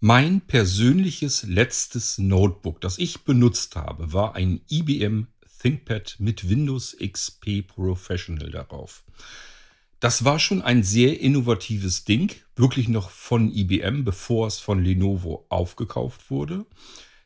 Mein persönliches letztes Notebook, das ich benutzt habe, war ein IBM ThinkPad mit Windows XP Professional darauf. Das war schon ein sehr innovatives Ding, wirklich noch von IBM, bevor es von Lenovo aufgekauft wurde.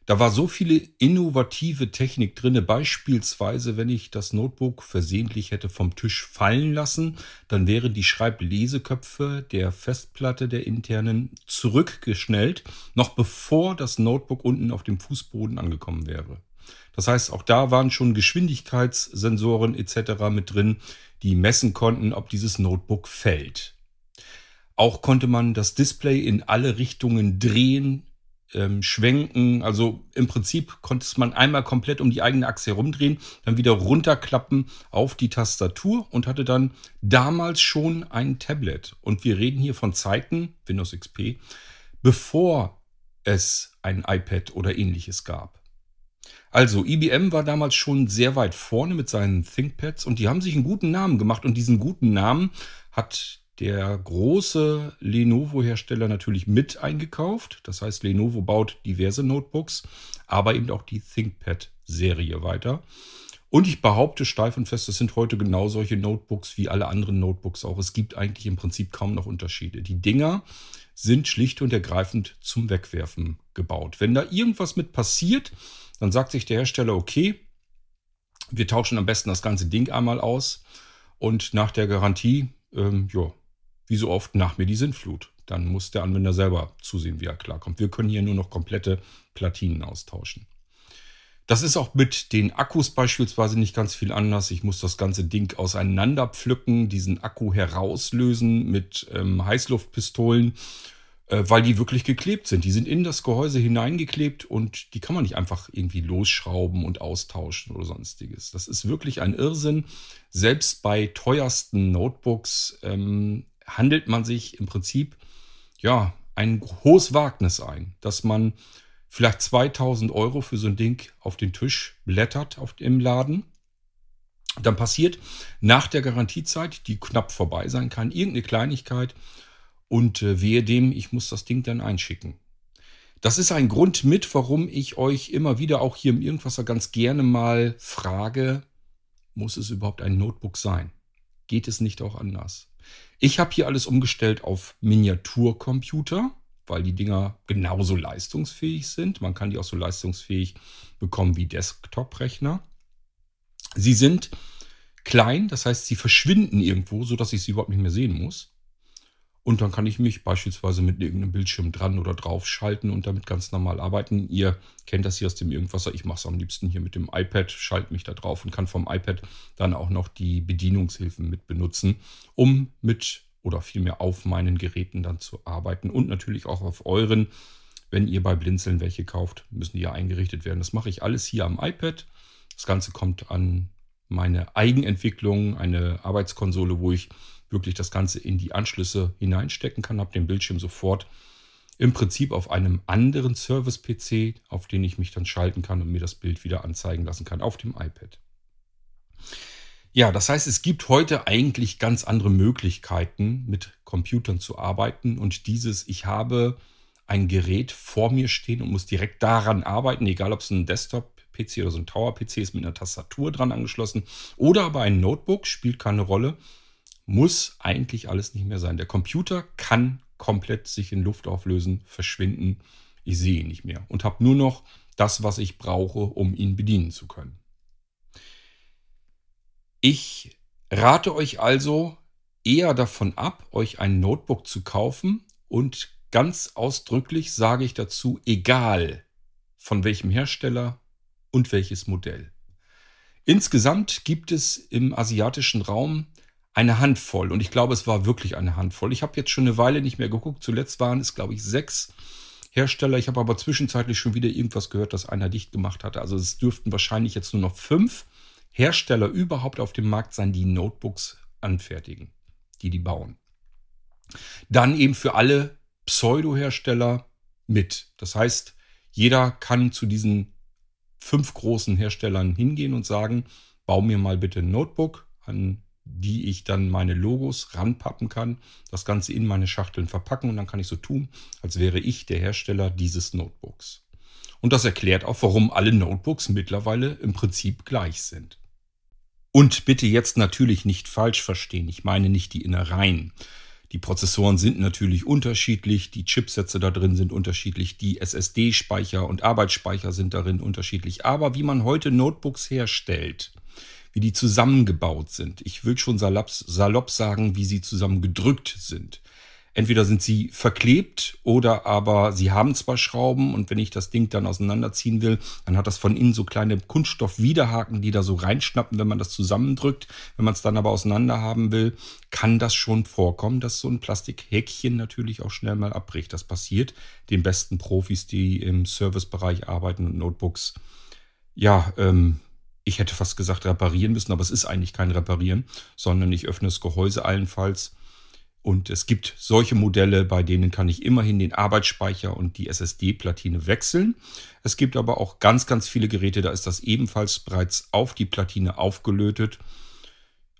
Da war so viele innovative Technik drin. Beispielsweise, wenn ich das Notebook versehentlich hätte vom Tisch fallen lassen, dann wären die Schreibleseköpfe der Festplatte der internen zurückgeschnellt, noch bevor das Notebook unten auf dem Fußboden angekommen wäre. Das heißt, auch da waren schon Geschwindigkeitssensoren etc. mit drin, die messen konnten, ob dieses Notebook fällt. Auch konnte man das Display in alle Richtungen drehen, ähm, schwenken. Also im Prinzip konnte man einmal komplett um die eigene Achse herumdrehen, dann wieder runterklappen auf die Tastatur und hatte dann damals schon ein Tablet. Und wir reden hier von Zeiten, Windows XP, bevor es ein iPad oder ähnliches gab. Also IBM war damals schon sehr weit vorne mit seinen ThinkPads und die haben sich einen guten Namen gemacht und diesen guten Namen hat der große Lenovo-Hersteller natürlich mit eingekauft. Das heißt, Lenovo baut diverse Notebooks, aber eben auch die ThinkPad-Serie weiter. Und ich behaupte steif und fest, das sind heute genau solche Notebooks wie alle anderen Notebooks auch. Es gibt eigentlich im Prinzip kaum noch Unterschiede. Die Dinger sind schlicht und ergreifend zum Wegwerfen gebaut. Wenn da irgendwas mit passiert, dann sagt sich der Hersteller, okay, wir tauschen am besten das ganze Ding einmal aus und nach der Garantie, ähm, ja, wie so oft nach mir die Sintflut. Dann muss der Anwender selber zusehen, wie er klarkommt. Wir können hier nur noch komplette Platinen austauschen. Das ist auch mit den Akkus beispielsweise nicht ganz viel anders. Ich muss das ganze Ding auseinanderpflücken, diesen Akku herauslösen mit ähm, Heißluftpistolen, äh, weil die wirklich geklebt sind. Die sind in das Gehäuse hineingeklebt und die kann man nicht einfach irgendwie losschrauben und austauschen oder sonstiges. Das ist wirklich ein Irrsinn. Selbst bei teuersten Notebooks ähm, handelt man sich im Prinzip ja ein hohes Wagnis ein, dass man vielleicht 2000 Euro für so ein Ding auf den Tisch blättert auf, im Laden. Dann passiert nach der Garantiezeit, die knapp vorbei sein kann, irgendeine Kleinigkeit und äh, wehe dem, ich muss das Ding dann einschicken. Das ist ein Grund mit, warum ich euch immer wieder auch hier im Irgendwasser ganz gerne mal frage, muss es überhaupt ein Notebook sein? Geht es nicht auch anders? Ich habe hier alles umgestellt auf Miniaturcomputer, weil die Dinger genauso leistungsfähig sind. Man kann die auch so leistungsfähig bekommen wie Desktop-Rechner. Sie sind klein, das heißt, sie verschwinden irgendwo, sodass ich sie überhaupt nicht mehr sehen muss. Und dann kann ich mich beispielsweise mit irgendeinem Bildschirm dran oder drauf schalten und damit ganz normal arbeiten. Ihr kennt das hier aus dem Irgendwasser. Ich mache es am liebsten hier mit dem iPad, schalte mich da drauf und kann vom iPad dann auch noch die Bedienungshilfen mit benutzen, um mit oder vielmehr auf meinen Geräten dann zu arbeiten und natürlich auch auf euren. Wenn ihr bei Blinzeln welche kauft, müssen die ja eingerichtet werden. Das mache ich alles hier am iPad. Das Ganze kommt an meine Eigenentwicklung, eine Arbeitskonsole, wo ich wirklich das Ganze in die Anschlüsse hineinstecken kann, habe den Bildschirm sofort im Prinzip auf einem anderen Service-PC, auf den ich mich dann schalten kann und mir das Bild wieder anzeigen lassen kann auf dem iPad. Ja, das heißt, es gibt heute eigentlich ganz andere Möglichkeiten, mit Computern zu arbeiten. Und dieses, ich habe ein Gerät vor mir stehen und muss direkt daran arbeiten, egal ob es ein Desktop-PC oder so ein Tower-PC ist mit einer Tastatur dran angeschlossen oder aber ein Notebook, spielt keine Rolle muss eigentlich alles nicht mehr sein. Der Computer kann komplett sich in Luft auflösen, verschwinden. Ich sehe ihn nicht mehr und habe nur noch das, was ich brauche, um ihn bedienen zu können. Ich rate euch also eher davon ab, euch ein Notebook zu kaufen und ganz ausdrücklich sage ich dazu, egal von welchem Hersteller und welches Modell. Insgesamt gibt es im asiatischen Raum eine Handvoll. Und ich glaube, es war wirklich eine Handvoll. Ich habe jetzt schon eine Weile nicht mehr geguckt. Zuletzt waren es, glaube ich, sechs Hersteller. Ich habe aber zwischenzeitlich schon wieder irgendwas gehört, dass einer dicht gemacht hatte. Also es dürften wahrscheinlich jetzt nur noch fünf Hersteller überhaupt auf dem Markt sein, die Notebooks anfertigen, die die bauen. Dann eben für alle Pseudo-Hersteller mit. Das heißt, jeder kann zu diesen fünf großen Herstellern hingehen und sagen, bau mir mal bitte ein Notebook an die ich dann meine Logos ranpappen kann, das Ganze in meine Schachteln verpacken und dann kann ich so tun, als wäre ich der Hersteller dieses Notebooks. Und das erklärt auch, warum alle Notebooks mittlerweile im Prinzip gleich sind. Und bitte jetzt natürlich nicht falsch verstehen, ich meine nicht die Innereien. Die Prozessoren sind natürlich unterschiedlich, die Chipsätze da drin sind unterschiedlich, die SSD-Speicher und Arbeitsspeicher sind darin unterschiedlich. Aber wie man heute Notebooks herstellt, wie die zusammengebaut sind, ich will schon salopp, salopp sagen, wie sie zusammengedrückt sind, Entweder sind sie verklebt oder aber sie haben zwar Schrauben und wenn ich das Ding dann auseinanderziehen will, dann hat das von innen so kleine Kunststoffwiderhaken, die da so reinschnappen, wenn man das zusammendrückt. Wenn man es dann aber auseinander haben will, kann das schon vorkommen, dass so ein Plastikhäkchen natürlich auch schnell mal abbricht. Das passiert den besten Profis, die im Servicebereich arbeiten und Notebooks, ja, ähm, ich hätte fast gesagt reparieren müssen, aber es ist eigentlich kein Reparieren, sondern ich öffne das Gehäuse allenfalls und es gibt solche Modelle, bei denen kann ich immerhin den Arbeitsspeicher und die SSD-Platine wechseln. Es gibt aber auch ganz, ganz viele Geräte, da ist das ebenfalls bereits auf die Platine aufgelötet.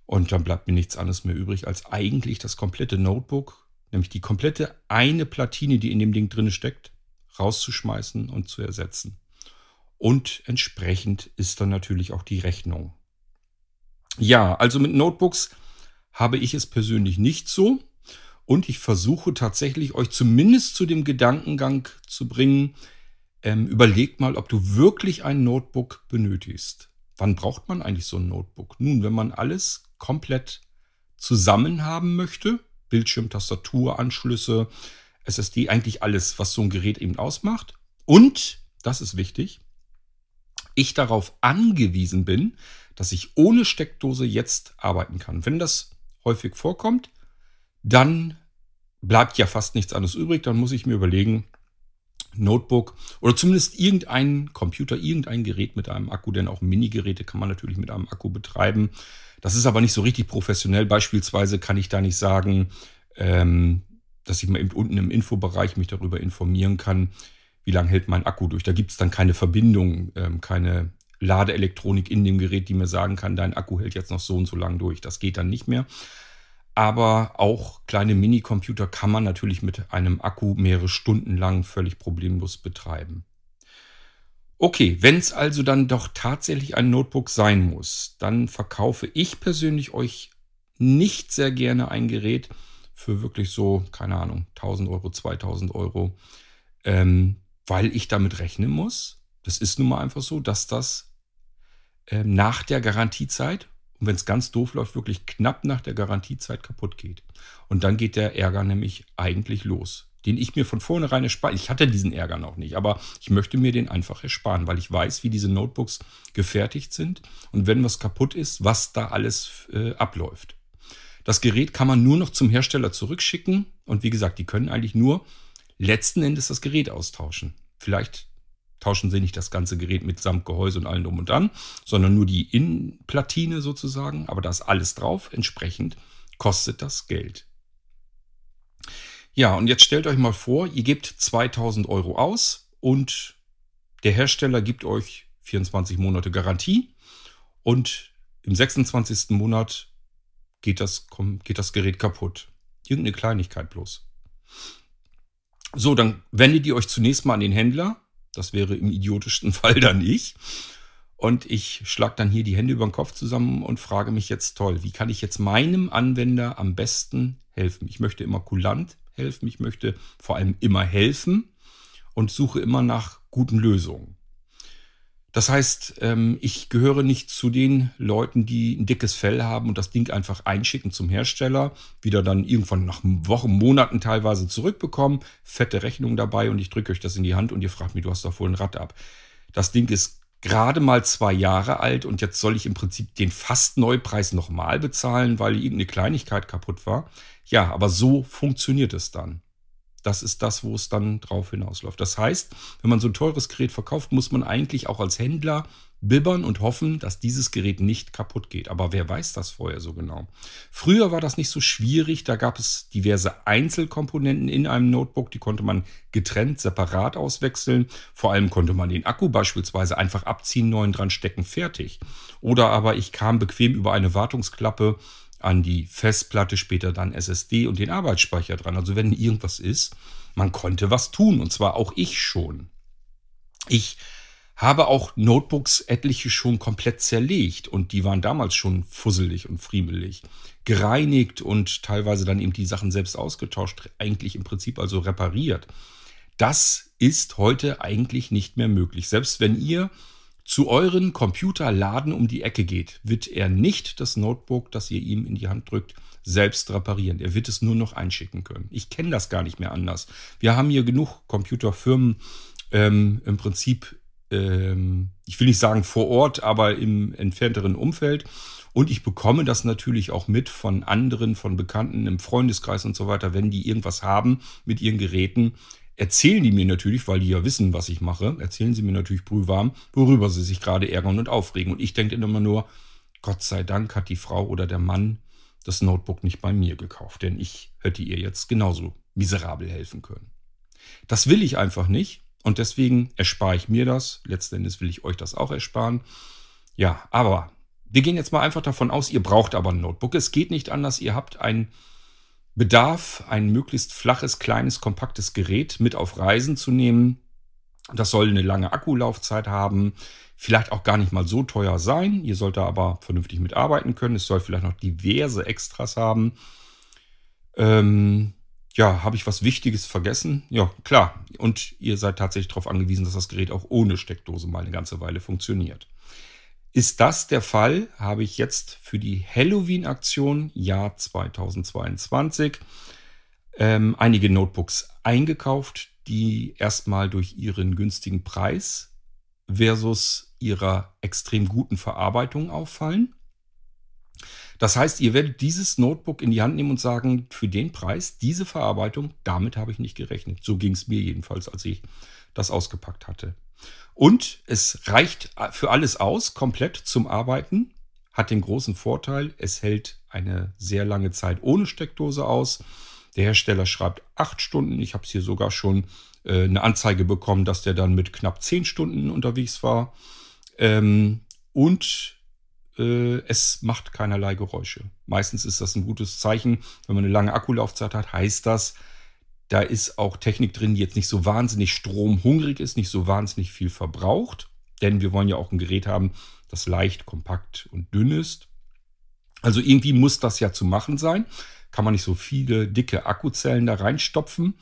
Und dann bleibt mir nichts anderes mehr übrig, als eigentlich das komplette Notebook, nämlich die komplette eine Platine, die in dem Ding drin steckt, rauszuschmeißen und zu ersetzen. Und entsprechend ist dann natürlich auch die Rechnung. Ja, also mit Notebooks habe ich es persönlich nicht so. Und ich versuche tatsächlich euch zumindest zu dem Gedankengang zu bringen, ähm, überlegt mal, ob du wirklich ein Notebook benötigst. Wann braucht man eigentlich so ein Notebook? Nun, wenn man alles komplett zusammen haben möchte, Bildschirm, Tastatur, Anschlüsse, SSD, eigentlich alles, was so ein Gerät eben ausmacht. Und, das ist wichtig, ich darauf angewiesen bin, dass ich ohne Steckdose jetzt arbeiten kann. Wenn das häufig vorkommt, dann bleibt ja fast nichts anderes übrig. Dann muss ich mir überlegen, Notebook oder zumindest irgendein Computer, irgendein Gerät mit einem Akku, denn auch Mini-Geräte kann man natürlich mit einem Akku betreiben. Das ist aber nicht so richtig professionell. Beispielsweise kann ich da nicht sagen, ähm, dass ich mal eben unten im Infobereich mich darüber informieren kann, wie lange hält mein Akku durch. Da gibt es dann keine Verbindung, ähm, keine Ladeelektronik in dem Gerät, die mir sagen kann, dein Akku hält jetzt noch so und so lang durch. Das geht dann nicht mehr. Aber auch kleine Minicomputer kann man natürlich mit einem Akku mehrere Stunden lang völlig problemlos betreiben. Okay, wenn es also dann doch tatsächlich ein Notebook sein muss, dann verkaufe ich persönlich euch nicht sehr gerne ein Gerät für wirklich so, keine Ahnung, 1000 Euro, 2000 Euro, ähm, weil ich damit rechnen muss. Das ist nun mal einfach so, dass das äh, nach der Garantiezeit und wenn es ganz doof läuft, wirklich knapp nach der Garantiezeit kaputt geht. Und dann geht der Ärger nämlich eigentlich los, den ich mir von vornherein erspare. Ich hatte diesen Ärger noch nicht, aber ich möchte mir den einfach ersparen, weil ich weiß, wie diese Notebooks gefertigt sind und wenn was kaputt ist, was da alles äh, abläuft. Das Gerät kann man nur noch zum Hersteller zurückschicken und wie gesagt, die können eigentlich nur letzten Endes das Gerät austauschen. Vielleicht tauschen sie nicht das ganze Gerät mit samt Gehäuse und allem drum und dran, sondern nur die Innenplatine sozusagen. Aber da ist alles drauf. Entsprechend kostet das Geld. Ja, und jetzt stellt euch mal vor, ihr gebt 2000 Euro aus und der Hersteller gibt euch 24 Monate Garantie und im 26. Monat geht das, geht das Gerät kaputt. Irgendeine Kleinigkeit bloß. So, dann wendet ihr euch zunächst mal an den Händler das wäre im idiotischsten Fall dann ich. Und ich schlage dann hier die Hände über den Kopf zusammen und frage mich jetzt toll, wie kann ich jetzt meinem Anwender am besten helfen? Ich möchte immer kulant helfen, ich möchte vor allem immer helfen und suche immer nach guten Lösungen. Das heißt, ähm, ich gehöre nicht zu den Leuten, die ein dickes Fell haben und das Ding einfach einschicken zum Hersteller, wieder dann irgendwann nach Wochen, Monaten teilweise zurückbekommen, fette Rechnung dabei und ich drücke euch das in die Hand und ihr fragt mich, du hast doch wohl ein Rad ab. Das Ding ist gerade mal zwei Jahre alt und jetzt soll ich im Prinzip den fast Neupreis nochmal bezahlen, weil irgendeine Kleinigkeit kaputt war. Ja, aber so funktioniert es dann. Das ist das, wo es dann drauf hinausläuft. Das heißt, wenn man so ein teures Gerät verkauft, muss man eigentlich auch als Händler bibbern und hoffen, dass dieses Gerät nicht kaputt geht. Aber wer weiß das vorher so genau? Früher war das nicht so schwierig. Da gab es diverse Einzelkomponenten in einem Notebook. Die konnte man getrennt, separat auswechseln. Vor allem konnte man den Akku beispielsweise einfach abziehen, neuen dran stecken, fertig. Oder aber ich kam bequem über eine Wartungsklappe an die Festplatte, später dann SSD und den Arbeitsspeicher dran. Also wenn irgendwas ist, man konnte was tun und zwar auch ich schon. Ich habe auch Notebooks etliche schon komplett zerlegt und die waren damals schon fusselig und friemelig. Gereinigt und teilweise dann eben die Sachen selbst ausgetauscht, eigentlich im Prinzip also repariert. Das ist heute eigentlich nicht mehr möglich. Selbst wenn ihr zu euren Computerladen um die Ecke geht, wird er nicht das Notebook, das ihr ihm in die Hand drückt, selbst reparieren. Er wird es nur noch einschicken können. Ich kenne das gar nicht mehr anders. Wir haben hier genug Computerfirmen ähm, im Prinzip, ähm, ich will nicht sagen vor Ort, aber im entfernteren Umfeld. Und ich bekomme das natürlich auch mit von anderen, von Bekannten im Freundeskreis und so weiter, wenn die irgendwas haben mit ihren Geräten, erzählen die mir natürlich, weil die ja wissen, was ich mache, erzählen sie mir natürlich brühwarm, worüber sie sich gerade ärgern und aufregen. Und ich denke immer nur, Gott sei Dank hat die Frau oder der Mann das Notebook nicht bei mir gekauft, denn ich hätte ihr jetzt genauso miserabel helfen können. Das will ich einfach nicht und deswegen erspare ich mir das. Letzten Endes will ich euch das auch ersparen. Ja, aber wir gehen jetzt mal einfach davon aus, ihr braucht aber ein Notebook. Es geht nicht anders. Ihr habt ein Bedarf, ein möglichst flaches, kleines, kompaktes Gerät mit auf Reisen zu nehmen. Das soll eine lange Akkulaufzeit haben, vielleicht auch gar nicht mal so teuer sein. Ihr sollt da aber vernünftig mitarbeiten können. Es soll vielleicht noch diverse Extras haben. Ähm, ja, habe ich was Wichtiges vergessen? Ja, klar. Und ihr seid tatsächlich darauf angewiesen, dass das Gerät auch ohne Steckdose mal eine ganze Weile funktioniert. Ist das der Fall, habe ich jetzt für die Halloween-Aktion Jahr 2022 ähm, einige Notebooks eingekauft, die erstmal durch ihren günstigen Preis versus ihrer extrem guten Verarbeitung auffallen. Das heißt, ihr werdet dieses Notebook in die Hand nehmen und sagen, für den Preis, diese Verarbeitung, damit habe ich nicht gerechnet. So ging es mir jedenfalls, als ich das ausgepackt hatte. Und es reicht für alles aus, komplett zum Arbeiten. Hat den großen Vorteil, es hält eine sehr lange Zeit ohne Steckdose aus. Der Hersteller schreibt acht Stunden. Ich habe es hier sogar schon äh, eine Anzeige bekommen, dass der dann mit knapp zehn Stunden unterwegs war. Ähm, und äh, es macht keinerlei Geräusche. Meistens ist das ein gutes Zeichen. Wenn man eine lange Akkulaufzeit hat, heißt das, da ist auch Technik drin, die jetzt nicht so wahnsinnig stromhungrig ist, nicht so wahnsinnig viel verbraucht. Denn wir wollen ja auch ein Gerät haben, das leicht, kompakt und dünn ist. Also irgendwie muss das ja zu machen sein. Kann man nicht so viele dicke Akkuzellen da reinstopfen.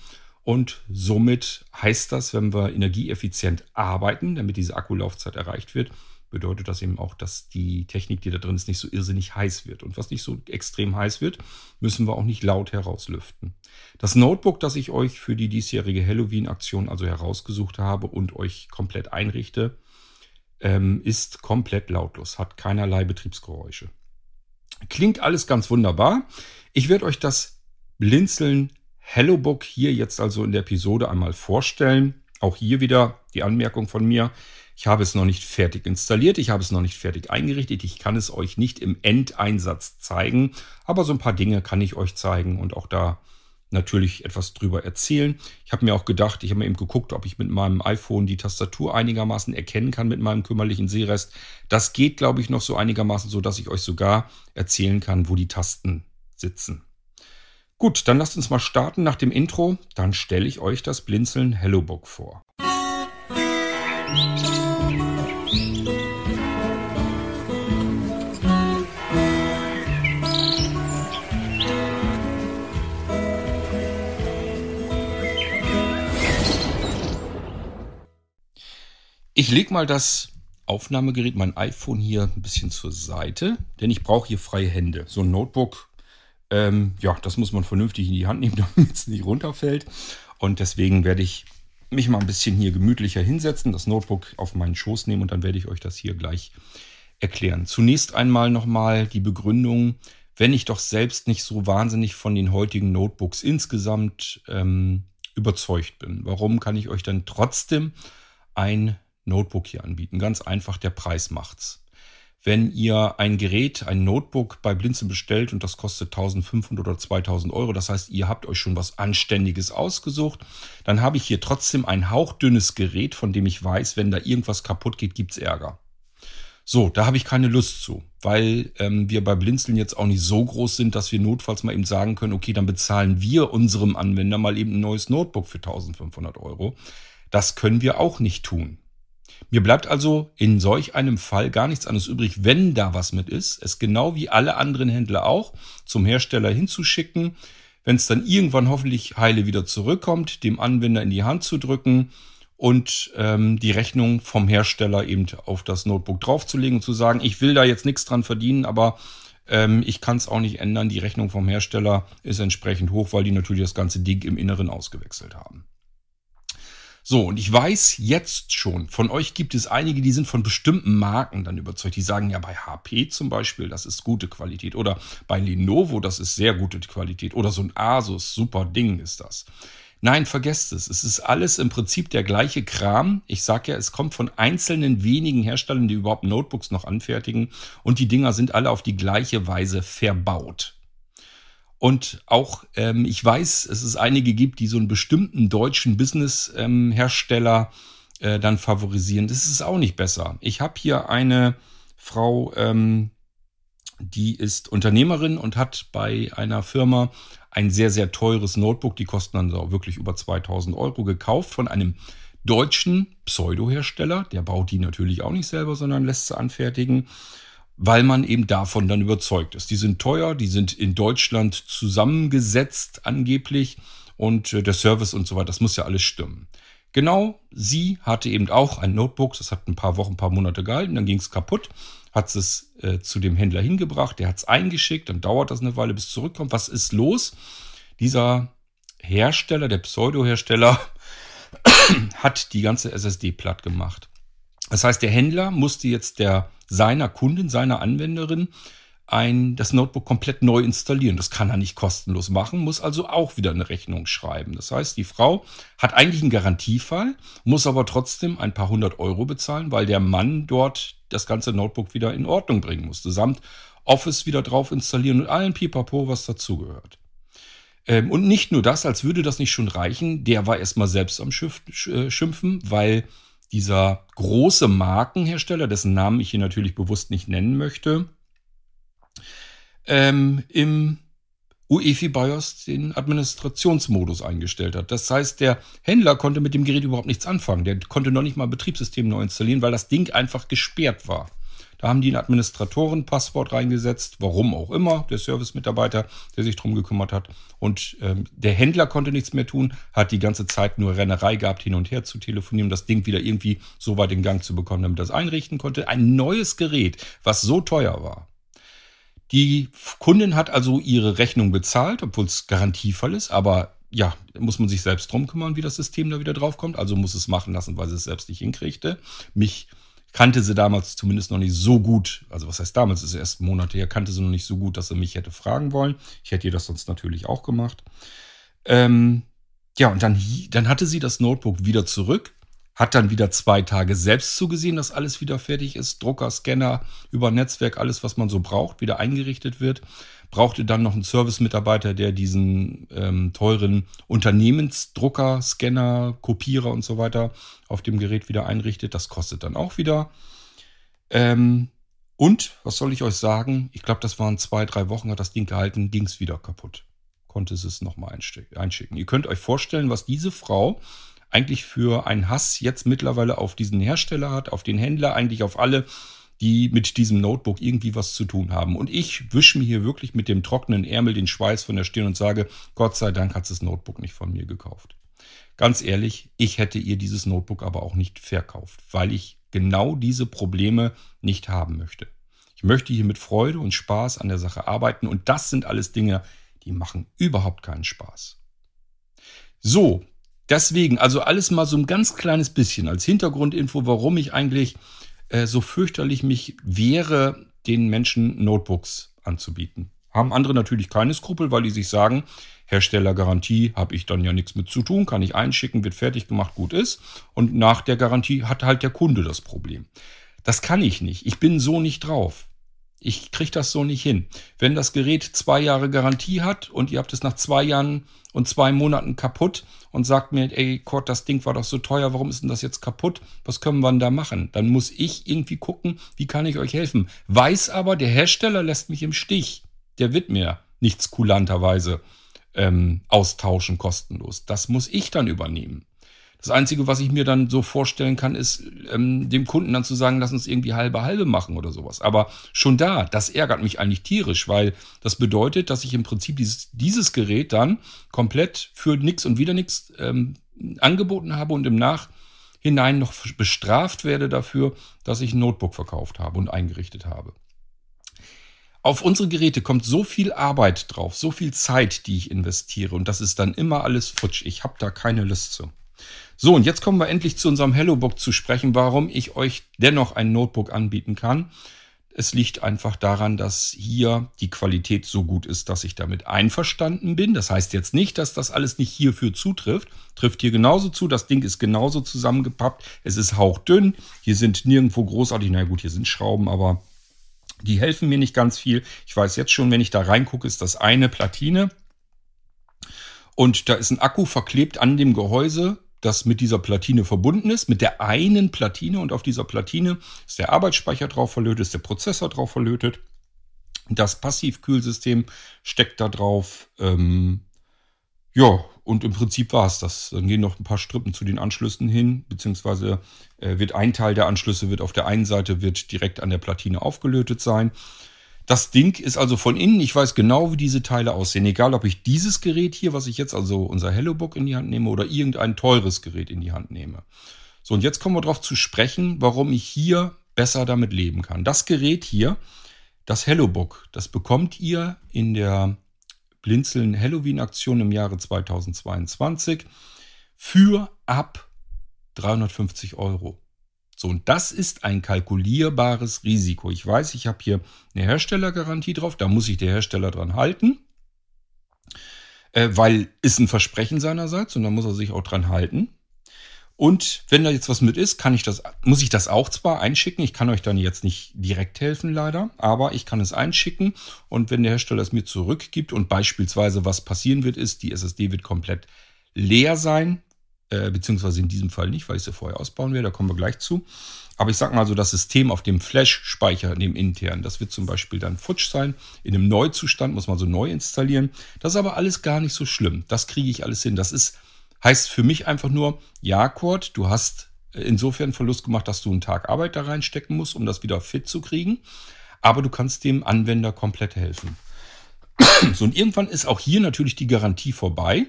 Und somit heißt das, wenn wir energieeffizient arbeiten, damit diese Akkulaufzeit erreicht wird, bedeutet das eben auch, dass die Technik, die da drin ist, nicht so irrsinnig heiß wird. Und was nicht so extrem heiß wird, müssen wir auch nicht laut herauslüften. Das Notebook, das ich euch für die diesjährige Halloween-Aktion also herausgesucht habe und euch komplett einrichte, ähm, ist komplett lautlos, hat keinerlei Betriebsgeräusche. Klingt alles ganz wunderbar. Ich werde euch das Blinzeln HelloBook hier jetzt also in der Episode einmal vorstellen. Auch hier wieder die Anmerkung von mir. Ich habe es noch nicht fertig installiert, ich habe es noch nicht fertig eingerichtet, ich kann es euch nicht im Endeinsatz zeigen, aber so ein paar Dinge kann ich euch zeigen und auch da natürlich etwas drüber erzählen. Ich habe mir auch gedacht, ich habe mir eben geguckt, ob ich mit meinem iPhone die Tastatur einigermaßen erkennen kann mit meinem kümmerlichen Sehrest. Das geht, glaube ich, noch so einigermaßen so, dass ich euch sogar erzählen kann, wo die Tasten sitzen. Gut, dann lasst uns mal starten nach dem Intro. Dann stelle ich euch das Blinzeln HelloBook vor. Musik Ich lege mal das Aufnahmegerät, mein iPhone hier ein bisschen zur Seite, denn ich brauche hier freie Hände. So ein Notebook, ähm, ja, das muss man vernünftig in die Hand nehmen, damit es nicht runterfällt. Und deswegen werde ich mich mal ein bisschen hier gemütlicher hinsetzen, das Notebook auf meinen Schoß nehmen und dann werde ich euch das hier gleich erklären. Zunächst einmal nochmal die Begründung, wenn ich doch selbst nicht so wahnsinnig von den heutigen Notebooks insgesamt ähm, überzeugt bin. Warum kann ich euch dann trotzdem ein Notebook hier anbieten. Ganz einfach, der Preis macht's. Wenn ihr ein Gerät, ein Notebook bei Blinzen bestellt und das kostet 1500 oder 2000 Euro, das heißt, ihr habt euch schon was Anständiges ausgesucht, dann habe ich hier trotzdem ein hauchdünnes Gerät, von dem ich weiß, wenn da irgendwas kaputt geht, gibt's Ärger. So, da habe ich keine Lust zu, weil ähm, wir bei Blinzeln jetzt auch nicht so groß sind, dass wir notfalls mal eben sagen können, okay, dann bezahlen wir unserem Anwender mal eben ein neues Notebook für 1500 Euro. Das können wir auch nicht tun. Mir bleibt also in solch einem Fall gar nichts anderes übrig, wenn da was mit ist, es genau wie alle anderen Händler auch zum Hersteller hinzuschicken, wenn es dann irgendwann hoffentlich heile wieder zurückkommt, dem Anwender in die Hand zu drücken und ähm, die Rechnung vom Hersteller eben auf das Notebook draufzulegen und zu sagen, ich will da jetzt nichts dran verdienen, aber ähm, ich kann es auch nicht ändern. Die Rechnung vom Hersteller ist entsprechend hoch, weil die natürlich das ganze Ding im Inneren ausgewechselt haben. So, und ich weiß jetzt schon, von euch gibt es einige, die sind von bestimmten Marken dann überzeugt. Die sagen ja bei HP zum Beispiel, das ist gute Qualität. Oder bei Lenovo, das ist sehr gute Qualität. Oder so ein Asus, super Ding ist das. Nein, vergesst es. Es ist alles im Prinzip der gleiche Kram. Ich sage ja, es kommt von einzelnen wenigen Herstellern, die überhaupt Notebooks noch anfertigen. Und die Dinger sind alle auf die gleiche Weise verbaut. Und auch, ähm, ich weiß, es es einige gibt, die so einen bestimmten deutschen Business-Hersteller ähm, äh, dann favorisieren. Das ist auch nicht besser. Ich habe hier eine Frau, ähm, die ist Unternehmerin und hat bei einer Firma ein sehr, sehr teures Notebook. Die kosten dann so wirklich über 2000 Euro gekauft von einem deutschen Pseudo-Hersteller. Der baut die natürlich auch nicht selber, sondern lässt sie anfertigen, weil man eben davon dann überzeugt ist. Die sind teuer, die sind in Deutschland zusammengesetzt angeblich und äh, der Service und so weiter, das muss ja alles stimmen. Genau, sie hatte eben auch ein Notebook, das hat ein paar Wochen, ein paar Monate gehalten, dann ging es kaputt hat es äh, zu dem Händler hingebracht, der hat es eingeschickt, dann dauert das eine Weile, bis es zurückkommt. Was ist los? Dieser Hersteller, der Pseudo-Hersteller, hat die ganze SSD platt gemacht. Das heißt, der Händler musste jetzt der seiner Kundin, seiner Anwenderin ein, das Notebook komplett neu installieren. Das kann er nicht kostenlos machen, muss also auch wieder eine Rechnung schreiben. Das heißt, die Frau hat eigentlich einen Garantiefall, muss aber trotzdem ein paar hundert Euro bezahlen, weil der Mann dort das ganze Notebook wieder in Ordnung bringen musste, samt Office wieder drauf installieren und allen Pipapo, was dazugehört. Ähm, und nicht nur das, als würde das nicht schon reichen, der war erstmal selbst am äh, Schimpfen, weil dieser große Markenhersteller, dessen Namen ich hier natürlich bewusst nicht nennen möchte, ähm, im UEFI BIOS den Administrationsmodus eingestellt hat. Das heißt, der Händler konnte mit dem Gerät überhaupt nichts anfangen. Der konnte noch nicht mal Betriebssystem neu installieren, weil das Ding einfach gesperrt war. Da haben die ein Administratorenpasswort reingesetzt, warum auch immer, der Service-Mitarbeiter, der sich drum gekümmert hat. Und ähm, der Händler konnte nichts mehr tun, hat die ganze Zeit nur Rennerei gehabt, hin und her zu telefonieren, um das Ding wieder irgendwie so weit in Gang zu bekommen, damit das einrichten konnte. Ein neues Gerät, was so teuer war. Die Kundin hat also ihre Rechnung bezahlt, obwohl es Garantiefall ist, aber ja, muss man sich selbst drum kümmern, wie das System da wieder draufkommt. Also muss es machen lassen, weil sie es selbst nicht hinkriegte. Mich kannte sie damals zumindest noch nicht so gut. Also was heißt damals, ist erst Monate her, kannte sie noch nicht so gut, dass sie mich hätte fragen wollen. Ich hätte ihr das sonst natürlich auch gemacht. Ähm, ja, und dann, dann hatte sie das Notebook wieder zurück hat dann wieder zwei Tage selbst zugesehen, dass alles wieder fertig ist. Drucker, Scanner, über Netzwerk, alles, was man so braucht, wieder eingerichtet wird. Brauchte dann noch einen Service-Mitarbeiter, der diesen ähm, teuren Unternehmensdrucker, Scanner, Kopierer und so weiter auf dem Gerät wieder einrichtet. Das kostet dann auch wieder. Ähm, und, was soll ich euch sagen? Ich glaube, das waren zwei, drei Wochen, hat das Ding gehalten, ging es wieder kaputt. Konnte es nochmal einschicken. Ihr könnt euch vorstellen, was diese Frau eigentlich für einen Hass jetzt mittlerweile auf diesen Hersteller hat, auf den Händler, eigentlich auf alle, die mit diesem Notebook irgendwie was zu tun haben. Und ich wische mir hier wirklich mit dem trockenen Ärmel den Schweiß von der Stirn und sage, Gott sei Dank hat das Notebook nicht von mir gekauft. Ganz ehrlich, ich hätte ihr dieses Notebook aber auch nicht verkauft, weil ich genau diese Probleme nicht haben möchte. Ich möchte hier mit Freude und Spaß an der Sache arbeiten und das sind alles Dinge, die machen überhaupt keinen Spaß. So, Deswegen, also alles mal so ein ganz kleines bisschen als Hintergrundinfo, warum ich eigentlich äh, so fürchterlich mich wehre, den Menschen Notebooks anzubieten. Haben andere natürlich keine Skrupel, weil die sich sagen, Herstellergarantie habe ich dann ja nichts mit zu tun, kann ich einschicken, wird fertig gemacht, gut ist. Und nach der Garantie hat halt der Kunde das Problem. Das kann ich nicht. Ich bin so nicht drauf. Ich kriege das so nicht hin. Wenn das Gerät zwei Jahre Garantie hat und ihr habt es nach zwei Jahren und zwei Monaten kaputt und sagt mir, ey Kurt, das Ding war doch so teuer, warum ist denn das jetzt kaputt? Was können wir denn da machen? Dann muss ich irgendwie gucken, wie kann ich euch helfen. Weiß aber, der Hersteller lässt mich im Stich. Der wird mir nichts kulanterweise ähm, austauschen kostenlos. Das muss ich dann übernehmen. Das Einzige, was ich mir dann so vorstellen kann, ist, ähm, dem Kunden dann zu sagen, lass uns irgendwie halbe halbe machen oder sowas. Aber schon da, das ärgert mich eigentlich tierisch, weil das bedeutet, dass ich im Prinzip dieses, dieses Gerät dann komplett für nichts und wieder nichts ähm, angeboten habe und im Nachhinein noch bestraft werde dafür, dass ich ein Notebook verkauft habe und eingerichtet habe. Auf unsere Geräte kommt so viel Arbeit drauf, so viel Zeit, die ich investiere und das ist dann immer alles futsch. Ich habe da keine Lust zu. So, und jetzt kommen wir endlich zu unserem HelloBook zu sprechen, warum ich euch dennoch ein Notebook anbieten kann. Es liegt einfach daran, dass hier die Qualität so gut ist, dass ich damit einverstanden bin. Das heißt jetzt nicht, dass das alles nicht hierfür zutrifft. Trifft hier genauso zu. Das Ding ist genauso zusammengepappt. Es ist hauchdünn. Hier sind nirgendwo großartig, na gut, hier sind Schrauben, aber die helfen mir nicht ganz viel. Ich weiß jetzt schon, wenn ich da reingucke, ist das eine Platine. Und da ist ein Akku verklebt an dem Gehäuse das mit dieser Platine verbunden ist, mit der einen Platine und auf dieser Platine ist der Arbeitsspeicher drauf verlötet, ist der Prozessor drauf verlötet. Das Passivkühlsystem steckt da drauf. Ähm, ja, und im Prinzip war es das. Dann gehen noch ein paar Strippen zu den Anschlüssen hin, beziehungsweise äh, wird ein Teil der Anschlüsse wird auf der einen Seite wird direkt an der Platine aufgelötet sein. Das Ding ist also von innen, ich weiß genau, wie diese Teile aussehen. Egal, ob ich dieses Gerät hier, was ich jetzt also unser HelloBook in die Hand nehme oder irgendein teures Gerät in die Hand nehme. So, und jetzt kommen wir darauf zu sprechen, warum ich hier besser damit leben kann. Das Gerät hier, das HelloBook, das bekommt ihr in der Blinzeln Halloween Aktion im Jahre 2022 für ab 350 Euro. So, und das ist ein kalkulierbares Risiko. Ich weiß, ich habe hier eine Herstellergarantie drauf, da muss sich der Hersteller dran halten, äh, weil ist ein Versprechen seinerseits und da muss er sich auch dran halten. Und wenn da jetzt was mit ist, kann ich das, muss ich das auch zwar einschicken. Ich kann euch dann jetzt nicht direkt helfen, leider, aber ich kann es einschicken. Und wenn der Hersteller es mir zurückgibt und beispielsweise was passieren wird, ist, die SSD wird komplett leer sein, äh, beziehungsweise in diesem Fall nicht, weil ich sie vorher ausbauen werde, da kommen wir gleich zu. Aber ich sag mal so, das System auf dem Flash-Speicher, dem internen, das wird zum Beispiel dann futsch sein. In einem Neuzustand muss man so neu installieren. Das ist aber alles gar nicht so schlimm. Das kriege ich alles hin. Das ist, heißt für mich einfach nur, ja, Kurt, du hast insofern Verlust gemacht, dass du einen Tag Arbeit da reinstecken musst, um das wieder fit zu kriegen. Aber du kannst dem Anwender komplett helfen. So, und irgendwann ist auch hier natürlich die Garantie vorbei.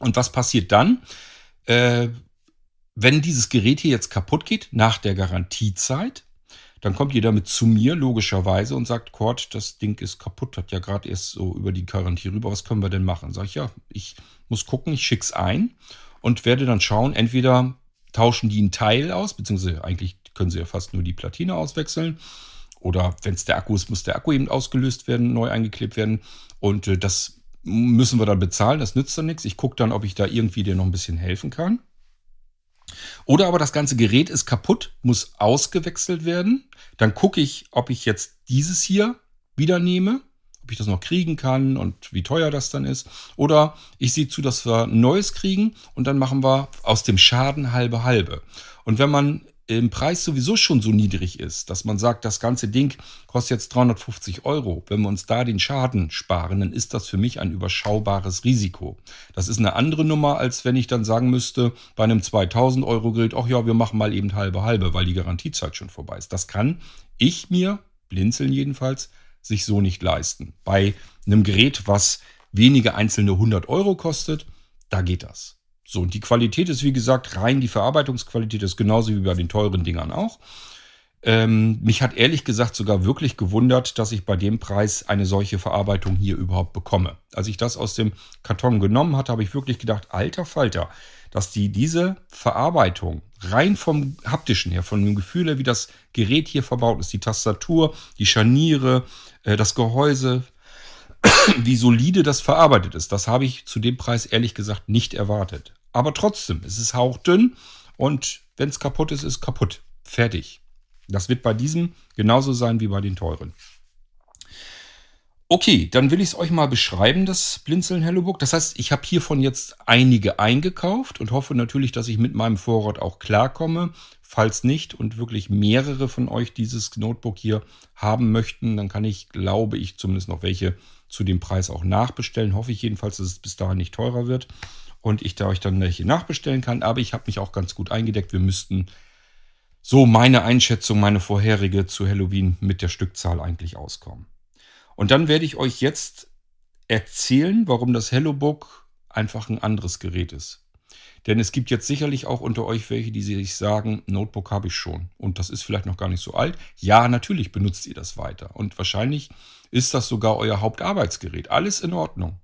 Und was passiert dann? Äh, wenn dieses Gerät hier jetzt kaputt geht, nach der Garantiezeit, dann kommt ihr damit zu mir, logischerweise, und sagt, Cord, das Ding ist kaputt, hat ja gerade erst so über die Garantie rüber, was können wir denn machen? Sag ich, ja, ich muss gucken, ich schick's ein und werde dann schauen, entweder tauschen die einen Teil aus, beziehungsweise eigentlich können sie ja fast nur die Platine auswechseln. Oder wenn es der Akku ist, muss der Akku eben ausgelöst werden, neu eingeklebt werden. Und äh, das müssen wir dann bezahlen, das nützt dann nichts. Ich gucke dann, ob ich da irgendwie dir noch ein bisschen helfen kann. Oder aber das ganze Gerät ist kaputt, muss ausgewechselt werden. Dann gucke ich, ob ich jetzt dieses hier wieder nehme, ob ich das noch kriegen kann und wie teuer das dann ist. Oder ich sehe zu, dass wir ein neues kriegen und dann machen wir aus dem Schaden halbe halbe. Und wenn man im Preis sowieso schon so niedrig ist, dass man sagt, das ganze Ding kostet jetzt 350 Euro. Wenn wir uns da den Schaden sparen, dann ist das für mich ein überschaubares Risiko. Das ist eine andere Nummer, als wenn ich dann sagen müsste, bei einem 2000 Euro Gerät, ach ja, wir machen mal eben halbe halbe, weil die Garantiezeit schon vorbei ist. Das kann ich mir, blinzeln jedenfalls, sich so nicht leisten. Bei einem Gerät, was wenige einzelne 100 Euro kostet, da geht das. So, und die Qualität ist, wie gesagt, rein die Verarbeitungsqualität ist genauso wie bei den teuren Dingern auch. Ähm, mich hat ehrlich gesagt sogar wirklich gewundert, dass ich bei dem Preis eine solche Verarbeitung hier überhaupt bekomme. Als ich das aus dem Karton genommen hatte, habe ich wirklich gedacht, alter Falter, dass die diese Verarbeitung rein vom haptischen her, von dem Gefühl her, wie das Gerät hier verbaut ist, die Tastatur, die Scharniere, äh, das Gehäuse, wie solide das verarbeitet ist, das habe ich zu dem Preis ehrlich gesagt nicht erwartet. Aber trotzdem, es ist hauchdünn und wenn es kaputt ist, ist kaputt. Fertig. Das wird bei diesem genauso sein wie bei den teuren. Okay, dann will ich es euch mal beschreiben, das Blinzeln HelloBook. Das heißt, ich habe hiervon jetzt einige eingekauft und hoffe natürlich, dass ich mit meinem Vorrat auch klarkomme. Falls nicht und wirklich mehrere von euch dieses Notebook hier haben möchten, dann kann ich, glaube ich, zumindest noch welche zu dem Preis auch nachbestellen. Hoffe ich jedenfalls, dass es bis dahin nicht teurer wird und ich da euch dann welche nachbestellen kann. Aber ich habe mich auch ganz gut eingedeckt. Wir müssten so meine Einschätzung, meine vorherige zu Halloween mit der Stückzahl eigentlich auskommen. Und dann werde ich euch jetzt erzählen, warum das HelloBook einfach ein anderes Gerät ist. Denn es gibt jetzt sicherlich auch unter euch welche, die sich sagen, Notebook habe ich schon und das ist vielleicht noch gar nicht so alt. Ja, natürlich benutzt ihr das weiter und wahrscheinlich ist das sogar euer Hauptarbeitsgerät. Alles in Ordnung.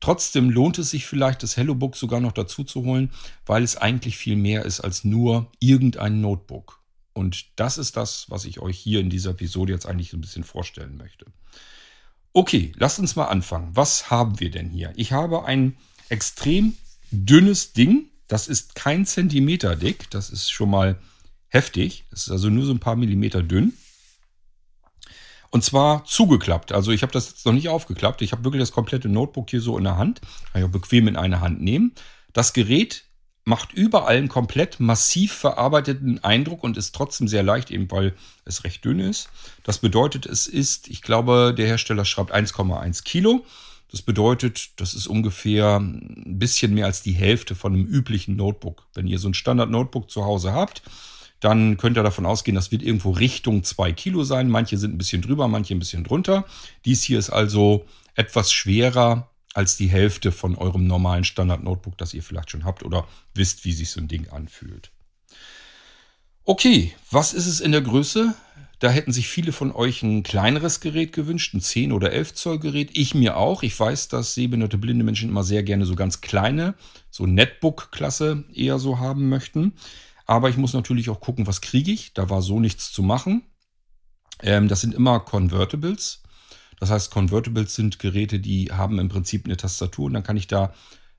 Trotzdem lohnt es sich vielleicht, das HelloBook sogar noch dazu zu holen, weil es eigentlich viel mehr ist als nur irgendein Notebook. Und das ist das, was ich euch hier in dieser Episode jetzt eigentlich so ein bisschen vorstellen möchte. Okay, lasst uns mal anfangen. Was haben wir denn hier? Ich habe ein extrem dünnes Ding. Das ist kein Zentimeter dick. Das ist schon mal heftig. Das ist also nur so ein paar Millimeter dünn. Und zwar zugeklappt. Also ich habe das jetzt noch nicht aufgeklappt. Ich habe wirklich das komplette Notebook hier so in der Hand. Kann ich auch bequem in eine Hand nehmen. Das Gerät macht überall einen komplett massiv verarbeiteten Eindruck und ist trotzdem sehr leicht, eben weil es recht dünn ist. Das bedeutet, es ist, ich glaube, der Hersteller schreibt 1,1 Kilo. Das bedeutet, das ist ungefähr ein bisschen mehr als die Hälfte von einem üblichen Notebook. Wenn ihr so ein Standard-Notebook zu Hause habt, dann könnt ihr davon ausgehen, das wird irgendwo Richtung 2 Kilo sein. Manche sind ein bisschen drüber, manche ein bisschen drunter. Dies hier ist also etwas schwerer als die Hälfte von eurem normalen Standard-Notebook, das ihr vielleicht schon habt oder wisst, wie sich so ein Ding anfühlt. Okay, was ist es in der Größe? Da hätten sich viele von euch ein kleineres Gerät gewünscht, ein 10 oder 11 Zoll Gerät. Ich mir auch. Ich weiß, dass sehbehinderte blinde Menschen immer sehr gerne so ganz kleine, so Netbook-Klasse eher so haben möchten. Aber ich muss natürlich auch gucken, was kriege ich. Da war so nichts zu machen. Ähm, das sind immer Convertibles. Das heißt, Convertibles sind Geräte, die haben im Prinzip eine Tastatur und dann kann ich da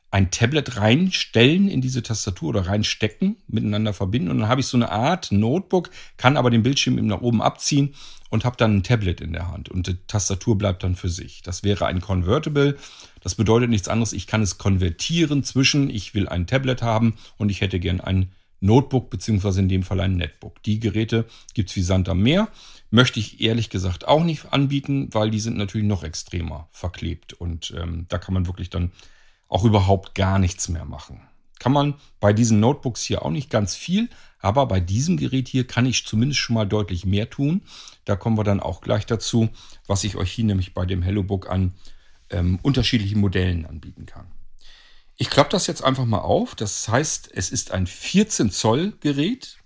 ein Tablet reinstellen in diese Tastatur oder reinstecken, miteinander verbinden und dann habe ich so eine Art Notebook, kann aber den Bildschirm eben nach oben abziehen und habe dann ein Tablet in der Hand und die Tastatur bleibt dann für sich. Das wäre ein Convertible. Das bedeutet nichts anderes, ich kann es konvertieren zwischen, ich will ein Tablet haben und ich hätte gern ein Notebook beziehungsweise in dem Fall ein Netbook. Die Geräte gibt es wie Sand am Meer. Möchte ich ehrlich gesagt auch nicht anbieten, weil die sind natürlich noch extremer verklebt und ähm, da kann man wirklich dann auch überhaupt gar nichts mehr machen. Kann man bei diesen Notebooks hier auch nicht ganz viel, aber bei diesem Gerät hier kann ich zumindest schon mal deutlich mehr tun. Da kommen wir dann auch gleich dazu, was ich euch hier nämlich bei dem HelloBook an ähm, unterschiedlichen Modellen anbieten kann. Ich klappe das jetzt einfach mal auf. Das heißt, es ist ein 14 Zoll Gerät.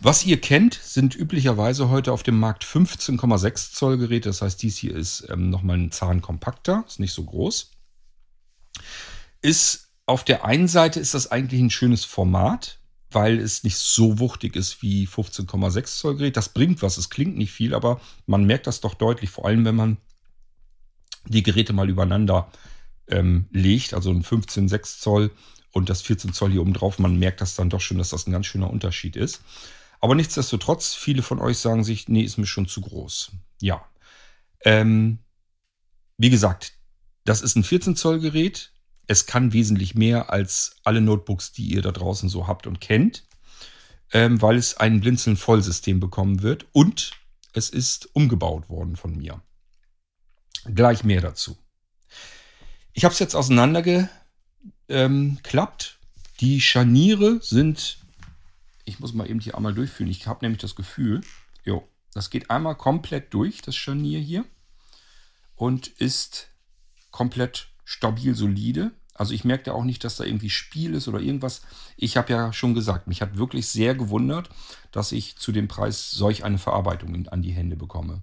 Was ihr kennt, sind üblicherweise heute auf dem Markt 15,6 Zoll Geräte. Das heißt, dies hier ist ähm, nochmal ein Zahn kompakter, ist nicht so groß. Ist auf der einen Seite ist das eigentlich ein schönes Format, weil es nicht so wuchtig ist wie 15,6 Zoll Gerät. Das bringt was, es klingt nicht viel, aber man merkt das doch deutlich, vor allem wenn man die Geräte mal übereinander ähm, legt, also ein 15,6 Zoll und das 14 Zoll hier oben drauf. Man merkt das dann doch schon, dass das ein ganz schöner Unterschied ist. Aber nichtsdestotrotz, viele von euch sagen sich, nee, ist mir schon zu groß. Ja. Ähm, wie gesagt, das ist ein 14 Zoll Gerät. Es kann wesentlich mehr als alle Notebooks, die ihr da draußen so habt und kennt, ähm, weil es ein Blinzeln-Vollsystem bekommen wird und es ist umgebaut worden von mir. Gleich mehr dazu. Ich habe es jetzt auseinandergeklappt. Die Scharniere sind, ich muss mal eben hier einmal durchführen. Ich habe nämlich das Gefühl, jo, das geht einmal komplett durch, das Scharnier hier. Und ist komplett stabil, solide. Also ich merke auch nicht, dass da irgendwie Spiel ist oder irgendwas. Ich habe ja schon gesagt, mich hat wirklich sehr gewundert, dass ich zu dem Preis solch eine Verarbeitung in, an die Hände bekomme.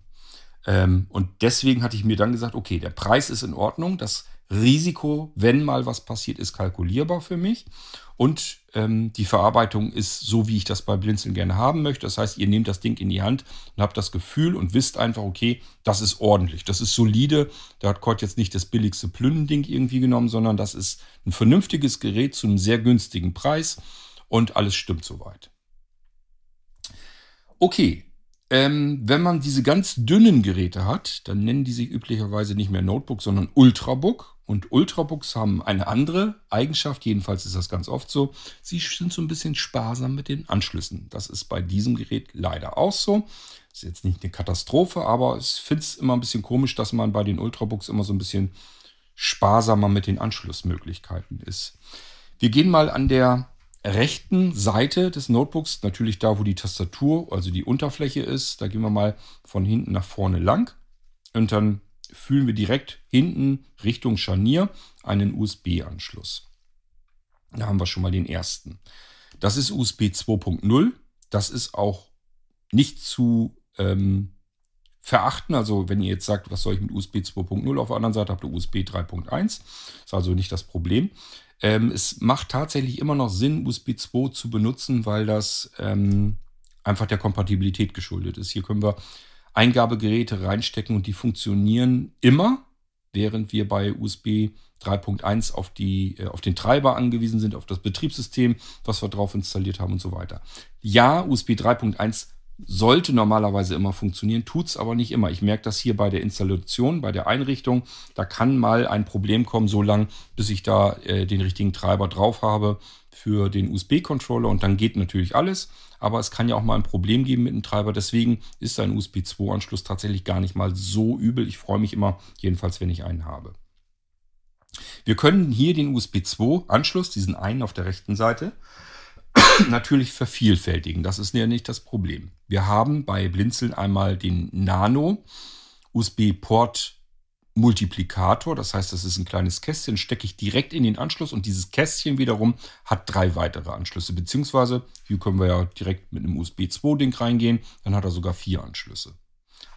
Ähm, und deswegen hatte ich mir dann gesagt, okay, der Preis ist in Ordnung, das Risiko, wenn mal was passiert, ist kalkulierbar für mich. Und ähm, die Verarbeitung ist so, wie ich das bei Blinzeln gerne haben möchte. Das heißt, ihr nehmt das Ding in die Hand und habt das Gefühl und wisst einfach, okay, das ist ordentlich, das ist solide. Da hat Kurt jetzt nicht das billigste Plündending irgendwie genommen, sondern das ist ein vernünftiges Gerät zu einem sehr günstigen Preis und alles stimmt soweit. Okay, Ähm, wenn man diese ganz dünnen Geräte hat, dann nennen die sich üblicherweise nicht mehr Notebook, sondern Ultrabook. Und Ultrabooks haben eine andere Eigenschaft, jedenfalls ist das ganz oft so. Sie sind so ein bisschen sparsam mit den Anschlüssen. Das ist bei diesem Gerät leider auch so. Ist jetzt nicht eine Katastrophe, aber ich finde es immer ein bisschen komisch, dass man bei den Ultrabooks immer so ein bisschen sparsamer mit den Anschlussmöglichkeiten ist. Wir gehen mal an der rechten Seite des Notebooks, natürlich da, wo die Tastatur, also die Unterfläche ist, da gehen wir mal von hinten nach vorne lang und dann fühlen wir direkt hinten Richtung Scharnier einen USB-Anschluss. Da haben wir schon mal den ersten. Das ist USB 2.0. Das ist auch nicht zu ähm, verachten. Also wenn ihr jetzt sagt, was soll ich mit USB 2.0 auf der anderen Seite, habt ihr USB 3.1. Ist also nicht das Problem. Ähm, es macht tatsächlich immer noch Sinn, USB 2 zu benutzen, weil das ähm, einfach der Kompatibilität geschuldet ist. Hier können wir Eingabegeräte reinstecken und die funktionieren immer, während wir bei USB 3.1 auf, äh, auf den Treiber angewiesen sind, auf das Betriebssystem, was wir drauf installiert haben und so weiter. Ja, USB 3.1 sollte normalerweise immer funktionieren, tut es aber nicht immer. Ich merke das hier bei der Installation, bei der Einrichtung. Da kann mal ein Problem kommen, so lange, bis ich da äh, den richtigen Treiber drauf habe für den USB-Controller und dann geht natürlich alles. Aber es kann ja auch mal ein Problem geben mit dem Treiber. Deswegen ist ein USB 2-Anschluss tatsächlich gar nicht mal so übel. Ich freue mich immer, jedenfalls, wenn ich einen habe. Wir können hier den USB 2-Anschluss, diesen einen auf der rechten Seite, natürlich vervielfältigen. Das ist ja nicht das Problem. Wir haben bei Blinzeln einmal den Nano USB-Port Multiplikator. Das heißt, das ist ein kleines Kästchen, stecke ich direkt in den Anschluss und dieses Kästchen wiederum hat drei weitere Anschlüsse. Beziehungsweise hier können wir ja direkt mit einem USB 2-Ding reingehen. Dann hat er sogar vier Anschlüsse.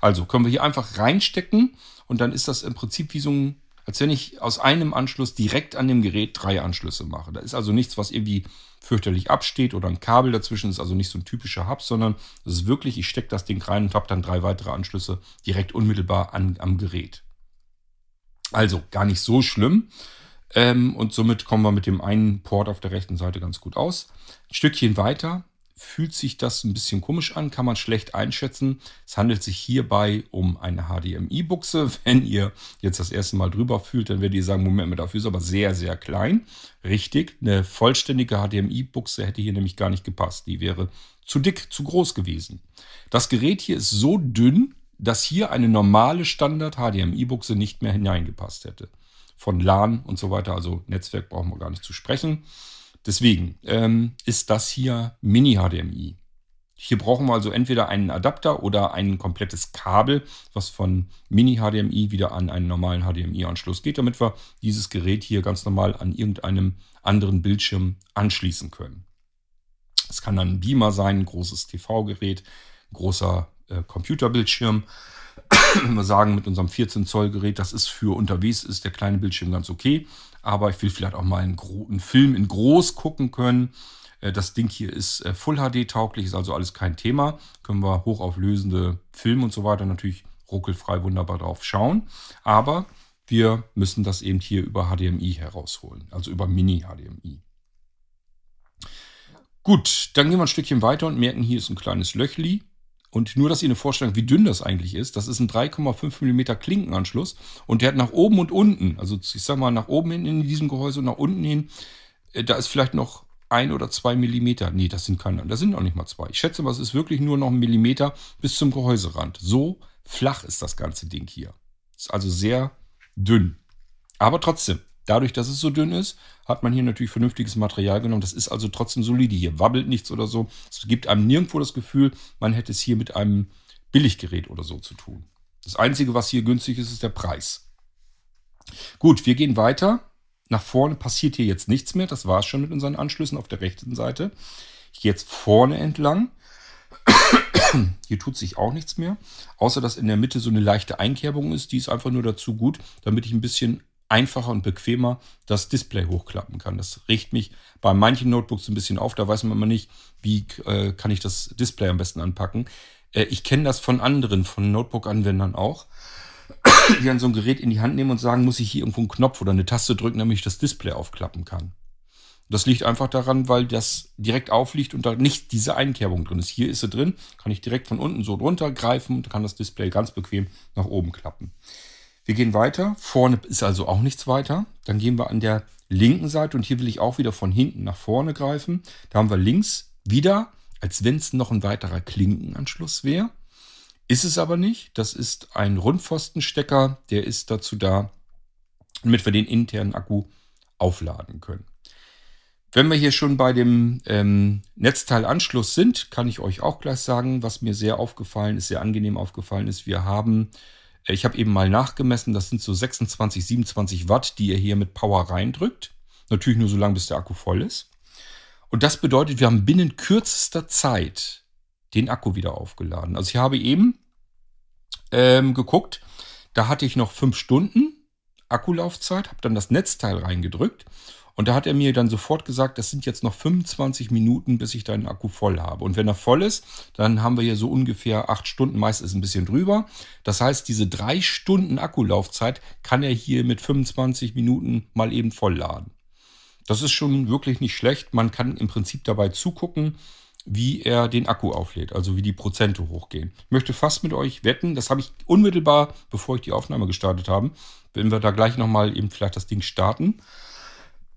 Also können wir hier einfach reinstecken und dann ist das im Prinzip wie so ein als wenn ich aus einem Anschluss direkt an dem Gerät drei Anschlüsse mache. Da ist also nichts, was irgendwie fürchterlich absteht oder ein Kabel dazwischen ist, also nicht so ein typischer Hub, sondern das ist wirklich, ich stecke das Ding rein und habe dann drei weitere Anschlüsse direkt unmittelbar an, am Gerät. Also gar nicht so schlimm. Ähm, und somit kommen wir mit dem einen Port auf der rechten Seite ganz gut aus. Ein Stückchen weiter fühlt sich das ein bisschen komisch an, kann man schlecht einschätzen. Es handelt sich hierbei um eine HDMI-Buchse. Wenn ihr jetzt das erste Mal drüber fühlt, dann werdet ihr sagen, Moment mal, dafür ist aber sehr, sehr klein. Richtig, eine vollständige HDMI-Buchse hätte hier nämlich gar nicht gepasst. Die wäre zu dick, zu groß gewesen. Das Gerät hier ist so dünn, dass hier eine normale Standard-HDMI-Buchse nicht mehr hineingepasst hätte. Von LAN und so weiter, also Netzwerk brauchen wir gar nicht zu sprechen. Deswegen ähm, ist das hier Mini-HDMI. Hier brauchen wir also entweder einen Adapter oder ein komplettes Kabel, was von Mini-HDMI wieder an einen normalen HDMI-Anschluss geht, damit wir dieses Gerät hier ganz normal an irgendeinem anderen Bildschirm anschließen können. Es kann dann ein Beamer sein, ein großes TV-Gerät, ein großer äh, Computerbildschirm. Wenn wir sagen, mit unserem 14 Zoll Gerät, das ist für unterwegs, ist der kleine Bildschirm ganz okay aber ich will vielleicht auch mal einen, einen Film in groß gucken können. Äh, das Ding hier ist äh, Full HD tauglich, ist also alles kein Thema. Können wir hochauflösende Filme und so weiter natürlich ruckelfrei wunderbar drauf schauen. Aber wir müssen das eben hier über HDMI herausholen, also über Mini-HDMI. Gut, dann gehen wir ein Stückchen weiter und merken, hier ist ein kleines Löchli. Und nur, dass ihr eine Vorstellung wie dünn das eigentlich ist, das ist ein 3,5 mm Klinkenanschluss und der hat nach oben und unten, also ich sag mal nach oben hin in diesem Gehäuse und nach unten hin, äh, da ist vielleicht noch ein oder zwei Millimeter. Nee, das sind keine, das sind auch nicht mal zwei. Ich schätze mal, es ist wirklich nur noch ein Millimeter bis zum Gehäuserand. So flach ist das ganze Ding hier. Ist also sehr dünn. Aber trotzdem, Dadurch, dass es so dünn ist, hat man hier natürlich vernünftiges Material genommen. Das ist also trotzdem solide. Hier wabbelt nichts oder so. Es gibt einem nirgendwo das Gefühl, man hätte es hier mit einem Billiggerät oder so zu tun. Das Einzige, was hier günstig ist, ist der Preis. Gut, wir gehen weiter. Nach vorne passiert hier jetzt nichts mehr. Das war es schon mit unseren Anschlüssen auf der rechten Seite. Ich gehe jetzt vorne entlang. Hier tut sich auch nichts mehr, außer dass in der Mitte so eine leichte Einkerbung ist. Die ist einfach nur dazu gut, damit ich ein bisschen einfacher und bequemer das Display hochklappen kann. Das riecht mich bei manchen Notebooks ein bisschen auf. Da weiß man immer nicht, wie äh, kann ich das Display am besten anpacken. Äh, ich kenne das von anderen, von Notebook-Anwendern auch, die dann so ein Gerät in die Hand nehmen und sagen, muss ich hier irgendwo einen Knopf oder eine Taste drücken, damit ich das Display aufklappen kann. Das liegt einfach daran, weil das direkt aufliegt und da nicht diese Einkerbung drin ist. Hier ist sie drin, kann ich direkt von unten so drunter greifen und kann das Display ganz bequem nach oben klappen. Wir gehen weiter. Vorne ist also auch nichts weiter. Dann gehen wir an der linken Seite und hier will ich auch wieder von hinten nach vorne greifen. Da haben wir links wieder, als wenn es noch ein weiterer Klinkenanschluss wäre. Ist es aber nicht. Das ist ein Rundpfostenstecker, der ist dazu da, damit wir den internen Akku aufladen können. Wenn wir hier schon bei dem ähm, Netzteilanschluss sind, kann ich euch auch gleich sagen, was mir sehr aufgefallen ist, sehr angenehm aufgefallen ist. Wir haben, ich habe eben mal nachgemessen, das sind so 26, 27 Watt, die ihr hier mit Power reindrückt. Natürlich nur so lange, bis der Akku voll ist. Und das bedeutet, wir haben binnen kürzester Zeit den Akku wieder aufgeladen. Also ich habe eben ähm, geguckt, da hatte ich noch fünf Stunden Akkulaufzeit, habe dann das Netzteil reingedrückt und da hat er mir dann sofort gesagt, das sind jetzt noch 25 Minuten, bis ich deinen Akku voll habe. Und wenn er voll ist, dann haben wir hier so ungefähr acht Stunden, meist ist ein bisschen drüber. Das heißt, diese drei Stunden Akkulaufzeit kann er hier mit 25 Minuten mal eben vollladen. Das ist schon wirklich nicht schlecht. Man kann im Prinzip dabei zugucken, wie er den Akku auflädt, also wie die Prozente hochgehen. Ich möchte fast mit euch wetten, das habe ich unmittelbar, bevor ich die Aufnahme gestartet habe, wenn wir da gleich nochmal eben vielleicht das Ding starten,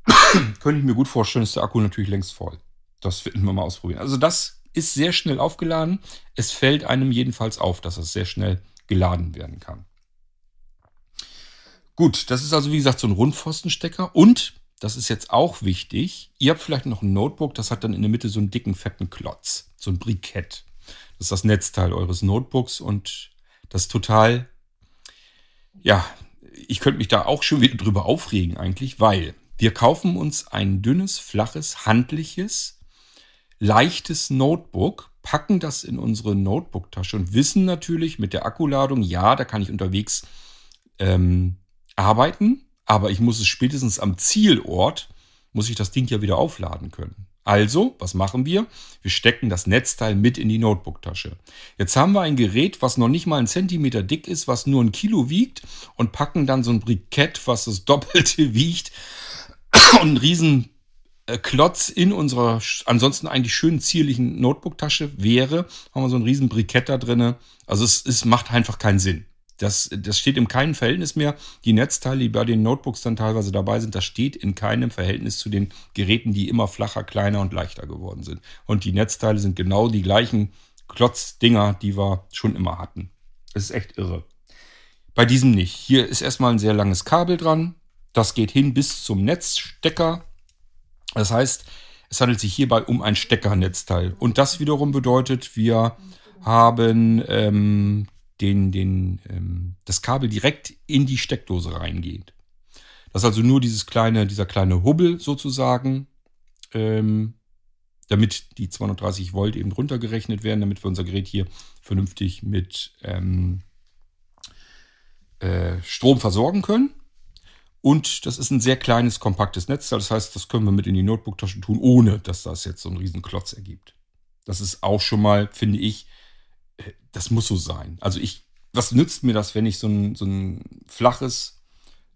könnte ich mir gut vorstellen, ist der Akku natürlich längst voll. Das werden wir mal ausprobieren. Also das ist sehr schnell aufgeladen. Es fällt einem jedenfalls auf, dass es sehr schnell geladen werden kann. Gut, das ist also wie gesagt so ein Rundpfostenstecker und das ist jetzt auch wichtig. Ihr habt vielleicht noch ein Notebook, das hat dann in der Mitte so einen dicken, fetten Klotz, so ein Brikett. Das ist das Netzteil eures Notebooks und das total, ja, ich könnte mich da auch schon wieder drüber aufregen eigentlich, weil wir kaufen uns ein dünnes, flaches, handliches, leichtes Notebook, packen das in unsere Notebook-Tasche und wissen natürlich mit der Akkuladung, ja, da kann ich unterwegs ähm, arbeiten, aber ich muss es spätestens am Zielort, muss ich das Ding ja wieder aufladen können. Also, was machen wir? Wir stecken das Netzteil mit in die Notebook-Tasche. Jetzt haben wir ein Gerät, was noch nicht mal einen Zentimeter dick ist, was nur ein Kilo wiegt und packen dann so ein Brikett, was das Doppelte wiegt, und einen riesen äh, Klotz in unserer ansonsten eigentlich schönen zierlichen Notebook-Tasche wäre, haben wir so einen riesen Brikett da drin. Also es, es macht einfach keinen Sinn. Das, das steht in keinem Verhältnis mehr. Die Netzteile, die bei den Notebooks dann teilweise dabei sind, das steht in keinem Verhältnis zu den Geräten, die immer flacher, kleiner und leichter geworden sind. Und die Netzteile sind genau die gleichen Klotzdinger, die wir schon immer hatten. Das ist echt irre. Bei diesem nicht. Hier ist erstmal ein sehr langes Kabel dran. Das geht hin bis zum Netzstecker. Das heißt, es handelt sich hierbei um ein Steckernetzteil. Und das wiederum bedeutet, wir haben ähm, den, den, ähm, das Kabel direkt in die Steckdose reingeht. Das ist also nur dieses kleine, dieser kleine Hubbel sozusagen, ähm, damit die 230 Volt eben runtergerechnet werden, damit wir unser Gerät hier vernünftig mit ähm, äh, Strom versorgen können. Und das ist ein sehr kleines, kompaktes Netzteil. Das heißt, das können wir mit in die Notebook-Tasche tun, ohne dass das jetzt so einen riesen Klotz ergibt. Das ist auch schon mal, finde ich, äh, das muss so sein. Also ich, was nützt mir das, wenn ich so ein, so ein flaches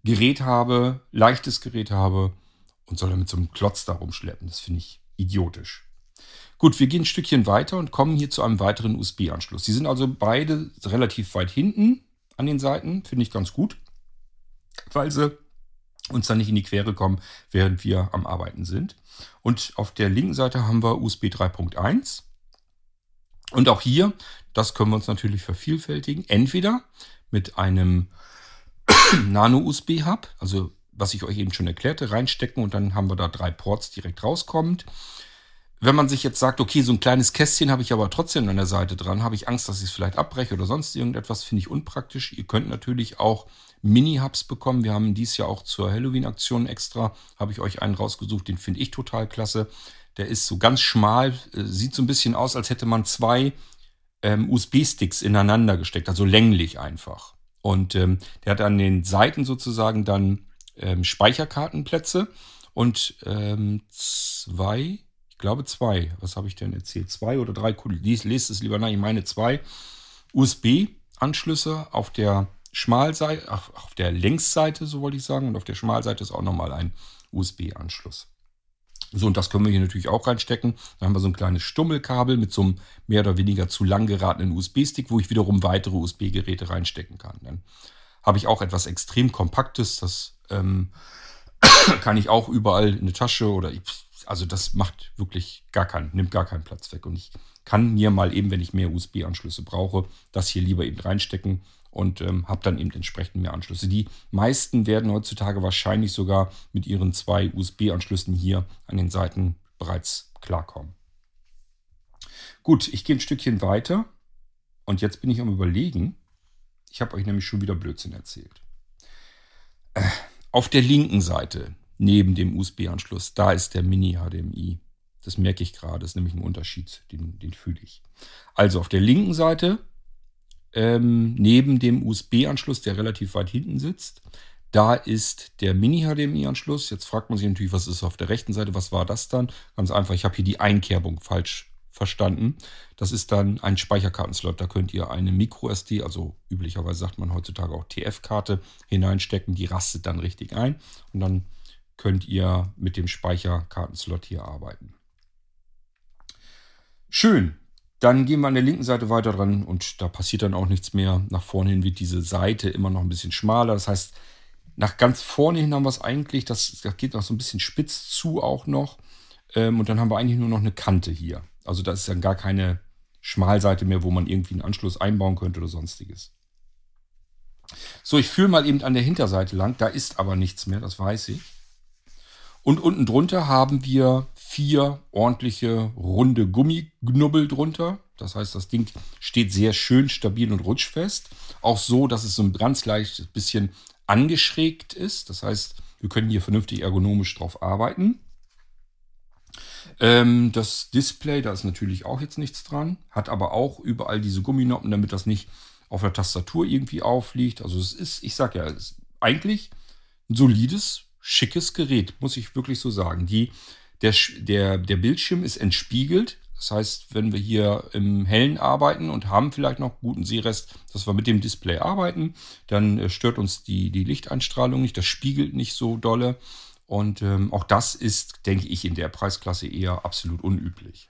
Gerät habe, leichtes Gerät habe und soll damit so einem Klotz da rumschleppen? Das finde ich idiotisch. Gut, wir gehen ein Stückchen weiter und kommen hier zu einem weiteren USB-Anschluss. Die sind also beide relativ weit hinten an den Seiten, finde ich ganz gut, weil sie uns dann nicht in die Quere kommen, während wir am Arbeiten sind. Und auf der linken Seite haben wir USB 3.1. Und auch hier, das können wir uns natürlich vervielfältigen. Entweder mit einem Nano-USB-Hub, also was ich euch eben schon erklärte, reinstecken und dann haben wir da drei Ports direkt rauskommend. Wenn man sich jetzt sagt, okay, so ein kleines Kästchen habe ich aber trotzdem an der Seite dran, habe ich Angst, dass ich es vielleicht abbreche oder sonst irgendetwas, finde ich unpraktisch. Ihr könnt natürlich auch Mini-Hubs bekommen. Wir haben dies ja auch zur Halloween-Aktion extra, habe ich euch einen rausgesucht, den finde ich total klasse. Der ist so ganz schmal, äh, sieht so ein bisschen aus, als hätte man zwei ähm, USB-Sticks ineinander gesteckt, also länglich einfach. Und ähm, der hat an den Seiten sozusagen dann ähm, Speicherkartenplätze und ähm, zwei, ich glaube zwei, was habe ich denn erzählt? Zwei oder drei, lest es lieber nach, ich meine zwei USB-Anschlüsse auf der Schmalseite, auf der Längsseite, so wollte ich sagen, und auf der Schmalseite ist auch nochmal ein USB-Anschluss. So, und das können wir hier natürlich auch reinstecken. Dann haben wir so ein kleines Stummelkabel mit so einem mehr oder weniger zu lang geratenen USB-Stick, wo ich wiederum weitere USB-Geräte reinstecken kann. Dann habe ich auch etwas extrem Kompaktes. Das ähm, kann ich auch überall in eine Tasche oder ich, also das macht wirklich gar keinen, nimmt gar keinen Platz weg. Und ich kann mir mal eben, wenn ich mehr USB-Anschlüsse brauche, das hier lieber eben reinstecken und ähm, habe dann eben entsprechend mehr Anschlüsse. Die meisten werden heutzutage wahrscheinlich sogar mit ihren zwei USB-Anschlüssen hier an den Seiten bereits klarkommen. Gut, ich gehe ein Stückchen weiter und jetzt bin ich am Überlegen. Ich habe euch nämlich schon wieder Blödsinn erzählt. Äh, auf der linken Seite, neben dem USB-Anschluss, da ist der Mini-HDMI. Das merke ich gerade, das ist nämlich ein Unterschied, den, den fühle ich. Also auf der linken Seite ähm, neben dem USB-Anschluss, der relativ weit hinten sitzt. Da ist der Mini-HDMI-Anschluss. Jetzt fragt man sich natürlich, was ist auf der rechten Seite? Was war das dann? Ganz einfach, ich habe hier die Einkerbung falsch verstanden. Das ist dann ein Speicherkartenslot. Da könnt ihr eine MicroSD, also üblicherweise sagt man heutzutage auch TF-Karte, hineinstecken. Die rastet dann richtig ein und dann könnt ihr mit dem Speicherkartenslot hier arbeiten. Schön. Dann gehen wir an der linken Seite weiter dran und da passiert dann auch nichts mehr. Nach vorne hin wird diese Seite immer noch ein bisschen schmaler. Das heißt, nach ganz vorne hin haben wir es eigentlich, das, das geht noch so ein bisschen spitz zu auch noch. Ähm, und dann haben wir eigentlich nur noch eine Kante hier. Also da ist dann gar keine Schmalseite mehr, wo man irgendwie einen Anschluss einbauen könnte oder sonstiges. So, ich fühle mal eben an der Hinterseite lang. Da ist aber nichts mehr, das weiß ich. Und unten drunter haben wir vier ordentliche runde Gummignubbel drunter. Das heißt, das Ding steht sehr schön stabil und rutschfest. Auch so, dass es so ein ganz leicht bisschen angeschrägt ist. Das heißt, wir können hier vernünftig ergonomisch drauf arbeiten. Ähm, das Display, da ist natürlich auch jetzt nichts dran, hat aber auch überall diese Gumminoppen, damit das nicht auf der Tastatur irgendwie aufliegt. Also es ist, ich sag ja, eigentlich ein solides, schickes Gerät, muss ich wirklich so sagen. Die der, der, der Bildschirm ist entspiegelt. Das heißt, wenn wir hier im Hellen arbeiten und haben vielleicht noch guten Sehrest, dass wir mit dem Display arbeiten, dann äh, stört uns die, die Lichteinstrahlung nicht, das spiegelt nicht so dolle. Und ähm, auch das ist, denke ich, in der Preisklasse eher absolut unüblich.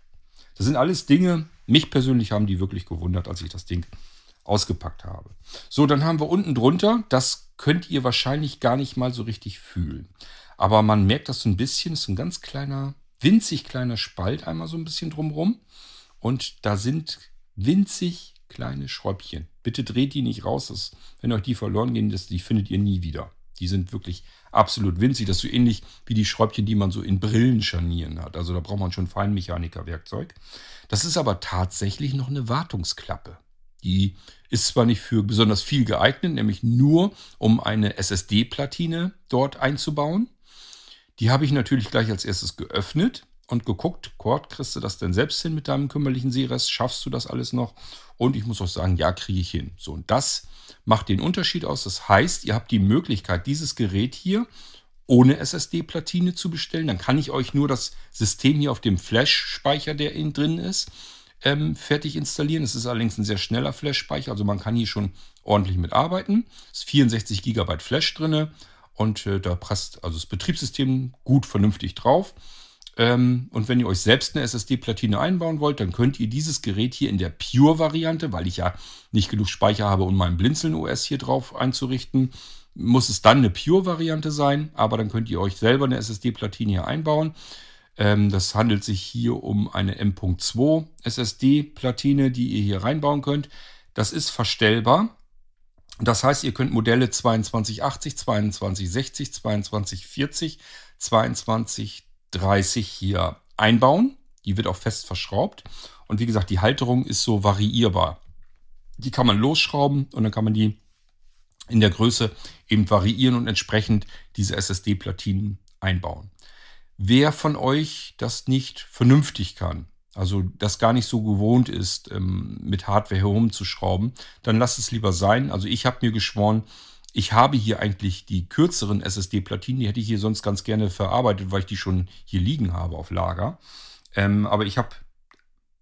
Das sind alles Dinge, mich persönlich haben die wirklich gewundert, als ich das Ding ausgepackt habe. So, dann haben wir unten drunter, das könnt ihr wahrscheinlich gar nicht mal so richtig fühlen. Aber man merkt das so ein bisschen, ist ein ganz kleiner, winzig kleiner Spalt einmal so ein bisschen drumrum. Und da sind winzig kleine Schräubchen. Bitte dreht die nicht raus. Das, wenn euch die verloren gehen, das, die findet ihr nie wieder. Die sind wirklich absolut winzig. Das ist so ähnlich wie die Schräubchen, die man so in Brillenscharnieren hat. Also da braucht man schon Feinmechanikerwerkzeug. Das ist aber tatsächlich noch eine Wartungsklappe. Die ist zwar nicht für besonders viel geeignet, nämlich nur um eine SSD-Platine dort einzubauen. Die habe ich natürlich gleich als erstes geöffnet und geguckt, Kurt, kriegst du das denn selbst hin mit deinem kümmerlichen Seerest? Schaffst du das alles noch? Und ich muss auch sagen, ja, kriege ich hin. So, und das macht den Unterschied aus. Das heißt, ihr habt die Möglichkeit, dieses Gerät hier ohne SSD-Platine zu bestellen. Dann kann ich euch nur das System hier auf dem Flash-Speicher, der innen drin ist, ähm, fertig installieren. Es ist allerdings ein sehr schneller Flash-Speicher, also man kann hier schon ordentlich mitarbeiten. Es ist 64 GB Flash drin und äh, da passt also das Betriebssystem gut vernünftig drauf. Ähm, und wenn ihr euch selbst eine SSD-Platine einbauen wollt, dann könnt ihr dieses Gerät hier in der Pure-Variante, weil ich ja nicht genug Speicher habe, um meinen Blinzeln-OS hier drauf einzurichten, muss es dann eine Pure-Variante sein. Aber dann könnt ihr euch selber eine SSD-Platine hier einbauen. Ähm, das handelt sich hier um eine M.2 SSD-Platine, die ihr hier reinbauen könnt. Das ist verstellbar. Das heißt, ihr könnt Modelle 2280, 2260, 2240, 2230 hier einbauen. Die wird auch fest verschraubt. Und wie gesagt, die Halterung ist so variierbar. Die kann man losschrauben und dann kann man die in der Größe eben variieren und entsprechend diese SSD-Platinen einbauen. Wer von euch das nicht vernünftig kann, also das gar nicht so gewohnt ist, ähm, mit Hardware herumzuschrauben, dann lasst es lieber sein. Also ich habe mir geschworen, ich habe hier eigentlich die kürzeren SSD-Platinen, die hätte ich hier sonst ganz gerne verarbeitet, weil ich die schon hier liegen habe auf Lager. Ähm, aber ich habe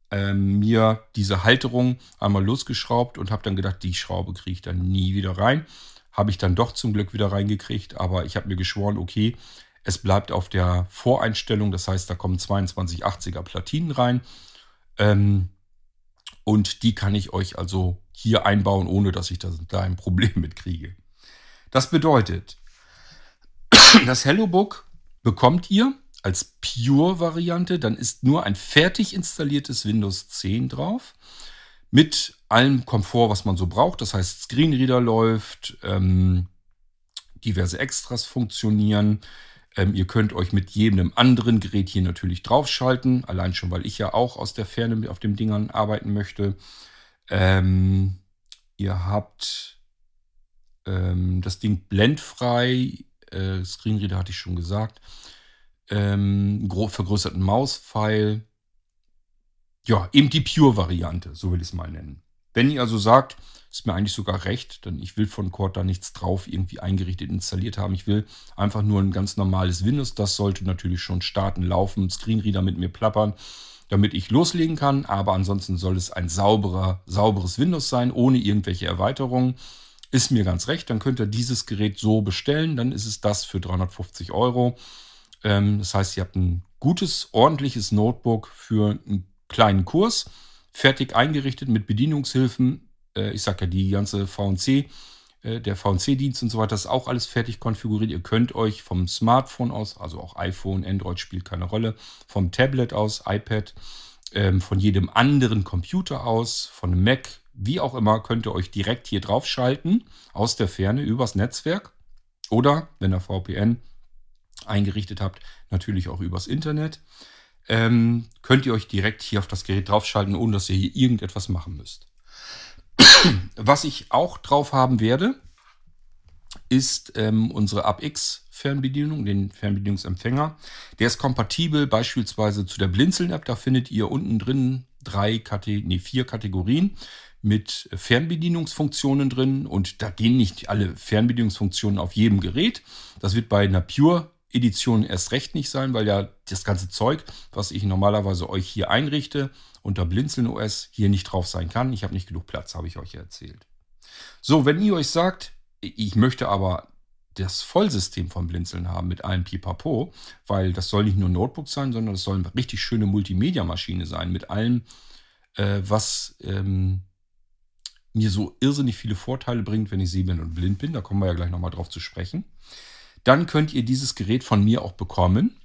ähm, mir diese Halterung einmal losgeschraubt und habe dann gedacht, die Schraube kriege ich dann nie wieder rein. Habe ich dann doch zum Glück wieder reingekriegt, aber ich habe mir geschworen, okay, Es bleibt auf der Voreinstellung, das heißt, da kommen 2280er Platinen rein. Ähm, und die kann ich euch also hier einbauen, ohne dass ich da ein Problem mit kriege. Das bedeutet, das HelloBook bekommt ihr als Pure-Variante. Dann ist nur ein fertig installiertes Windows 10 drauf. Mit allem Komfort, was man so braucht. Das heißt, Screenreader läuft, ähm, diverse Extras funktionieren. Ähm, ihr könnt euch mit jedem anderen Gerät hier natürlich draufschalten. Allein schon, weil ich ja auch aus der Ferne auf dem Dingern arbeiten möchte. Ähm, ihr habt ähm, das Ding blendfrei. Äh, Screenreader hatte ich schon gesagt. Ähm, vergrößerten Mauspfeil. Ja, eben die Pure-Variante, so will ich es mal nennen. Wenn ihr also sagt, ist mir eigentlich sogar recht, denn ich will von Cord da nichts drauf irgendwie eingerichtet, installiert haben. Ich will einfach nur ein ganz normales Windows. Das sollte natürlich schon starten, laufen, Screenreader mit mir plappern, damit ich loslegen kann. Aber ansonsten soll es ein sauberer, sauberes Windows sein, ohne irgendwelche Erweiterungen. Ist mir ganz recht, dann könnt ihr dieses Gerät so bestellen. Dann ist es das für 350 Euro. Ähm, das heißt, ihr habt ein gutes, ordentliches Notebook für einen kleinen Kurs, fertig eingerichtet mit Bedienungshilfen ich sage ja, die ganze VNC, äh, der VNC-Dienst und so weiter, ist auch alles fertig konfiguriert. Ihr könnt euch vom Smartphone aus, also auch iPhone, Android spielt keine Rolle, vom Tablet aus, iPad, ähm, von jedem anderen Computer aus, von Mac, wie auch immer, könnt ihr euch direkt hier drauf schalten, aus der Ferne, übers Netzwerk. Oder, wenn ihr VPN eingerichtet habt, natürlich auch übers Internet. Ähm, könnt ihr euch direkt hier auf das Gerät draufschalten, ohne dass ihr hier irgendetwas machen müsst. Was ich auch drauf haben werde, ist ähm, unsere AppX-Fernbedienung, den Fernbedienungsempfänger. Der ist kompatibel beispielsweise zu der Blinzeln-App. Da findet ihr unten drin drei, Kate nee, vier Kategorien mit Fernbedienungsfunktionen drin. Und da gehen nicht alle Fernbedienungsfunktionen auf jedem Gerät. Das wird bei einer Pure Edition erst recht nicht sein, weil ja das ganze Zeug, was ich normalerweise euch hier einrichte, unter Blinzeln OS hier nicht drauf sein kann. Ich habe nicht genug Platz, habe ich euch ja erzählt. So, wenn ihr euch sagt, ich möchte aber das Vollsystem von Blinzeln haben mit allem Pipapo, weil das soll nicht nur ein Notebook sein, sondern das soll eine richtig schöne Multimedia-Maschine sein mit allem, äh, was ähm, mir so irrsinnig viele Vorteile bringt, wenn ich sehblind und blind bin. Da kommen wir ja gleich nochmal drauf zu sprechen. Dann könnt ihr dieses Gerät von mir auch bekommen.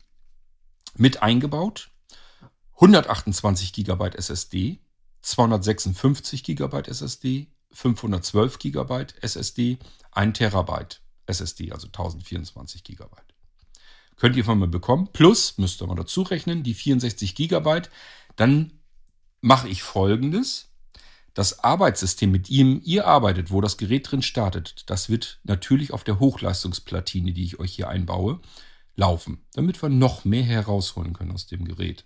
Mit eingebaut. 128 GB SSD, 256 GB SSD, 512 GB SSD, 1 Terabyte SSD, also 1024 GB. Könnt ihr von mir bekommen. Plus, müsst ihr mal dazu rechnen, die 64 GB. Dann mache ich folgendes das Arbeitssystem, mit dem ihr arbeitet, wo das Gerät drin startet, das wird natürlich auf der Hochleistungsplatine, die ich euch hier einbaue, laufen, damit wir noch mehr herausholen können aus dem Gerät.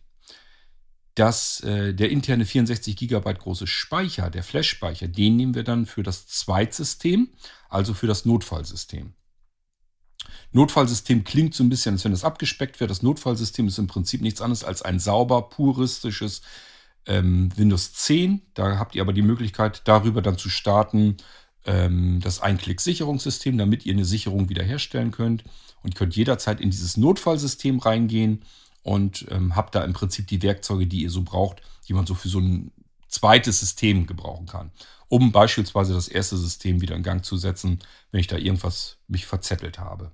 Das, äh, der interne 64 GB große Speicher, der Flash-Speicher, den nehmen wir dann für das Zweitsystem, also für das Notfallsystem. Notfallsystem klingt so ein bisschen, als wenn das abgespeckt wird. Das Notfallsystem ist im Prinzip nichts anderes als ein sauber, puristisches ähm, Windows 10. Da habt ihr aber die Möglichkeit, darüber dann zu starten, ähm, das Einklick-Sicherungssystem, damit ihr eine Sicherung wiederherstellen könnt. Und könnt jederzeit in dieses Notfallsystem reingehen und ähm, habt da im Prinzip die Werkzeuge, die ihr so braucht, die man so für so ein zweites System gebrauchen kann. Um beispielsweise das erste System wieder in Gang zu setzen, wenn ich da irgendwas mich verzettelt habe.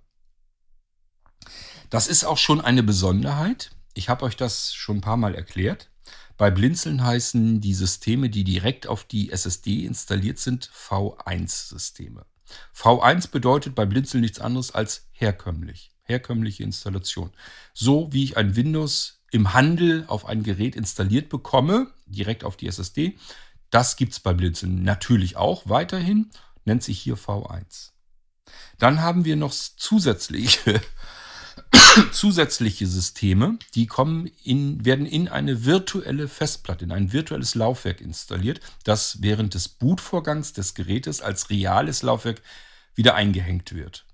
Das ist auch schon eine Besonderheit. Ich habe euch das schon ein paar Mal erklärt. Bei Blinzeln heißen die Systeme, die direkt auf die SSD installiert sind, V1-Systeme. V1 bedeutet bei Blinzeln nichts anderes als herkömmlich. Herkömmliche Installation. So wie ich ein Windows im Handel auf ein Gerät installiert bekomme, direkt auf die SSD, das gibt es bei Blinzeln natürlich auch weiterhin, nennt sich hier V1. Dann haben wir noch zusätzliche zusätzliche Systeme, die kommen in, werden in eine virtuelle Festplatte, in ein virtuelles Laufwerk installiert, das während des Bootvorgangs des Gerätes als reales Laufwerk wieder eingehängt wird.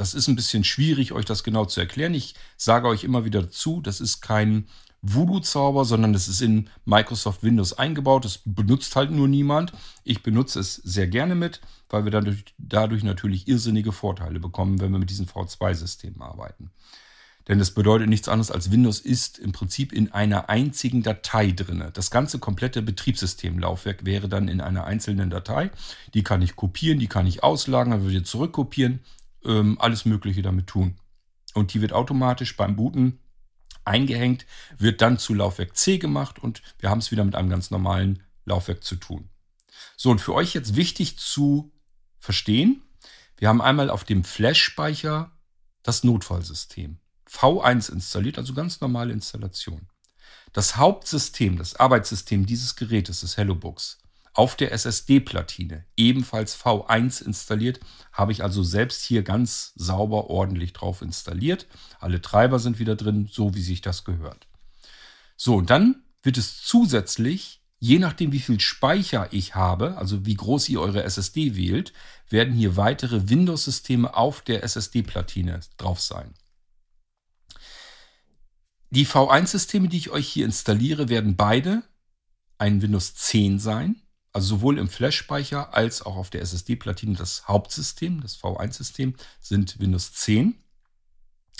Das ist ein bisschen schwierig, euch das genau zu erklären. Ich sage euch immer wieder dazu, das ist kein Voodoo-Zauber, sondern das ist in Microsoft Windows eingebaut. Das benutzt halt nur niemand. Ich benutze es sehr gerne mit, weil wir dadurch, dadurch natürlich irrsinnige Vorteile bekommen, wenn wir mit diesen V2-Systemen arbeiten. Denn das bedeutet nichts anderes als Windows ist im Prinzip in einer einzigen Datei drin. Das ganze komplette Betriebssystemlaufwerk wäre dann in einer einzelnen Datei. Die kann ich kopieren, die kann ich auslagern, dann würde ich zurückkopieren, ähm, alles Mögliche damit tun. Und die wird automatisch beim Booten eingehängt, wird dann zu Laufwerk C gemacht und wir haben es wieder mit einem ganz normalen Laufwerk zu tun. So, und für euch jetzt wichtig zu verstehen, wir haben einmal auf dem Flash-Speicher das Notfallsystem. V1 installiert, also ganz normale Installation. Das Hauptsystem, das Arbeitssystem dieses Gerätes, des HelloBooks, auf der SSD-Platine, ebenfalls V1 installiert, habe ich also selbst hier ganz sauber ordentlich drauf installiert. Alle Treiber sind wieder drin, so wie sich das gehört. So, und dann wird es zusätzlich, je nachdem wie viel Speicher ich habe, also wie groß ihr eure SSD wählt, werden hier weitere Windows-Systeme auf der SSD-Platine drauf sein. Die V1-Systeme, die ich euch hier installiere, werden beide ein Windows 10 sein. Also sowohl im Flash-Speicher als auch auf der SSD-Platine das Hauptsystem, das V1-System, sind Windows 10.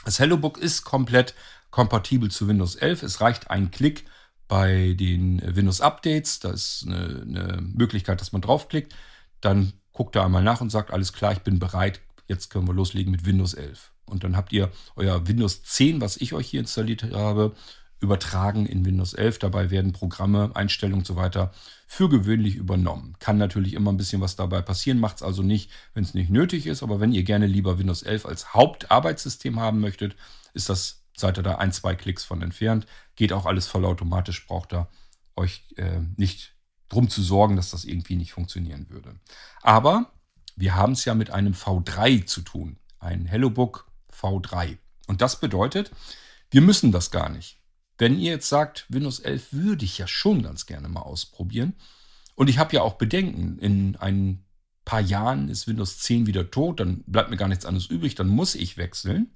Das HelloBook ist komplett kompatibel zu Windows 11. Es reicht ein Klick bei den Windows-Updates. Da ist eine, eine Möglichkeit, dass man draufklickt. Dann guckt er einmal nach und sagt, alles klar, ich bin bereit. Jetzt können wir loslegen mit Windows 11. Und dann habt ihr euer Windows 10, was ich euch hier installiert habe, übertragen in Windows 11. Dabei werden Programme, Einstellungen und so weiter für gewöhnlich übernommen. Kann natürlich immer ein bisschen was dabei passieren, macht es also nicht, wenn es nicht nötig ist. Aber wenn ihr gerne lieber Windows 11 als Hauptarbeitssystem haben möchtet, ist das, seid ihr da ein, zwei Klicks von entfernt. Geht auch alles vollautomatisch, braucht ihr euch äh, nicht drum zu sorgen, dass das irgendwie nicht funktionieren würde. Aber wir haben es ja mit einem V3 zu tun. Ein HelloBook V3. Und das bedeutet, wir müssen das gar nicht. Wenn ihr jetzt sagt, Windows 11 würde ich ja schon ganz gerne mal ausprobieren. Und ich habe ja auch Bedenken, in ein paar Jahren ist Windows 10 wieder tot, dann bleibt mir gar nichts anderes übrig, dann muss ich wechseln.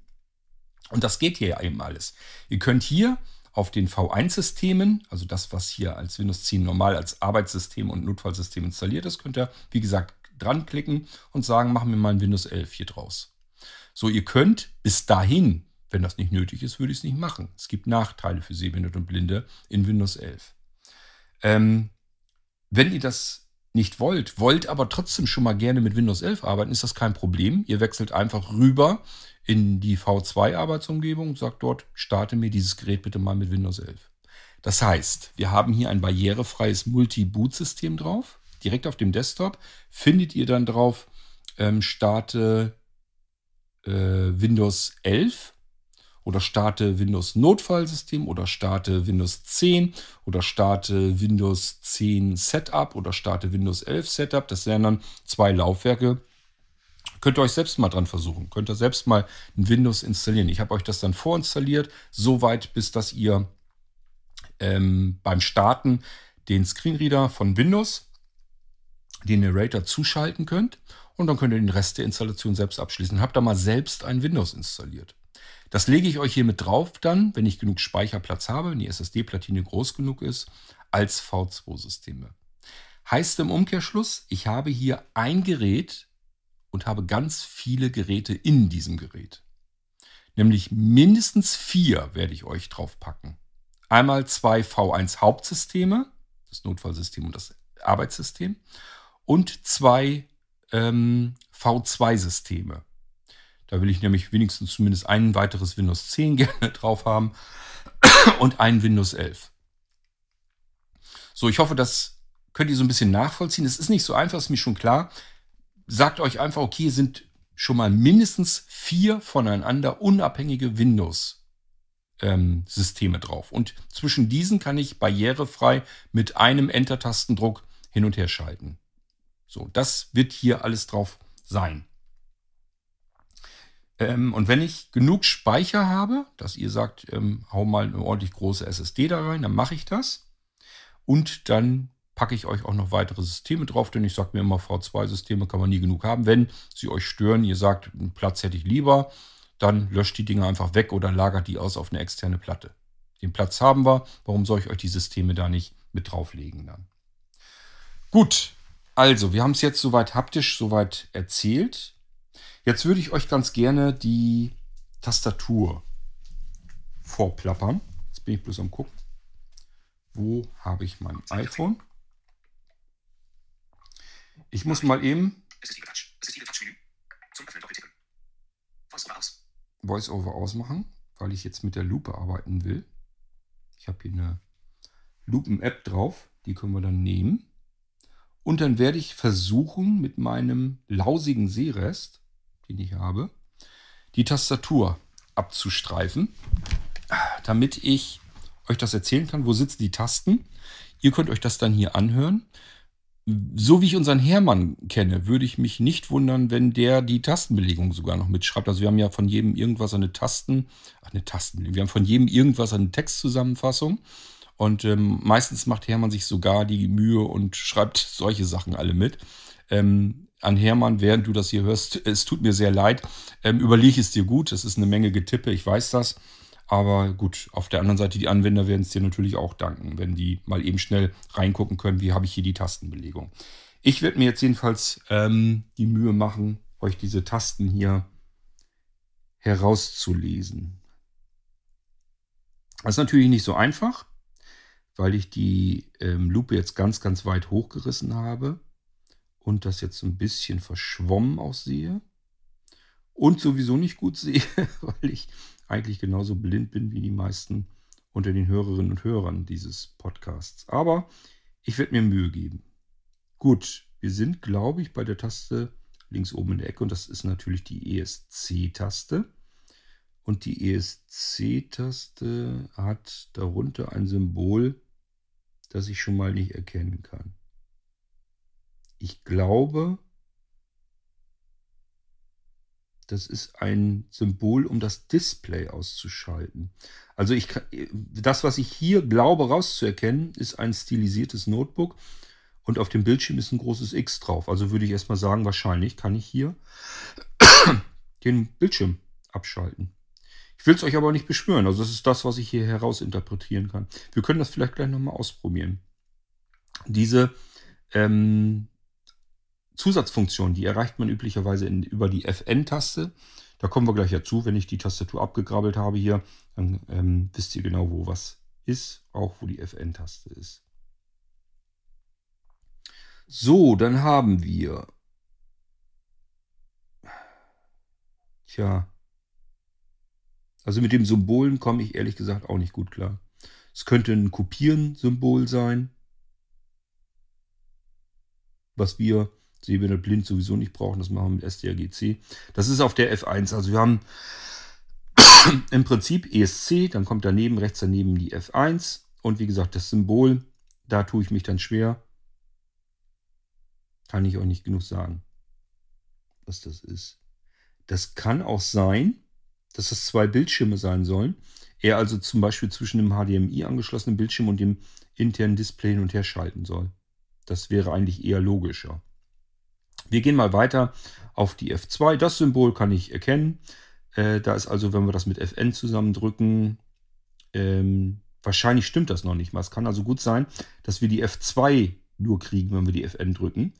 Und das geht hier ja eben alles. Ihr könnt hier auf den V1-Systemen, also das, was hier als Windows 10 normal als Arbeitssystem und Notfallsystem installiert ist, könnt ihr, wie gesagt, dran klicken und sagen, machen wir mal ein Windows 11 hier draus. So, ihr könnt bis dahin, wenn das nicht nötig ist, würde ich es nicht machen. Es gibt Nachteile für Sehbehinderte und Blinde in Windows 11. Ähm, wenn ihr das nicht wollt, wollt aber trotzdem schon mal gerne mit Windows 11 arbeiten, ist das kein Problem. Ihr wechselt einfach rüber in die V2-Arbeitsumgebung und sagt dort, starte mir dieses Gerät bitte mal mit Windows 11. Das heißt, wir haben hier ein barrierefreies Multi-Boot-System drauf. Direkt auf dem Desktop findet ihr dann drauf, ähm, starte äh, Windows 11 oder starte Windows Notfallsystem oder starte Windows 10 oder starte Windows 10 Setup oder starte Windows 11 Setup. Das wären dann zwei Laufwerke. Könnt ihr euch selbst mal dran versuchen. Könnt ihr selbst mal ein Windows installieren. Ich habe euch das dann vorinstalliert, soweit bis dass ihr ähm, beim Starten den Screenreader von Windows, den Narrator zuschalten könnt und dann könnt ihr den Rest der Installation selbst abschließen. Habt da mal selbst ein Windows installiert. Das lege ich euch hier mit drauf dann, wenn ich genug Speicherplatz habe, wenn die SSD-Platine groß genug ist, als V2-Systeme. Heißt im Umkehrschluss, ich habe hier ein Gerät und habe ganz viele Geräte in diesem Gerät. Nämlich mindestens vier werde ich euch drauf packen. Einmal zwei V1 Hauptsysteme, das Notfallsystem und das Arbeitssystem, und zwei ähm, V2-Systeme. Da will ich nämlich wenigstens zumindest ein weiteres Windows 10 gerne drauf haben und ein Windows 11. So, ich hoffe, das könnt ihr so ein bisschen nachvollziehen. Es ist nicht so einfach, ist mir schon klar. Sagt euch einfach, okay, sind schon mal mindestens vier voneinander unabhängige Windows-Systeme ähm, drauf. Und zwischen diesen kann ich barrierefrei mit einem Enter-Tastendruck hin und her schalten. So, das wird hier alles drauf sein. Ähm, und wenn ich genug Speicher habe, dass ihr sagt, ähm, hau mal eine ordentlich große SSD da rein, dann mache ich das. Und dann packe ich euch auch noch weitere Systeme drauf, denn ich sage mir immer, V2-Systeme kann man nie genug haben. Wenn sie euch stören, ihr sagt, einen Platz hätte ich lieber, dann löscht die Dinge einfach weg oder lagert die aus auf eine externe Platte. Den Platz haben wir, warum soll ich euch die Systeme da nicht mit drauflegen dann? Gut, also, wir haben es jetzt soweit haptisch soweit erzählt. Jetzt würde ich euch ganz gerne die Tastatur vorplappern. Jetzt bin ich bloß am gucken. Wo habe ich mein iPhone? Ich muss mal eben. Voice-Over aus. Voice-Over ausmachen, weil ich jetzt mit der Lupe arbeiten will. Ich habe hier eine Lupen-App drauf. Die können wir dann nehmen. Und dann werde ich versuchen, mit meinem lausigen Sehrest, den ich habe, die Tastatur abzustreifen, damit ich euch das erzählen kann. Wo sitzen die Tasten? Ihr könnt euch das dann hier anhören. So wie ich unseren Hermann kenne, würde ich mich nicht wundern, wenn der die Tastenbelegung sogar noch mitschreibt. Also wir haben ja von jedem irgendwas eine Tasten, ach, eine Tastenbelegung. Wir haben von jedem irgendwas eine Textzusammenfassung. Und ähm, meistens macht Hermann sich sogar die Mühe und schreibt solche Sachen alle mit. Ähm, an Hermann, während du das hier hörst, es tut mir sehr leid. Ähm, überlege es dir gut. Es ist eine Menge Getippe, ich weiß das. Aber gut, auf der anderen Seite, die Anwender werden es dir natürlich auch danken, wenn die mal eben schnell reingucken können, wie habe ich hier die Tastenbelegung. Ich werde mir jetzt jedenfalls ähm, die Mühe machen, euch diese Tasten hier herauszulesen. Das ist natürlich nicht so einfach weil ich die ähm, Lupe jetzt ganz, ganz weit hochgerissen habe und das jetzt ein bisschen verschwommen aussehe und sowieso nicht gut sehe, weil ich eigentlich genauso blind bin wie die meisten unter den Hörerinnen und Hörern dieses Podcasts. Aber ich werde mir Mühe geben. Gut, wir sind, glaube ich, bei der Taste links oben in der Ecke und das ist natürlich die ESC-Taste. Und die ESC-Taste hat darunter ein Symbol, das ich schon mal nicht erkennen kann. Ich glaube, das ist ein Symbol, um das Display auszuschalten. Also ich das, was ich hier glaube rauszuerkennen, ist ein stilisiertes Notebook und auf dem Bildschirm ist ein großes X drauf. Also würde ich erstmal sagen, wahrscheinlich kann ich hier den Bildschirm abschalten. Ich will es euch aber nicht beschwören. Also das ist das, was ich hier herausinterpretieren kann. Wir können das vielleicht gleich nochmal ausprobieren. Diese ähm, Zusatzfunktion, die erreicht man üblicherweise in, über die FN-Taste. Da kommen wir gleich dazu. Wenn ich die Tastatur abgegrabbelt habe hier, dann ähm, wisst ihr genau, wo was ist, auch wo die FN-Taste ist. So, dann haben wir. Tja, also mit dem Symbolen komme ich ehrlich gesagt auch nicht gut klar. Es könnte ein Kopieren-Symbol sein, was wir sehbehindert blind sowieso nicht brauchen. Das machen wir mit STRGC. Das ist auf der F1. Also wir haben im Prinzip ESC, dann kommt daneben, rechts daneben die F1. Und wie gesagt, das Symbol, da tue ich mich dann schwer. Kann ich euch nicht genug sagen, was das ist. Das kann auch sein, dass das zwei Bildschirme sein sollen. Er also zum Beispiel zwischen dem HDMI angeschlossenen Bildschirm und dem internen Display hin und her schalten soll. Das wäre eigentlich eher logischer. Wir gehen mal weiter auf die F2. Das Symbol kann ich erkennen. Äh, da ist also, wenn wir das mit Fn zusammendrücken, ähm, wahrscheinlich stimmt das noch nicht mal. Es kann also gut sein, dass wir die F2 nur kriegen, wenn wir die Fn drücken,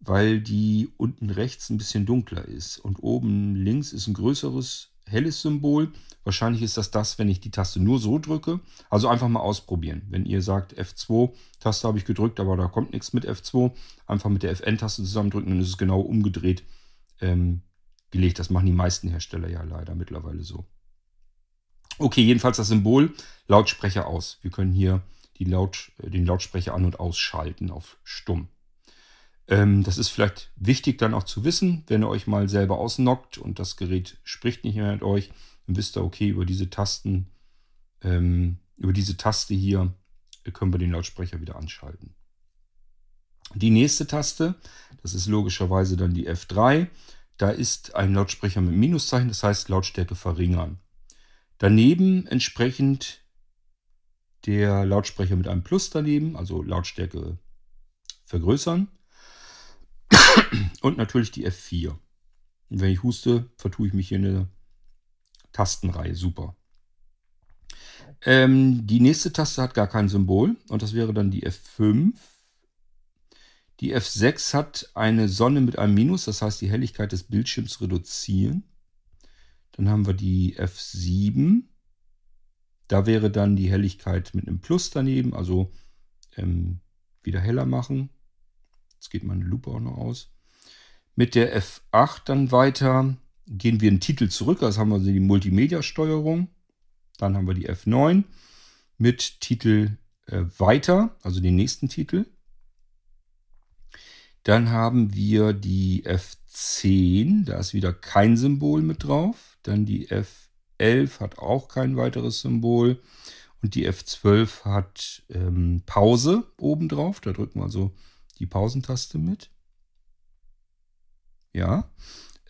weil die unten rechts ein bisschen dunkler ist. Und oben links ist ein größeres helles Symbol. Wahrscheinlich ist das das, wenn ich die Taste nur so drücke. Also einfach mal ausprobieren. Wenn ihr sagt, F2-Taste habe ich gedrückt, aber da kommt nichts mit F2, einfach mit der Fn-Taste zusammendrücken, dann ist es genau umgedreht ähm, gelegt. Das machen die meisten Hersteller ja leider mittlerweile so. Okay, jedenfalls das Symbol Lautsprecher aus. Wir können hier Laut, äh, den Lautsprecher an- und ausschalten auf stumm. Ähm, das ist vielleicht wichtig dann auch zu wissen, wenn ihr euch mal selber ausnockt und das Gerät spricht nicht mehr mit euch, dann wisst ihr, okay, über diese Tasten, ähm, über diese Taste hier können wir den Lautsprecher wieder anschalten. Die nächste Taste, das ist logischerweise dann die F3. Da ist ein Lautsprecher mit Minuszeichen, das heißt Lautstärke verringern. Daneben entsprechend der Lautsprecher mit einem Plus daneben, also Lautstärke vergrößern. Und natürlich die F4. Und wenn ich huste, vertue ich mich hier in eine Tastenreihe. Super. Ähm, die nächste Taste hat gar kein Symbol und das wäre dann die F5. Die F6 hat eine Sonne mit einem Minus, das heißt die Helligkeit des Bildschirms reduzieren. Dann haben wir die F7. Da wäre dann die Helligkeit mit einem Plus daneben, also ähm, wieder heller machen. Jetzt geht meine Lupe auch noch aus. Mit der F8 dann weiter gehen wir einen Titel zurück. Das haben wir die Multimedia-Steuerung. Dann haben wir die F9 mit Titel äh, weiter, also den nächsten Titel. Dann haben wir die F10, da ist wieder kein Symbol mit drauf. Dann die F11 hat auch kein weiteres Symbol. Und die F12 hat ähm, Pause oben drauf. Da drücken wir also die Pausentaste mit. Ja.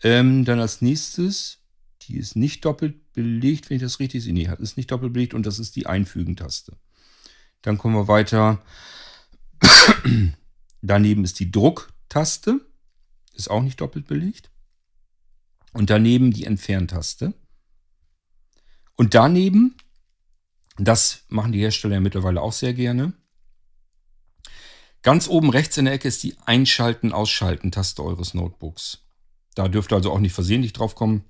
Ähm, dann als nächstes, die ist nicht doppelt belegt, wenn ich das richtig sehe. Nee, ist nicht doppelt belegt und das ist die Einfügen-Taste. Dann kommen wir weiter. daneben ist die Drucktaste. Ist auch nicht doppelt belegt. Und daneben die Entferntaste. Und daneben, das machen die Hersteller ja mittlerweile auch sehr gerne. Ganz oben rechts in der Ecke ist die Einschalten-Ausschalten-Taste eures Notebooks. Da dürfte also auch nicht versehentlich drauf kommen.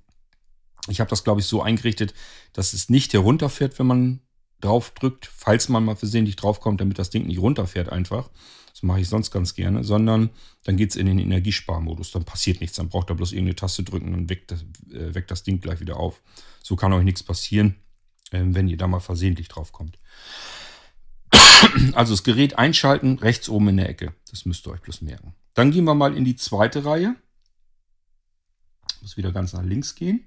Ich habe das, glaube ich, so eingerichtet, dass es nicht herunterfährt, wenn man drauf drückt, falls man mal versehentlich draufkommt, damit das Ding nicht runterfährt einfach. Das mache ich sonst ganz gerne, sondern dann geht es in den Energiesparmodus. Dann passiert nichts. Dann braucht er bloß irgendeine Taste drücken und weckt das, äh, weckt das Ding gleich wieder auf. So kann euch nichts passieren, äh, wenn ihr da mal versehentlich draufkommt. Also das Gerät einschalten, rechts oben in der Ecke. Das müsst ihr euch bloß merken. Dann gehen wir mal in die zweite Reihe. Muss wieder ganz nach links gehen.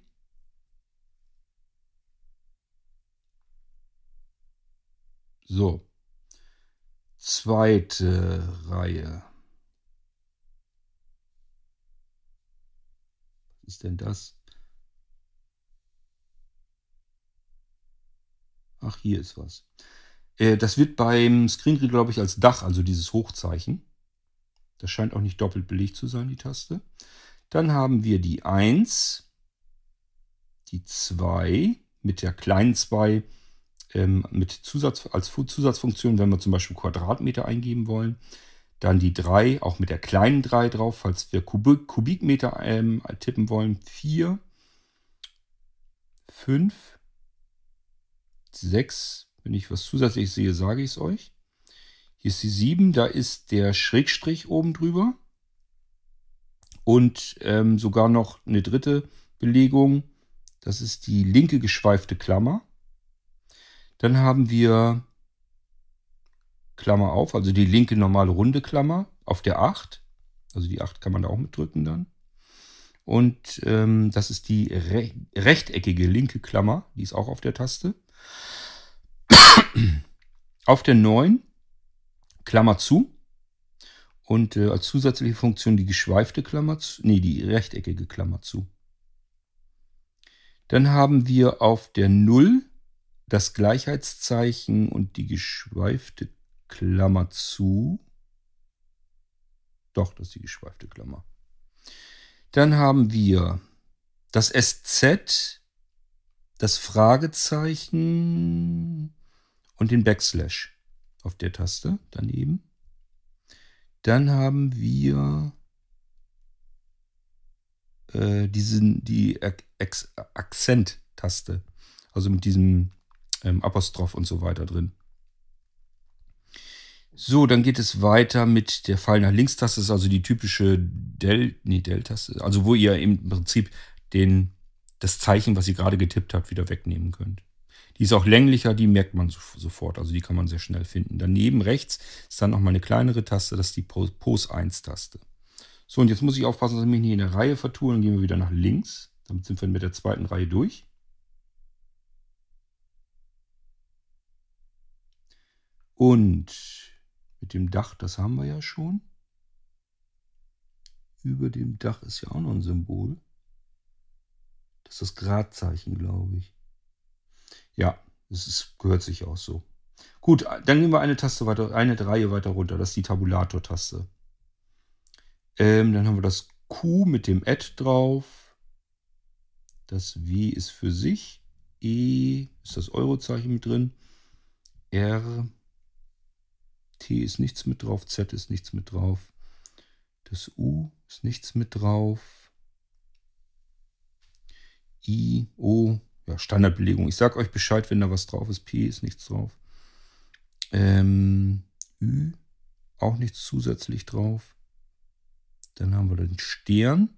So. Zweite Reihe. Was ist denn das? Ach, hier ist was. Äh, das wird beim Screenreader, glaube ich, als Dach, also dieses Hochzeichen. Das scheint auch nicht doppelt belegt zu sein, die Taste. Dann haben wir die 1, die 2 mit der kleinen 2 ähm, mit Zusatz, als Zusatzfunktion, wenn wir zum Beispiel Quadratmeter eingeben wollen. Dann die 3, auch mit der kleinen 3 drauf, falls wir Kubik, Kubikmeter ähm, tippen wollen. 4, 5, 6. Wenn ich was zusätzlich sehe, sage ich es euch. Hier ist die 7, da ist der Schrägstrich oben drüber und ähm, sogar noch eine dritte Belegung. Das ist die linke geschweifte Klammer. Dann haben wir Klammer auf, also die linke normale runde Klammer auf der 8. Also die 8 kann man da auch mitdrücken dann. Und ähm, das ist die re rechteckige linke Klammer, die ist auch auf der Taste. Auf der 9 Klammer zu. Und äh, als zusätzliche Funktion die geschweifte Klammer zu, nee, die rechteckige Klammer zu. Dann haben wir auf der 0 das Gleichheitszeichen und die geschweifte Klammer zu. Doch, das ist die geschweifte Klammer. Dann haben wir das SZ, das Fragezeichen und den Backslash auf der Taste daneben. Dann haben wir äh, diesen, die Akzent-Taste. Also mit diesem ähm, Apostroph und so weiter drin. So, dann geht es weiter mit der Fall nach links-Taste. Das ist also die typische Del, nee, Del-Taste. Also wo ihr im Prinzip den, das Zeichen, was ihr gerade getippt habt, wieder wegnehmen könnt. Die ist auch länglicher, die merkt man sofort, also die kann man sehr schnell finden. Daneben rechts ist dann nochmal eine kleinere Taste, das ist die Pose 1 Taste. So, und jetzt muss ich aufpassen, dass ich mich nicht in der Reihe vertue. Dann gehen wir wieder nach links. Damit sind wir mit der zweiten Reihe durch. Und mit dem Dach, das haben wir ja schon. Über dem Dach ist ja auch noch ein Symbol. Das ist das Gradzeichen, glaube ich. Ja, es ist, gehört sich auch so. Gut, dann nehmen wir eine Taste weiter, eine Reihe weiter runter. Das ist die Tabulator-Taste. Ähm, dann haben wir das Q mit dem Add drauf. Das W ist für sich. E ist das Eurozeichen mit drin. R. T ist nichts mit drauf. Z ist nichts mit drauf. Das U ist nichts mit drauf. I, O ja, Standardbelegung. Ich sage euch Bescheid, wenn da was drauf ist. P ist nichts drauf. Ähm, Ü, auch nichts zusätzlich drauf. Dann haben wir den Stern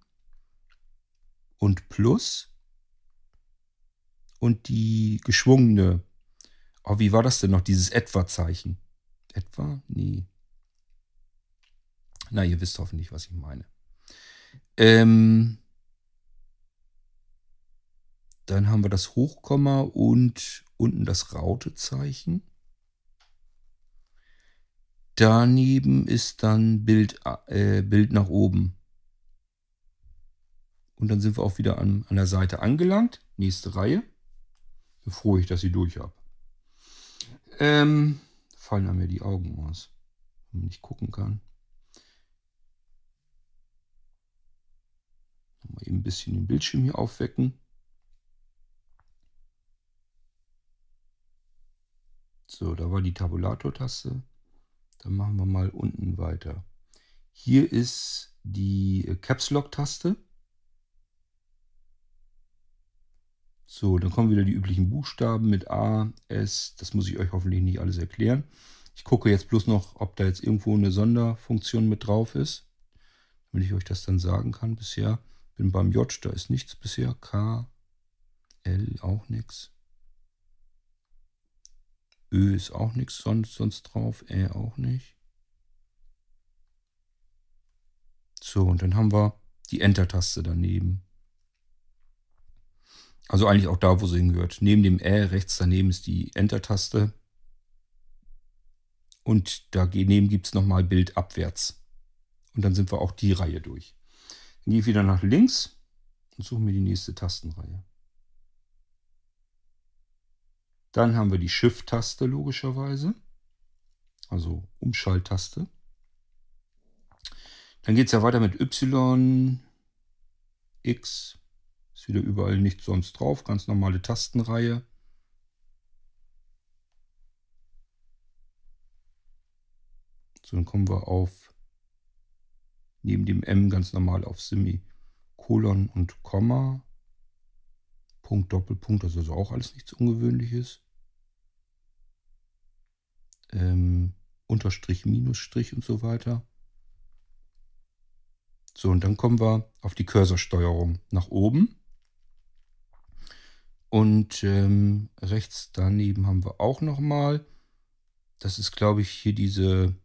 und Plus und die geschwungene. Oh, wie war das denn noch? Dieses Etwa-Zeichen. Etwa? Nee. Na, ihr wisst hoffentlich, was ich meine. Ähm, dann haben wir das Hochkomma und unten das Rautezeichen. Daneben ist dann Bild, äh, Bild nach oben. Und dann sind wir auch wieder an, an der Seite angelangt. Nächste Reihe. Bevor ich, dass ich durch habe. Ähm, fallen an mir die Augen aus, wenn man nicht gucken kann. Mal eben ein bisschen den Bildschirm hier aufwecken. So, da war die Tabulator-Taste. Dann machen wir mal unten weiter. Hier ist die äh, Caps Lock-Taste. So, dann kommen wieder die üblichen Buchstaben mit A, S. Das muss ich euch hoffentlich nicht alles erklären. Ich gucke jetzt bloß noch, ob da jetzt irgendwo eine Sonderfunktion mit drauf ist, damit ich euch das dann sagen kann. Bisher bin beim J, da ist nichts bisher. K, L auch nichts. Ö ist auch nichts sonst, sonst drauf. Ä auch nicht. So, und dann haben wir die Enter-Taste daneben. Also eigentlich auch da, wo sie hingehört. Neben dem Ä rechts daneben ist die Enter-Taste. Und daneben gibt es nochmal Bild abwärts. Und dann sind wir auch die Reihe durch. Dann gehe ich wieder nach links und suche mir die nächste Tastenreihe. Dann haben wir die Shift-Taste logischerweise. Also Umschalttaste. Dann geht es ja weiter mit Y, X, ist wieder überall nichts sonst drauf, ganz normale Tastenreihe. So, dann kommen wir auf neben dem M ganz normal auf Semikolon und Komma. Punkt, Doppelpunkt, das ist also auch alles nichts Ungewöhnliches ähm, Unterstrich, Minusstrich und so weiter. So, und dann kommen wir auf die Cursorsteuerung nach oben. Und ähm, rechts daneben haben wir auch nochmal. Das ist, glaube ich, hier diese.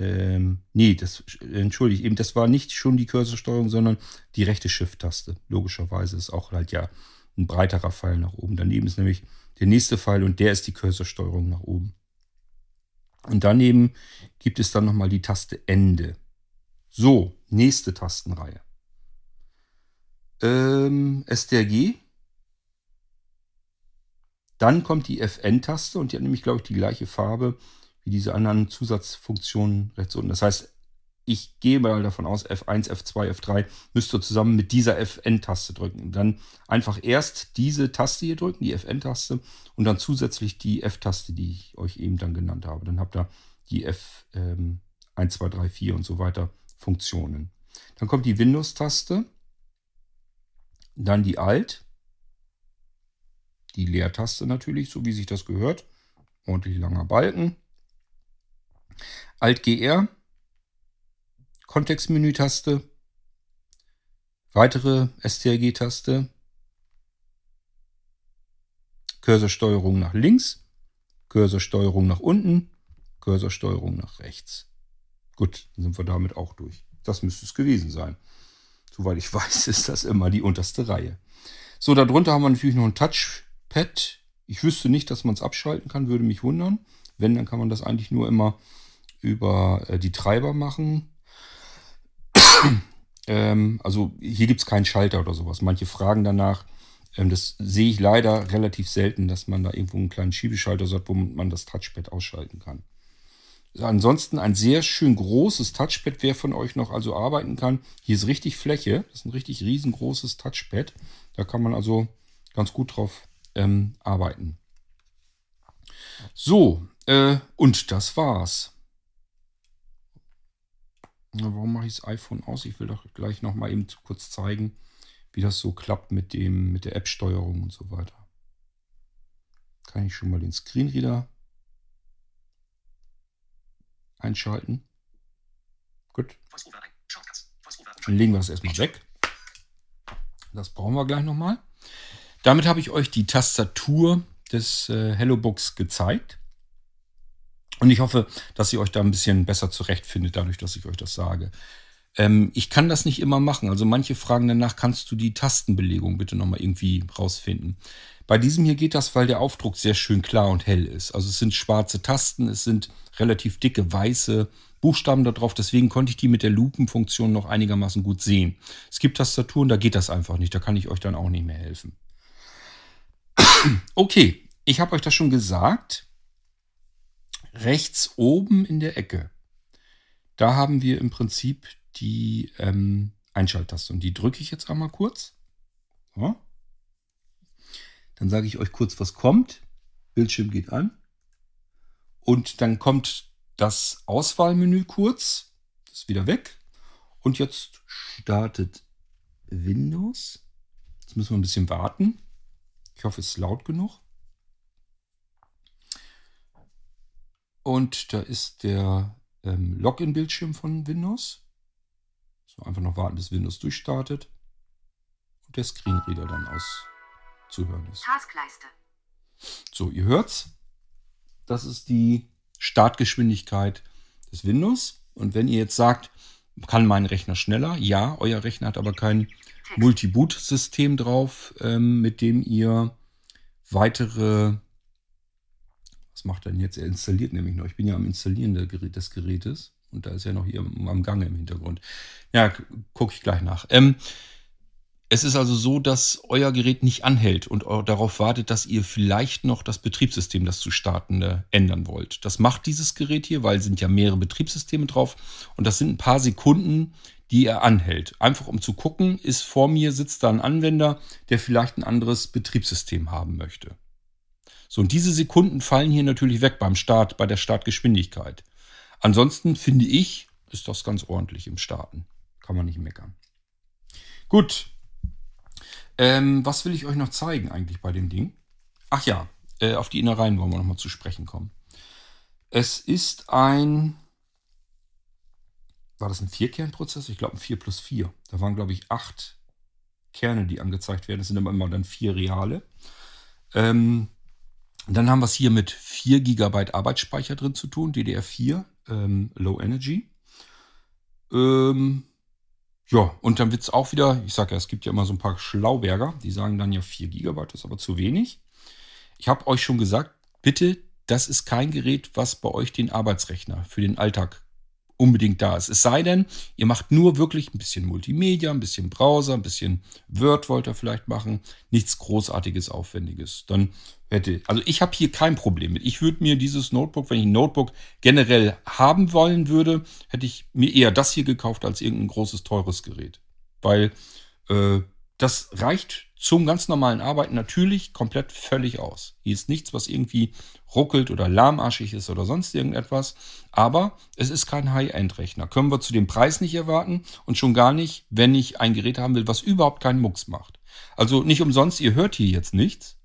Ähm, nee, das entschuldige, eben das war nicht schon die Cursorsteuerung, sondern die rechte Shift-Taste. Logischerweise ist auch halt ja ein breiterer Pfeil nach oben. Daneben ist nämlich der nächste Pfeil und der ist die Cursorsteuerung nach oben. Und daneben gibt es dann nochmal die Taste Ende. So, nächste Tastenreihe. Ähm, STRG. Dann kommt die FN-Taste und die hat nämlich, glaube ich, die gleiche Farbe wie diese anderen Zusatzfunktionen rechts unten. Das heißt, ich gehe mal davon aus, F1, F2, F3 müsst ihr zusammen mit dieser Fn-Taste drücken. dann einfach erst diese Taste hier drücken, die Fn-Taste, und dann zusätzlich die F-Taste, die ich euch eben dann genannt habe. Dann habt ihr die F ähm, 1, 2, 3, 4 und so weiter Funktionen. Dann kommt die Windows-Taste, dann die Alt, die Leertaste natürlich, so wie sich das gehört. Ordentlich langer Balken. Alt-GR Kontextmenü-Taste, weitere STRG-Taste, Cursorsteuerung nach links, Cursorsteuerung nach unten, Cursorsteuerung nach rechts. Gut, dann sind wir damit auch durch. Das müsste es gewesen sein. Soweit ich weiß, ist das immer die unterste Reihe. So, darunter haben wir natürlich noch ein Touchpad. Ich wüsste nicht, dass man es abschalten kann, würde mich wundern. Wenn, dann kann man das eigentlich nur immer über äh, die Treiber machen ähm, also hier gibt es keinen Schalter oder sowas. Manche fragen danach. Ähm, das sehe ich leider relativ selten, dass man da irgendwo einen kleinen Schiebeschalter hat, wo man das Touchpad ausschalten kann. Ansonsten ein sehr schön großes Touchpad, wer von euch noch also arbeiten kann. Hier ist richtig Fläche. Das ist ein richtig riesengroßes Touchpad. Da kann man also ganz gut drauf ähm, arbeiten. So, äh, und das war's. Warum mache ich das iPhone aus? Ich will doch gleich noch mal eben kurz zeigen, wie das so klappt mit dem, mit der App-Steuerung und so weiter. Kann ich schon mal den Screenreader einschalten. Gut. Dann legen wir es erstmal weg. Das brauchen wir gleich nochmal. Damit habe ich euch die Tastatur des äh, HelloBooks gezeigt. Und ich hoffe, dass ihr euch da ein bisschen besser zurechtfindet, dadurch, dass ich euch das sage. Ähm, ich kann das nicht immer machen. Also manche fragen danach, kannst du die Tastenbelegung bitte nochmal irgendwie rausfinden? Bei diesem hier geht das, weil der Aufdruck sehr schön klar und hell ist. Also es sind schwarze Tasten, es sind relativ dicke weiße Buchstaben da drauf. Deswegen konnte ich die mit der Lupenfunktion noch einigermaßen gut sehen. Es gibt Tastaturen, da geht das einfach nicht. Da kann ich euch dann auch nicht mehr helfen. Okay, ich habe euch das schon gesagt. Rechts oben in der Ecke, da haben wir im Prinzip die ähm, Einschalttaste. Und die drücke ich jetzt einmal kurz. So. Dann sage ich euch kurz, was kommt. Bildschirm geht an. Und dann kommt das Auswahlmenü kurz. Das ist wieder weg. Und jetzt startet Windows. Jetzt müssen wir ein bisschen warten. Ich hoffe, es ist laut genug. Und da ist der ähm, Login-Bildschirm von Windows. So, einfach noch warten, bis Windows durchstartet. Und der Screenreader dann auszuhören ist. Taskleiste. So, ihr hört's. Das ist die Startgeschwindigkeit des Windows. Und wenn ihr jetzt sagt, kann mein Rechner schneller? Ja, euer Rechner hat aber kein Multi-Boot-System drauf, ähm, mit dem ihr weitere. Was macht er denn jetzt? Er installiert nämlich noch. Ich bin ja am Installieren des Gerätes. Und da ist ja noch hier am Gange im Hintergrund. Ja, gucke ich gleich nach. Ähm, es ist also so, dass euer Gerät nicht anhält und darauf wartet, dass ihr vielleicht noch das Betriebssystem, das zu startende, ändern wollt. Das macht dieses Gerät hier, weil es sind ja mehrere Betriebssysteme drauf und das sind ein paar Sekunden, die er anhält. Einfach um zu gucken, ist vor mir sitzt da ein Anwender, der vielleicht ein anderes Betriebssystem haben möchte. So, und diese Sekunden fallen hier natürlich weg beim Start, bei der Startgeschwindigkeit. Ansonsten finde ich, ist das ganz ordentlich im Starten. Kann man nicht meckern. Gut. Ähm, was will ich euch noch zeigen eigentlich bei dem Ding? Ach ja, äh, auf die Innereien wollen wir nochmal zu sprechen kommen. Es ist ein, war das ein Vierkernprozess? Ich glaube ein 4 plus 4. Da waren, glaube ich, acht Kerne, die angezeigt werden. Das sind aber immer dann vier reale. Ähm, dann haben wir es hier mit 4 GB Arbeitsspeicher drin zu tun, DDR4 ähm, Low Energy. Ähm, ja, und dann wird es auch wieder, ich sage ja, es gibt ja immer so ein paar Schlauberger, die sagen dann ja 4 GB ist aber zu wenig. Ich habe euch schon gesagt, bitte, das ist kein Gerät, was bei euch den Arbeitsrechner für den Alltag unbedingt da ist. Es sei denn, ihr macht nur wirklich ein bisschen Multimedia, ein bisschen Browser, ein bisschen Word wollt ihr vielleicht machen, nichts großartiges, aufwendiges. Dann hätte, also ich habe hier kein Problem mit. Ich würde mir dieses Notebook, wenn ich ein Notebook generell haben wollen würde, hätte ich mir eher das hier gekauft als irgendein großes, teures Gerät. Weil äh, das reicht zum ganz normalen Arbeiten natürlich komplett völlig aus. Hier ist nichts, was irgendwie ruckelt oder lahmarschig ist oder sonst irgendetwas. Aber es ist kein High-End-Rechner. Können wir zu dem Preis nicht erwarten und schon gar nicht, wenn ich ein Gerät haben will, was überhaupt keinen Mucks macht. Also nicht umsonst, ihr hört hier jetzt nichts.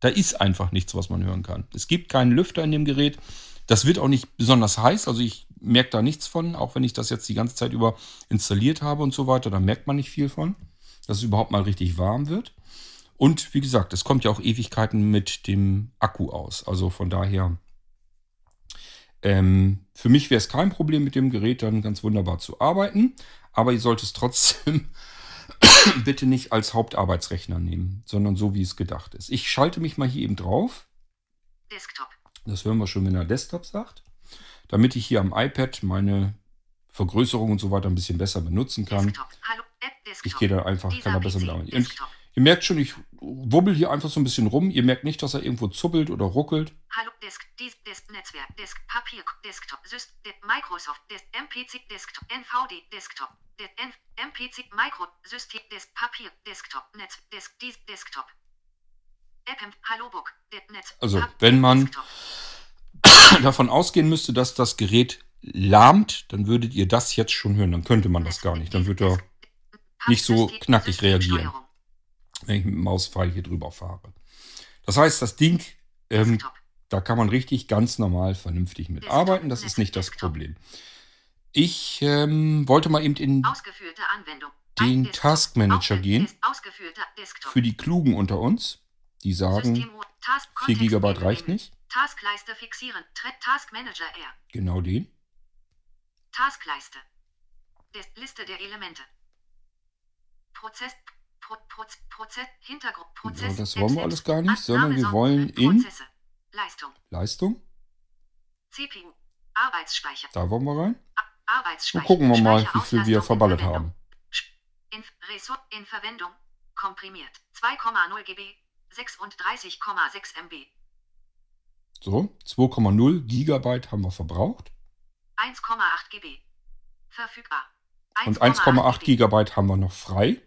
Da ist einfach nichts, was man hören kann. Es gibt keinen Lüfter in dem Gerät. Das wird auch nicht besonders heiß. Also ich merke da nichts von, auch wenn ich das jetzt die ganze Zeit über installiert habe und so weiter. Da merkt man nicht viel von, dass es überhaupt mal richtig warm wird. Und wie gesagt, es kommt ja auch Ewigkeiten mit dem Akku aus. Also von daher, ähm, für mich wäre es kein Problem mit dem Gerät dann ganz wunderbar zu arbeiten. Aber ihr sollt es trotzdem bitte nicht als Hauptarbeitsrechner nehmen, sondern so, wie es gedacht ist. Ich schalte mich mal hier eben drauf. Desktop. Das hören wir schon, wenn er Desktop sagt. Damit ich hier am iPad meine Vergrößerung und so weiter ein bisschen besser benutzen kann. Hallo, ich gehe da einfach, kann da besser mit arbeiten. Ihr merkt schon, ich wubbel hier einfach so ein bisschen rum. Ihr merkt nicht, dass er irgendwo zuppelt oder ruckelt. Hallo, Desk, Disk, Disk, Netzwerk, Disk, Papier, Desktop, Syst, Microsoft, Disk, MPC, Desktop, NVD, Desktop, MPC, Micro, System, Disk, Papier, Desktop, Netz, Disk, Disk, Desktop. App, Hallo Book, Netz. Also, wenn man davon ausgehen müsste, dass das Gerät lahmt, dann würdet ihr das jetzt schon hören. Dann könnte man das gar nicht. Dann wird er nicht so knackig reagieren, wenn ich mit dem Mauspfeil hier drüber fahre. Das heißt, das Ding, ähm, da kann man richtig ganz normal vernünftig mitarbeiten. Das ist nicht das Problem. Ich ähm, wollte mal eben in den Task Manager gehen. Für die Klugen unter uns, die sagen, 4 GB reicht nicht. Taskleiste fixieren. Task Manager R. Genau den. Taskleiste. Des Liste der Elemente. Prozess. Pro, Proz, Prozess. Hintergrund. Prozess. So, das wollen wir alles gar nicht, sondern wir wollen in Leistung. Leistung. CPU. Arbeitsspeicher. Da wollen wir rein. Und gucken wir mal, wie viel wir verballert haben. In, in Verwendung. Komprimiert. 2,0 GB. 36,6 MB. So, 2,0 Gigabyte haben wir verbraucht. 1,8 GB. Verfügbar. 1, und 1,8 Gigabyte haben wir noch frei.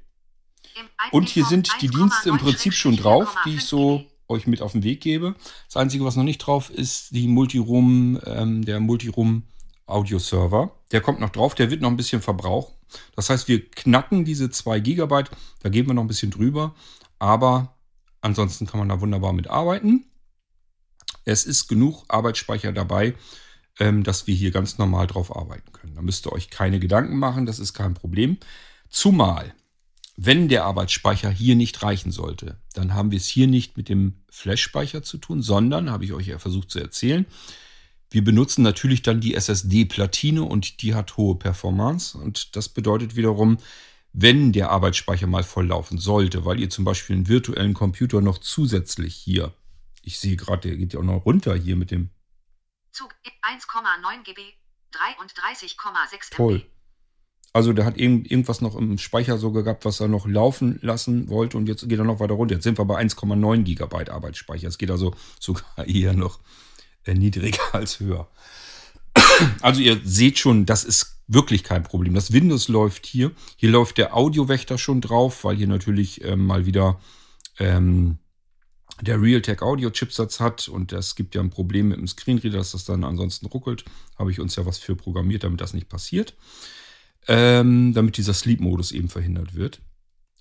Und hier sind die Dienste im Prinzip schon drauf, die ich so euch mit auf den Weg gebe. Das Einzige, was noch nicht drauf ist, die Multiroom, ähm, der Multiroom Audio Server. Der kommt noch drauf, der wird noch ein bisschen verbraucht. Das heißt, wir knacken diese 2 GB, da gehen wir noch ein bisschen drüber. Aber ansonsten kann man da wunderbar mitarbeiten. Es ist genug Arbeitsspeicher dabei, ähm, dass wir hier ganz normal drauf arbeiten können. Da müsst ihr euch keine Gedanken machen, das ist kein Problem. Zumal, wenn der Arbeitsspeicher hier nicht reichen sollte, dann haben wir es hier nicht mit dem Flash-Speicher zu tun, sondern, habe ich euch ja versucht zu erzählen, wir benutzen natürlich dann die SSD-Platine und die hat hohe Performance. Und das bedeutet wiederum, wenn der Arbeitsspeicher mal volllaufen sollte, weil ihr zum Beispiel einen virtuellen Computer noch zusätzlich hier, ich sehe gerade, der geht ja auch noch runter hier mit dem Zug 1,9 GB, 33,6 Toll. Also der hat irgend, irgendwas noch im Speicher so gehabt, was er noch laufen lassen wollte und jetzt geht er noch weiter runter. Jetzt sind wir bei 1,9 GB Arbeitsspeicher. Es geht also sogar eher noch niedriger als höher. Also ihr seht schon, das ist wirklich kein Problem. Das Windows läuft hier. Hier läuft der Audiowächter schon drauf, weil hier natürlich ähm, mal wieder ähm, der Realtek Audio Chipsatz hat und es gibt ja ein Problem mit dem Screenreader, dass das dann ansonsten ruckelt. Habe ich uns ja was für programmiert, damit das nicht passiert. Ähm, damit dieser Sleep-Modus eben verhindert wird.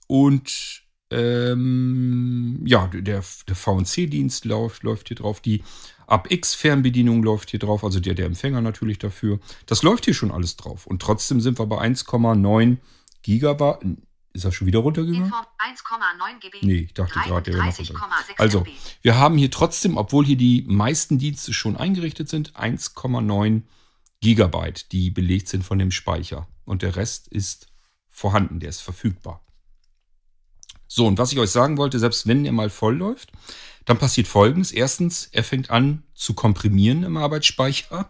Und ähm, ja, der, der VNC-Dienst läuft, läuft hier drauf. Die APX-Fernbedienung läuft hier drauf, also der, der Empfänger natürlich dafür. Das läuft hier schon alles drauf. Und trotzdem sind wir bei 1,9 Gigabyte. Ist er schon wieder runtergegangen? 1,9 GB. Nee, ich dachte gerade, der wäre noch. Also, wir haben hier trotzdem, obwohl hier die meisten Dienste schon eingerichtet sind, 1,9 Gigabyte, die belegt sind von dem Speicher. Und der Rest ist vorhanden, der ist verfügbar. So, und was ich euch sagen wollte, selbst wenn er mal voll läuft, dann passiert folgendes. Erstens, er fängt an zu komprimieren im Arbeitsspeicher.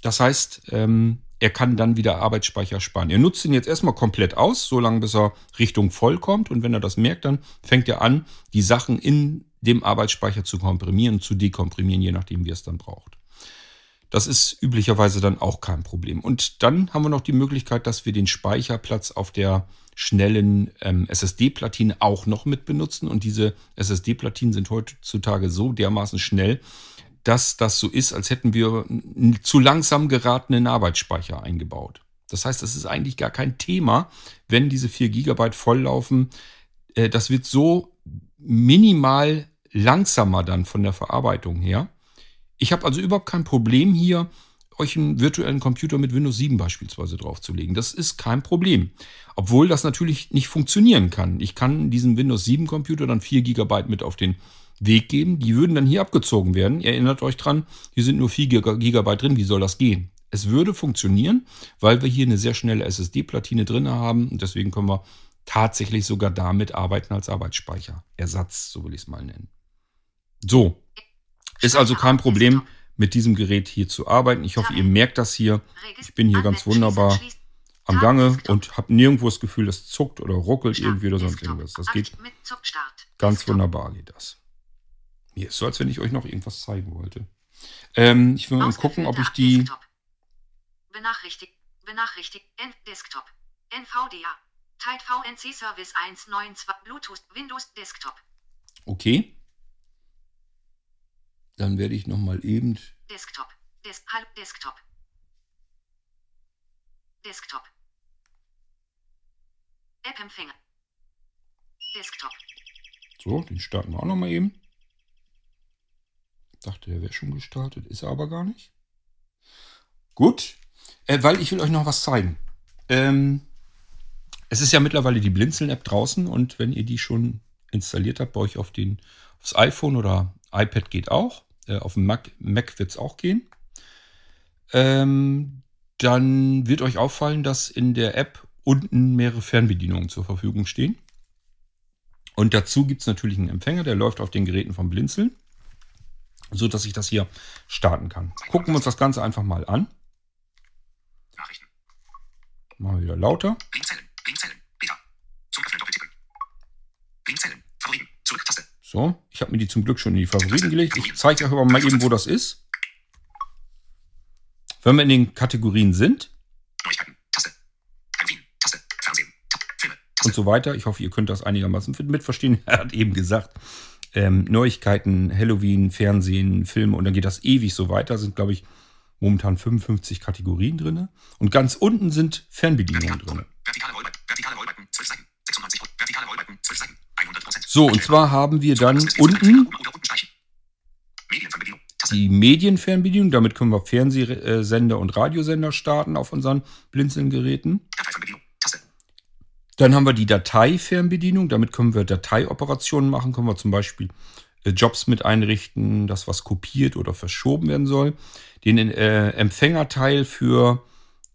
Das heißt, ähm, er kann dann wieder Arbeitsspeicher sparen. Er nutzt ihn jetzt erstmal komplett aus, solange bis er Richtung voll kommt. Und wenn er das merkt, dann fängt er an, die Sachen in dem Arbeitsspeicher zu komprimieren, zu dekomprimieren, je nachdem, wie er es dann braucht. Das ist üblicherweise dann auch kein Problem. Und dann haben wir noch die Möglichkeit, dass wir den Speicherplatz auf der schnellen ähm, SSD-Platine auch noch mit benutzen. Und diese SSD-Platinen sind heutzutage so dermaßen schnell, dass das so ist, als hätten wir einen zu langsam geratenen Arbeitsspeicher eingebaut. Das heißt, das ist eigentlich gar kein Thema, wenn diese 4 GB volllaufen. Äh, das wird so minimal langsamer dann von der Verarbeitung her. Ich habe also überhaupt kein Problem hier, euch einen virtuellen Computer mit Windows 7 beispielsweise draufzulegen. Das ist kein Problem. Obwohl das natürlich nicht funktionieren kann. Ich kann diesen Windows 7 Computer dann 4 GB mit auf den Weg geben. Die würden dann hier abgezogen werden. Ihr erinnert euch dran, hier sind nur 4 GB drin. Wie soll das gehen? Es würde funktionieren, weil wir hier eine sehr schnelle SSD-Platine drin haben. Und deswegen können wir tatsächlich sogar damit arbeiten als Arbeitsspeicher. Ersatz, so will ich es mal nennen. So. Ist also kein Problem, mit diesem Gerät hier zu arbeiten. Ich hoffe, ihr merkt das hier. Ich bin hier ganz wunderbar am Gange und habe nirgendwo das Gefühl, das zuckt oder ruckelt irgendwie oder sonst irgendwas. Das geht ganz wunderbar, geht das. Mir ist so, als wenn ich euch noch irgendwas zeigen wollte. Ähm, ich will mal gucken, ob ich die. Benachrichtigt. Benachrichtigt. Desktop. NVDA. Tide VNC Service 192 Bluetooth Windows Desktop. Okay. Dann werde ich noch mal eben. Desktop. Des Desktop. Desktop. App-Empfänger. Desktop. So, den starten wir auch nochmal eben. Dachte, der wäre schon gestartet, ist er aber gar nicht. Gut, äh, weil ich will euch noch was zeigen. Ähm, es ist ja mittlerweile die Blinzeln-App draußen und wenn ihr die schon installiert habt bei euch auf den, aufs iPhone oder iPad geht auch, auf dem Mac, Mac wird es auch gehen, ähm, dann wird euch auffallen, dass in der App unten mehrere Fernbedienungen zur Verfügung stehen. Und dazu gibt es natürlich einen Empfänger, der läuft auf den Geräten vom Blinzeln, so dass ich das hier starten kann. Gucken wir uns das Ganze einfach mal an. Nachrichten. Mal wieder lauter. Blinzellen. Blinzellen. Beta. Zum Öffnen doppeltippen. Blinzellen. Favoriten. Zurück. So, ich habe mir die zum Glück schon in die Favoriten gelegt. Ich zeige euch aber mal eben, wo das ist. Wenn wir in den Kategorien sind Neuigkeiten. Taste. Wien. Taste. Fernsehen. Tab. Filme. und so weiter, ich hoffe, ihr könnt das einigermaßen mitverstehen. Er hat eben gesagt, ähm, Neuigkeiten, Halloween, Fernsehen, Filme und dann geht das ewig so weiter. Sind, glaube ich, momentan 55 Kategorien drin. Und ganz unten sind Fernbedienungen drin. vertikale Rollbalken. Vertikale Rollbalken. 12 Seiten. 96. Vertikale Rollbalken. 12 Seiten. 100 Prozent. So, und zwar haben wir dann unten die Medienfernbedienung. Damit können wir Fernsehsender und Radiosender starten auf unseren Blinzeln-Geräten. Dann haben wir die Dateifernbedienung. Damit können wir Dateioperationen machen. Können wir zum Beispiel äh, Jobs mit einrichten, das was kopiert oder verschoben werden soll. Den äh, Empfängerteil für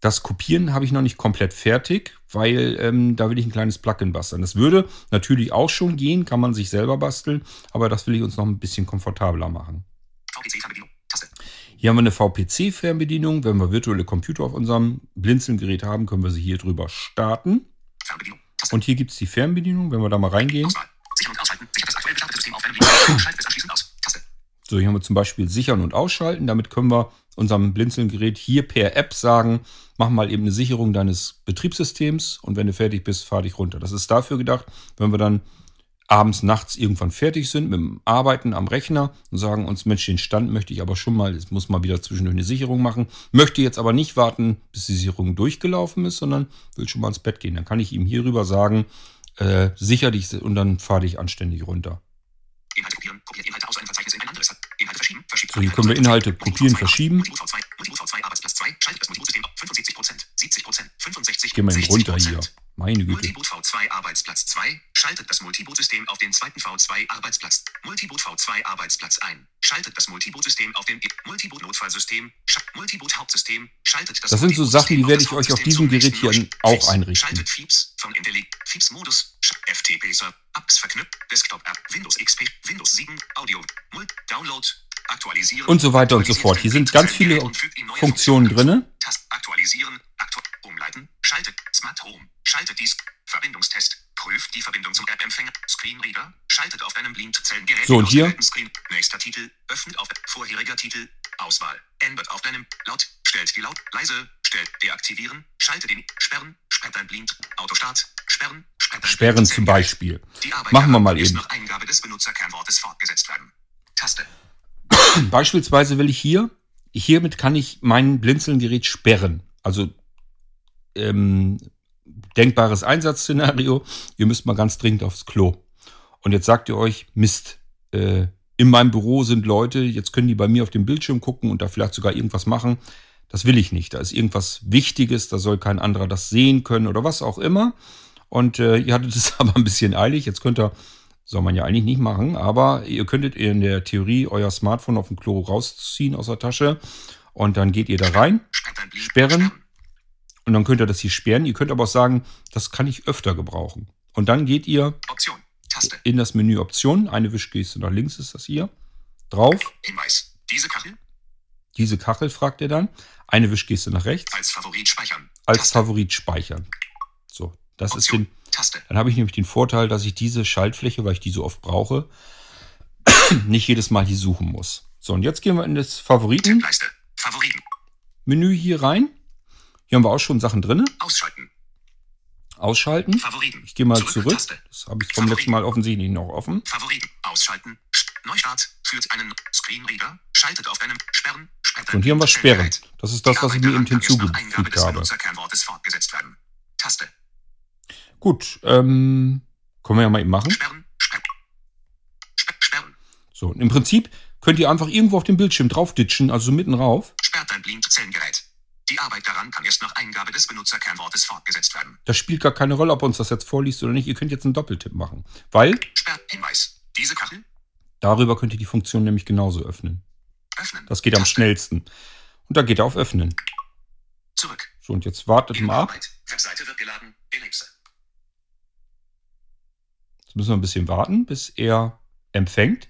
das Kopieren habe ich noch nicht komplett fertig, weil ähm, da will ich ein kleines Plugin basteln. Das würde natürlich auch schon gehen, kann man sich selber basteln, aber das will ich uns noch ein bisschen komfortabler machen. Taste. Hier haben wir eine VPC-Fernbedienung. Wenn wir virtuelle Computer auf unserem Blinzeln-Gerät haben, können wir sie hier drüber starten. Fernbedienung. Taste. Und hier gibt es die Fernbedienung. Wenn wir da mal reingehen, Auswahl. Sichern und ausschalten. Sichert das aktuell gestartete System auf einem Link. Schaltet es anschließend aus. Taste. So, hier haben wir zum Beispiel Sichern und Ausschalten. Damit können wir unserem Blinzeln-Gerät hier per App sagen, mach mal eben eine Sicherung deines Betriebssystems und wenn du fertig bist, fahr dich runter. Das ist dafür gedacht, wenn wir dann abends, nachts irgendwann fertig sind mit dem Arbeiten am Rechner und sagen uns, Mensch, den Stand möchte ich aber schon mal, es muss mal wieder zwischendurch eine Sicherung machen, möchte jetzt aber nicht warten, bis die Sicherung durchgelaufen ist, sondern will schon mal ins Bett gehen. Dann kann ich ihm hierüber sagen, äh, sicher dich und dann fahr dich anständig runter. Inhalte kopieren. Kopiert Inhalte aus einem Verzeichnis in ein anderes. Inhalte verschieben. Verschiebt. So, hier können wir Inhalte kopieren, verschieben. 60 Prozent, 65 Prozent. Geh mal runter hier. Meine Güte. Multiboot V2 Arbeitsplatz 2. Schaltet das Multiboot-System auf den zweiten V2 Arbeitsplatz. Multiboot V2 Arbeitsplatz ein. Schaltet das Multiboot-System auf den e- Multiboot Notfallsystem. Multiboot Hauptsystem. Schaltet das Das sind so Sachen, die werde ich euch auf diesem Gerät hier auch einrichten. Schaltet FIPS von Intellig FIPS Modus FTP Server Apps verknüpft Desktop App Windows XP Windows 7 Audio Mult Download Aktualisieren und so weiter und so fort. Hier sind ganz viele Funktionen drin. Aktualisieren, umleiten, schaltet Smart Home, schaltet dies, Verbindungstest, prüft die Verbindung zum App-Empfänger, Screenreader, schaltet auf einem Blindzellengerät. So, und hier? Screen, nächster Titel, öffnet auf vorheriger Titel, Auswahl, ändert auf deinem laut, stellt die laut, leise, stellt deaktivieren, schaltet den sperren, sperrt dein Blind, Autostart, sperren, sperrt dein Sperren zum Beispiel. Machen wir mal eben. Eingabe des Benutzerkernwortes fortgesetzt werden. Taste. Beispielsweise will ich hier, hiermit kann ich mein Blinzeln-Gerät sperren. Also ähm, denkbares Einsatzszenario, ihr müsst mal ganz dringend aufs Klo. Und jetzt sagt ihr euch, Mist, äh, in meinem Büro sind Leute, jetzt können die bei mir auf dem Bildschirm gucken und da vielleicht sogar irgendwas machen. Das will ich nicht. Da ist irgendwas Wichtiges, da soll kein anderer das sehen können oder was auch immer. Und äh, ihr hattet es aber ein bisschen eilig. Jetzt könnt ihr, soll man ja eigentlich nicht machen, aber ihr könntet in der Theorie euer Smartphone auf dem Klo rausziehen aus der Tasche und dann geht ihr da rein Sperren. Und dann könnt ihr das hier sperren. Ihr könnt aber auch sagen, das kann ich öfter gebrauchen. Und dann geht ihr Option. In das Menü Optionen, eine Wischgeste nach links ist das hier, drauf. Hinweis. Diese Kachel Diese Kachel fragt ihr dann, eine Wischgeste nach rechts, als Favorit speichern. als Taste. Favorit speichern. So, das ist Option. den, Taste. dann habe ich nämlich den Vorteil, dass ich diese Schaltfläche, weil ich die so oft brauche, nicht jedes Mal hier suchen muss. So, und jetzt gehen wir in das. Favoriten. hier rein. Hier haben wir auch schon Sachen drin. Ausschalten. Ausschalten. Favoriten. Ich gehe mal Zurück. zurück. Das habe ich vom letzten Mal offensichtlich noch offen. Favoriten. Ausschalten. Sch- Neustart. Führt einen Screenreader. Schaltet auf einem Sperren. Sperrt Und hier haben wir Sperren. Das ist das, was ich mir eben hinzugefügt habe. Taste. Gut, ähm, können wir ja mal eben machen. Sperren. Sperren. Sper- Sperren. So, und im Prinzip könnt ihr einfach irgendwo auf dem Bildschirm draufditschen, also so mitten rauf. Sperrt dein Blinzellengerät. Arbeit daran kann erst nach Eingabe des Benutzerkernwortes fortgesetzt werden. Das spielt gar keine Rolle, ob uns das jetzt vorliest oder nicht. Ihr könnt jetzt einen Doppeltipp machen, weil Sperrt Hinweis. Diese Kachel darüber könnt ihr die Funktion nämlich genauso öffnen. öffnen. Das geht am schnellsten. Und da geht er auf Öffnen. Zurück. So, und jetzt wartet mal ab. Webseite wird geladen. Ellipse. Jetzt müssen wir ein bisschen warten, bis er empfängt.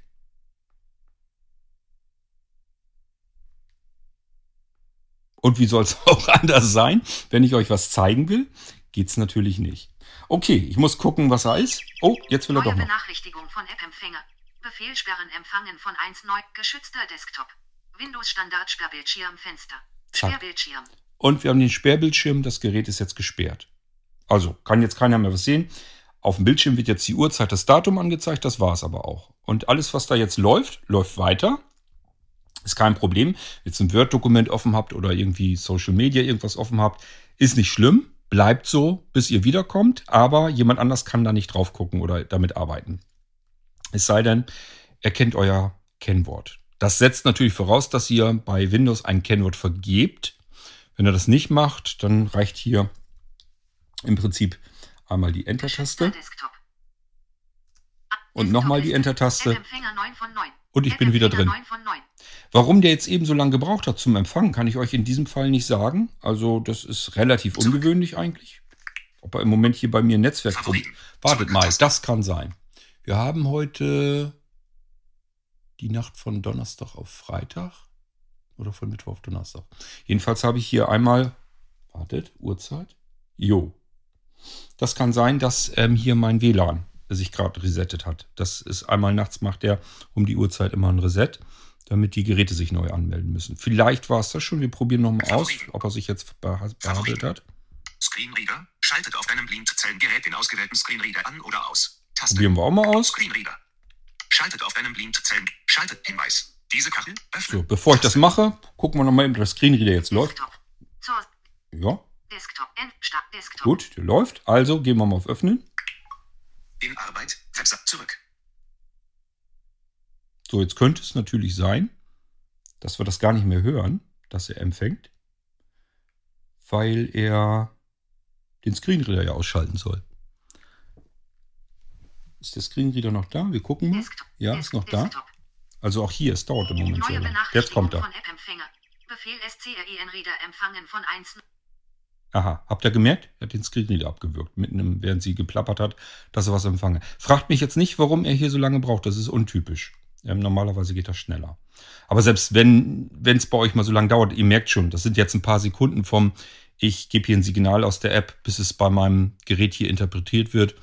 Und wie soll es auch anders sein? Wenn ich euch was zeigen will, geht's natürlich nicht. Okay, ich muss gucken, was er ist. Oh, jetzt will er Neue doch noch. Benachrichtigung von App-Empfänger. Befehl sperren empfangen von 1 neu. Geschützter Desktop. Windows Standard Sperrbildschirm Fenster. Zack. Sperrbildschirm. Und wir haben den Sperrbildschirm, das Gerät ist jetzt gesperrt. Also kann jetzt keiner mehr was sehen. Auf dem Bildschirm wird jetzt die Uhrzeit, das Datum angezeigt, das war es aber auch. Und alles, was da jetzt läuft, läuft weiter. Ist kein Problem. Wenn ihr jetzt ein Word-Dokument offen habt oder irgendwie Social Media irgendwas offen habt, ist nicht schlimm. Bleibt so, bis ihr wiederkommt. Aber jemand anders kann da nicht drauf gucken oder damit arbeiten. Es sei denn, er kennt euer Kennwort. Das setzt natürlich voraus, dass ihr bei Windows ein Kennwort vergebt. Wenn er das nicht macht, dann reicht hier im Prinzip einmal die Enter-Taste und nochmal die. Enter-Taste. App-Empfänger 9 von 9. Und ich bin wieder drin. 9 von 9. Warum der jetzt eben so lange gebraucht hat zum Empfangen, kann ich euch in diesem Fall nicht sagen. Also das ist relativ ungewöhnlich eigentlich. Ob er im Moment hier bei mir ein Netzwerk Favoriten. Wartet mal, das kann sein. Wir haben heute die Nacht von Donnerstag auf Freitag oder von Mittwoch auf Donnerstag. Jedenfalls habe ich hier einmal, wartet, Uhrzeit. Jo. Das kann sein, dass ähm, hier mein WLAN sich gerade resettet hat. Das ist einmal nachts macht er um die Uhrzeit immer ein Reset, damit die Geräte sich neu anmelden müssen. Vielleicht war es das schon. Wir probieren nochmal aus, ob er sich jetzt beha- behandelt hat. Screenreader. Schaltet auf deinem Blinzellengerät den ausgewählten Screenreader an oder aus. Taste. Probieren wir auch mal aus. Screenreader. Schaltet auf deinem Blindzellen. Schaltet Hinweis. Diese Kachel öffnen. So, bevor ich das mache, gucken wir nochmal, ob der Screenreader jetzt läuft. Ja, gut, der läuft. Also gehen wir mal auf Öffnen. In Arbeit. Website zurück. So, jetzt könnte es natürlich sein, dass wir das gar nicht mehr hören, dass er empfängt, weil er den Screenreader ja ausschalten soll. Ist der Screenreader noch da? Wir gucken mal. Ja, ist noch da. Also auch hier, es dauert im Moment sehr lange. Jetzt kommt er. von App-Empfänger. Befehl SCREN-Reader empfangen von 1. Aha, habt ihr gemerkt? Er hat den Screenreader abgewürgt, mitten im, während sie geplappert hat, dass er was empfange. Fragt mich jetzt nicht, warum er hier so lange braucht. Das ist untypisch. Ähm, normalerweise geht das schneller. Aber selbst wenn es bei euch mal so lange dauert, ihr merkt schon, das sind jetzt ein paar Sekunden vom, ich gebe hier ein Signal aus der App, bis es bei meinem Gerät hier interpretiert wird.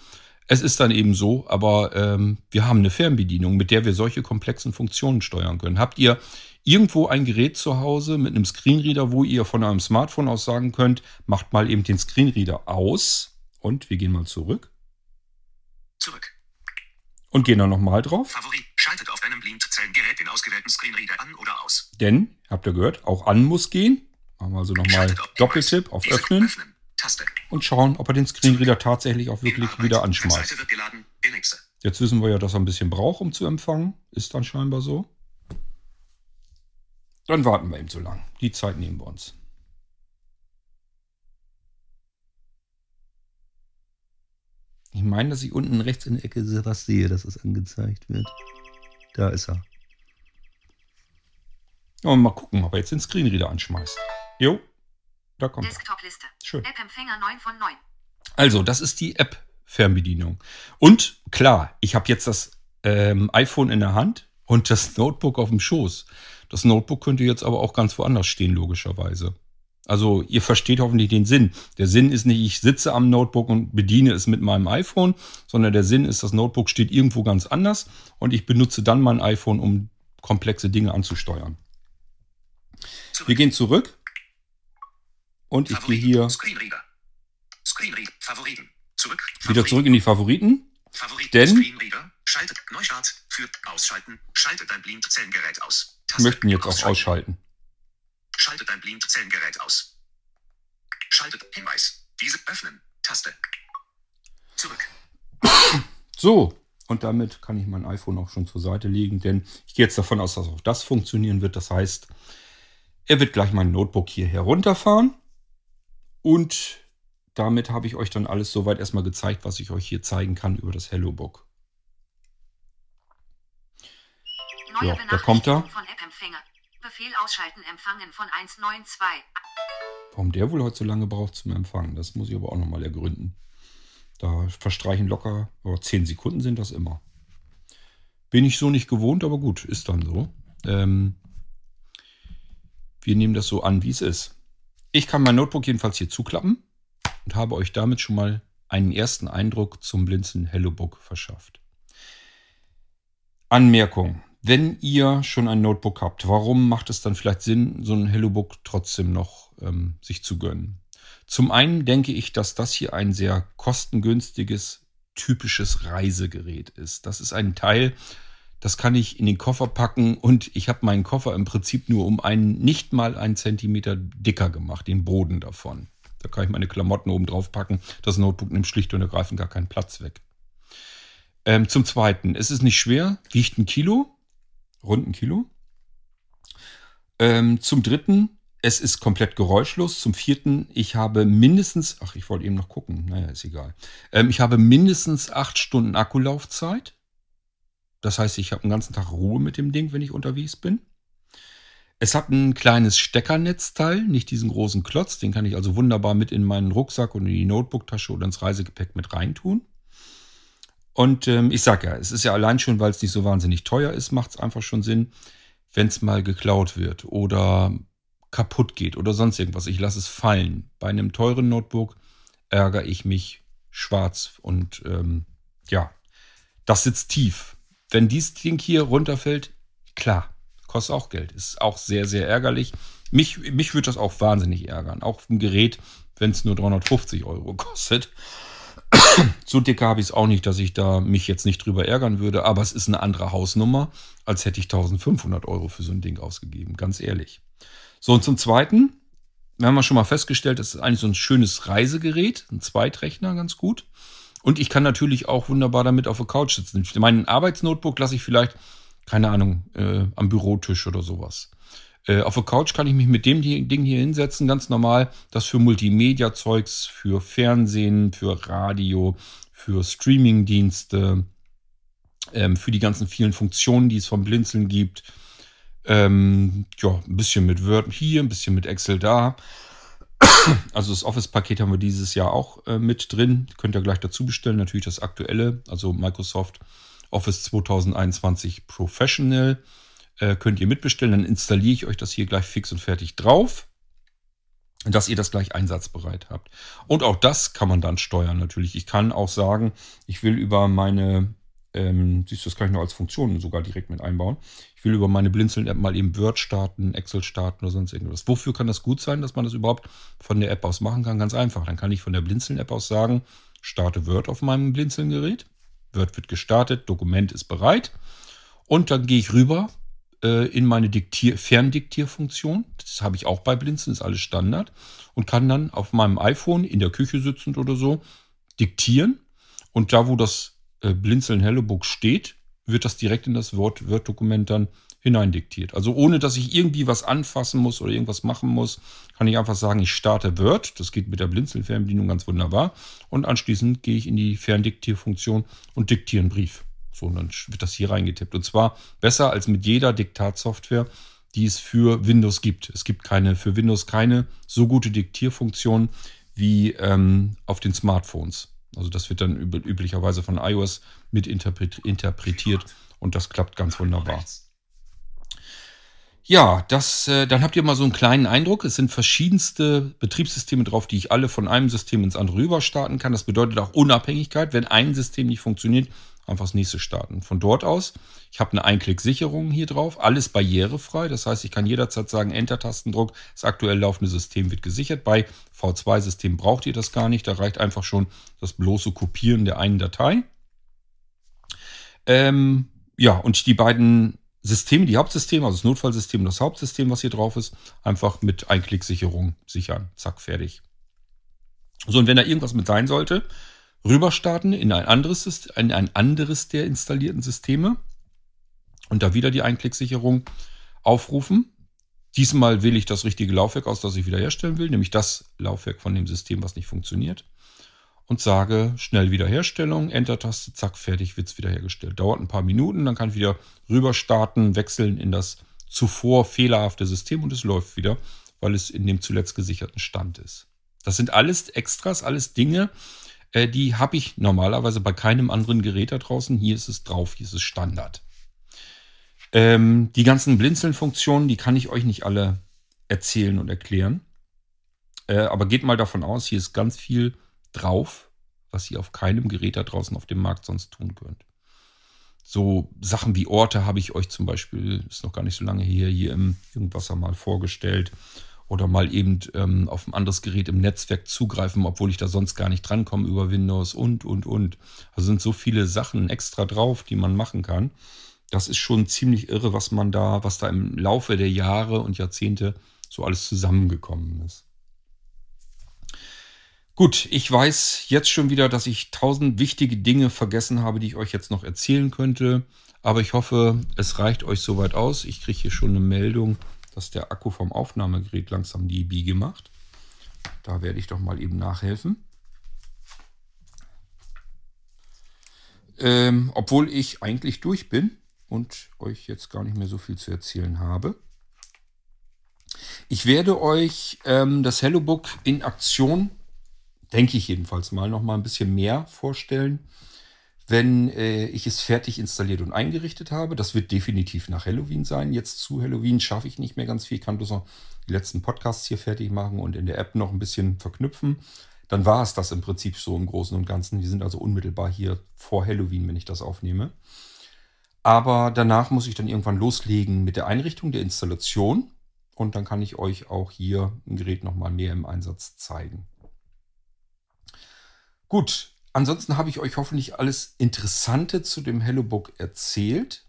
Es ist dann eben so, aber ähm, wir haben eine Fernbedienung, mit der wir solche komplexen Funktionen steuern können. Habt ihr irgendwo ein Gerät zu Hause mit einem Screenreader, wo ihr von eurem Smartphone aus sagen könnt, macht mal eben den Screenreader aus und wir gehen mal zurück Zurück. Und gehen dann nochmal drauf. Favorit. Schaltet auf deinem Blinzellengerät den ausgewählten Screenreader an oder aus. Denn, habt ihr gehört, auch an muss gehen. Machen wir also nochmal Doppeltipp auf Öffnen Öffnen. Taste. und schauen, ob er den Screenreader tatsächlich auch wirklich wieder anschmeißt. Jetzt wissen wir ja, dass er ein bisschen braucht, um zu empfangen. Ist dann scheinbar so. Dann warten wir eben so lang. Die Zeit nehmen wir uns. Ich meine, dass ich unten rechts in der Ecke was sehe, dass es angezeigt wird. Da ist er. Ja, mal gucken, ob er jetzt den Screenreader anschmeißt. Jo, da kommt er. Desktop-Liste. Schön. App-Empfänger 9 von 9. Also, das ist die App-Fernbedienung. Und klar, ich habe jetzt das ähm, iPhone in der Hand und das Notebook auf dem Schoß. Das Notebook könnte jetzt aber auch ganz woanders stehen, logischerweise. Also, ihr versteht hoffentlich den Sinn. Der Sinn ist nicht, ich sitze am Notebook und bediene es mit meinem iPhone, sondern der Sinn ist, das Notebook steht irgendwo ganz anders und ich benutze dann mein iPhone, um komplexe Dinge anzusteuern. Zurück. Wir gehen zurück und ich gehe Favoriten. hier Screenreader. Screenreader. Favoriten. Zurück. wieder zurück in die Favoriten. Favoriten. Denn- Screenreader. Schaltet. Neustart. Für. Ausschalten. Schaltet dein Blinzellengerät aus. Taste. möchten jetzt auch Ausschalten. Schaltet dein Blinzellengerät aus. Schaltet. Hinweis. Diese öffnen. Taste. Zurück. So, und damit kann ich mein iPhone auch schon zur Seite legen, denn ich gehe jetzt davon aus, dass auch das funktionieren wird. Das heißt, er wird gleich mein Notebook hier herunterfahren und damit habe ich euch dann alles soweit erstmal gezeigt, was ich euch hier zeigen kann über das HelloBook. Neue Ja, da kommt er. Von App-Empfänger. Befehl ausschalten empfangen von 192. Warum der wohl heute so lange braucht zum Empfangen, das muss ich aber auch nochmal ergründen. Da verstreichen locker, aber 10 Sekunden sind das immer. Bin ich so nicht gewohnt, aber gut, ist dann so. Ähm, wir nehmen das so an, wie es ist. Ich kann mein Notebook jedenfalls hier zuklappen und habe euch damit schon mal einen ersten Eindruck zum Blinzeln HelloBook verschafft. Anmerkung. Wenn ihr schon ein Notebook habt, warum macht es dann vielleicht Sinn, so ein HelloBook trotzdem noch ähm, sich zu gönnen? Zum einen denke ich, dass das hier ein sehr kostengünstiges, typisches Reisegerät ist. Das ist ein Teil, das kann ich in den Koffer packen und ich habe meinen Koffer im Prinzip nur um einen, nicht mal einen Zentimeter dicker gemacht, den Boden davon. Da kann ich meine Klamotten oben drauf packen. Das Notebook nimmt schlicht und ergreifend gar keinen Platz weg. Ähm, zum Zweiten, es ist nicht schwer, wiegt ein Kilo, rund ein Kilo. Ähm, zum Dritten, es ist komplett geräuschlos. Zum Vierten, ich habe mindestens, ach, ich wollte eben noch gucken, naja, ist egal. Ähm, ich habe mindestens acht Stunden Akkulaufzeit. Das heißt, ich habe den ganzen Tag Ruhe mit dem Ding, wenn ich unterwegs bin. Es hat ein kleines Steckernetzteil, nicht diesen großen Klotz. Den kann ich also wunderbar mit in meinen Rucksack und in die Notebooktasche oder ins Reisegepäck mit reintun. Und ähm, ich sag ja, es ist ja allein schon, weil es nicht so wahnsinnig teuer ist, macht es einfach schon Sinn, wenn es mal geklaut wird oder kaputt geht oder sonst irgendwas. Ich lasse es fallen. Bei einem teuren Notebook ärgere ich mich schwarz und ähm, ja, das sitzt tief. Wenn dieses Ding hier runterfällt, klar, kostet auch Geld. Ist auch sehr, sehr ärgerlich. Mich, mich würde das auch wahnsinnig ärgern. Auch ein Gerät, wenn es nur 350 Euro kostet. so dick habe ich es auch nicht, dass ich da mich jetzt nicht drüber ärgern würde, aber es ist eine andere Hausnummer, als hätte ich 1500 Euro für so ein Ding ausgegeben, ganz ehrlich. So, und zum Zweiten, wir haben ja schon mal festgestellt, das ist eigentlich so ein schönes Reisegerät, ein Zweitrechner, ganz gut. Und ich kann natürlich auch wunderbar damit auf der Couch sitzen. Meinen Arbeitsnotebook lasse ich vielleicht, keine Ahnung, äh, am Bürotisch oder sowas. Äh, auf der Couch kann ich mich mit dem Ding hier hinsetzen, ganz normal. Das für Multimedia-Zeugs, für Fernsehen, für Radio, für Streaming-Dienste, ähm, für die ganzen vielen Funktionen, die es vom Blinzeln gibt. Ähm, ja, ein bisschen mit Word hier, ein bisschen mit Excel da. Also das Office-Paket haben wir dieses Jahr auch äh, mit drin. Könnt ihr gleich dazu bestellen. Natürlich das aktuelle, also Microsoft Office 2021 Professional. Äh, könnt ihr mitbestellen. Dann installiere ich euch das hier gleich fix und fertig drauf. Dass ihr das gleich einsatzbereit habt. Und auch das kann man dann steuern natürlich. Ich kann auch sagen, ich will über meine ähm, siehst du, das kann ich noch als Funktion sogar direkt mit einbauen. Ich will über meine Blinzeln-App mal eben Word starten, Excel starten oder sonst irgendwas. Wofür kann das gut sein, dass man das überhaupt von der App aus machen kann? Ganz einfach. Dann kann ich von der Blinzeln-App aus sagen, starte Word auf meinem Blinzeln-Gerät. Word wird gestartet, Dokument ist bereit. Und dann gehe ich rüber äh, in meine Diktier Ferndiktierfunktion. Das habe ich auch bei Blinzeln, ist alles Standard. Und kann dann auf meinem iPhone in der Küche sitzend oder so diktieren. Und da, wo das äh, Blinzeln HelloBook steht, wird das direkt in das Word-Dokument dann hineindiktiert. Also ohne, dass ich irgendwie was anfassen muss oder irgendwas machen muss, kann ich einfach sagen, ich starte Word. Das geht mit der Blinzeln-Fernbedienung ganz wunderbar. Und anschließend gehe ich in die Ferndiktierfunktion und diktiere einen Brief. So, und dann wird das hier reingetippt. Und zwar besser als mit jeder Diktatsoftware, die es für Windows gibt. Es gibt keine, für Windows keine so gute Diktierfunktion wie ähm, auf den Smartphones. Also das wird dann üb üblicherweise von iOS mit interpretiert und das klappt ganz wunderbar. Ja, das, äh, dann habt ihr mal so einen kleinen Eindruck. Es sind verschiedenste Betriebssysteme drauf, die ich alle von einem System ins andere rüber starten kann. Das bedeutet auch Unabhängigkeit. Wenn ein System nicht funktioniert, einfach das nächste starten. Von dort aus, ich habe eine Einklick-Sicherung hier drauf, alles barrierefrei. Das heißt, ich kann jederzeit sagen, Enter-Tastendruck, das aktuell laufende System wird gesichert. Bei V2-Systemen braucht ihr das gar nicht. Da reicht einfach schon das bloße Kopieren der einen Datei. Ähm, ja, und die beiden Systeme, die Hauptsysteme, also das Notfallsystem und das Hauptsystem, was hier drauf ist, einfach mit Einklick-Sicherung sichern. Zack, fertig. So, und wenn da irgendwas mit sein sollte, rüberstarten in ein anderes, in ein anderes der installierten Systeme und da wieder die Einklicksicherung aufrufen. Diesmal wähle ich das richtige Laufwerk aus, das ich wiederherstellen will, nämlich das Laufwerk von dem System, was nicht funktioniert. Und sage schnell Wiederherstellung, Enter-Taste, zack, fertig, wird's wiederhergestellt. Dauert ein paar Minuten, dann kann ich wieder rüber starten, wechseln in das zuvor fehlerhafte System und es läuft wieder, weil es in dem zuletzt gesicherten Stand ist. Das sind alles Extras, alles Dinge, äh, die habe ich normalerweise bei keinem anderen Gerät da draußen. Hier ist es drauf, hier ist es Standard. Ähm, die ganzen Blinzeln-Funktionen, die kann ich euch nicht alle erzählen und erklären. Äh, aber geht mal davon aus, hier ist ganz viel drauf, was ihr auf keinem Gerät da draußen auf dem Markt sonst tun könnt. So Sachen wie Orte habe ich euch zum Beispiel, ist noch gar nicht so lange hier, hier im Irgendwasser mal vorgestellt. Oder mal eben ähm, auf ein anderes Gerät im Netzwerk zugreifen, obwohl ich da sonst gar nicht drankomme über Windows und, und, und. Also sind so viele Sachen extra drauf, die man machen kann. Das ist schon ziemlich irre, was man da, was da im Laufe der Jahre und Jahrzehnte so alles zusammengekommen ist. Gut, ich weiß jetzt schon wieder, dass ich tausend wichtige Dinge vergessen habe, die ich euch jetzt noch erzählen könnte. Aber ich hoffe, es reicht euch soweit aus. Ich kriege hier schon eine Meldung, dass der Akku vom Aufnahmegerät langsam die Biege macht. Da werde ich doch mal eben nachhelfen. Ähm, obwohl ich eigentlich durch bin und euch jetzt gar nicht mehr so viel zu erzählen habe. Ich werde euch ähm, das HelloBook in Aktion, denke ich jedenfalls mal, noch mal ein bisschen mehr vorstellen, wenn äh, ich es fertig installiert und eingerichtet habe. Das wird definitiv nach Halloween sein. Jetzt zu Halloween schaffe ich nicht mehr ganz viel. Ich kann bloß noch die letzten Podcasts hier fertig machen und in der App noch ein bisschen verknüpfen. Dann war es das im Prinzip so im Großen und Ganzen. Wir sind also unmittelbar hier vor Halloween, wenn ich das aufnehme. Aber danach muss ich dann irgendwann loslegen mit der Einrichtung der Installation. Und dann kann ich euch auch hier ein Gerät nochmal mehr im Einsatz zeigen. Gut, ansonsten habe ich euch hoffentlich alles Interessante zu dem HelloBook erzählt.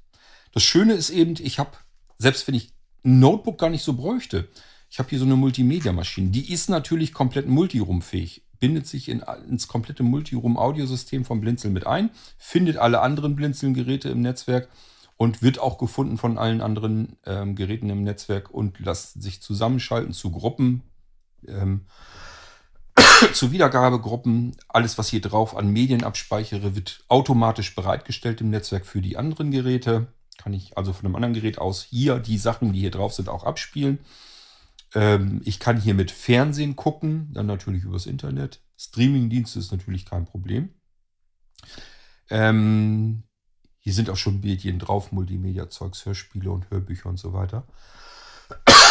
Das Schöne ist eben, ich habe, selbst wenn ich ein Notebook gar nicht so bräuchte, ich habe hier so eine Multimedia-Maschine. Die ist natürlich komplett multiroom-fähig bindet sich in, ins komplette Multiroom-Audiosystem von Blinzeln mit ein, findet alle anderen Blinzeln-Geräte im Netzwerk und wird auch gefunden von allen anderen ähm, Geräten im Netzwerk und lässt sich zusammenschalten zu Gruppen, ähm, zu Wiedergabegruppen. Alles, was hier drauf an Medien abspeichere, wird automatisch bereitgestellt im Netzwerk für die anderen Geräte. Kann ich also von einem anderen Gerät aus hier die Sachen, die hier drauf sind, auch abspielen. Ähm, ich kann hier mit Fernsehen gucken, dann natürlich übers Internet. Streamingdienste ist natürlich kein Problem. Ähm, hier sind auch schon Medien drauf, Multimedia-Zeugs, Hörspiele und Hörbücher und so weiter.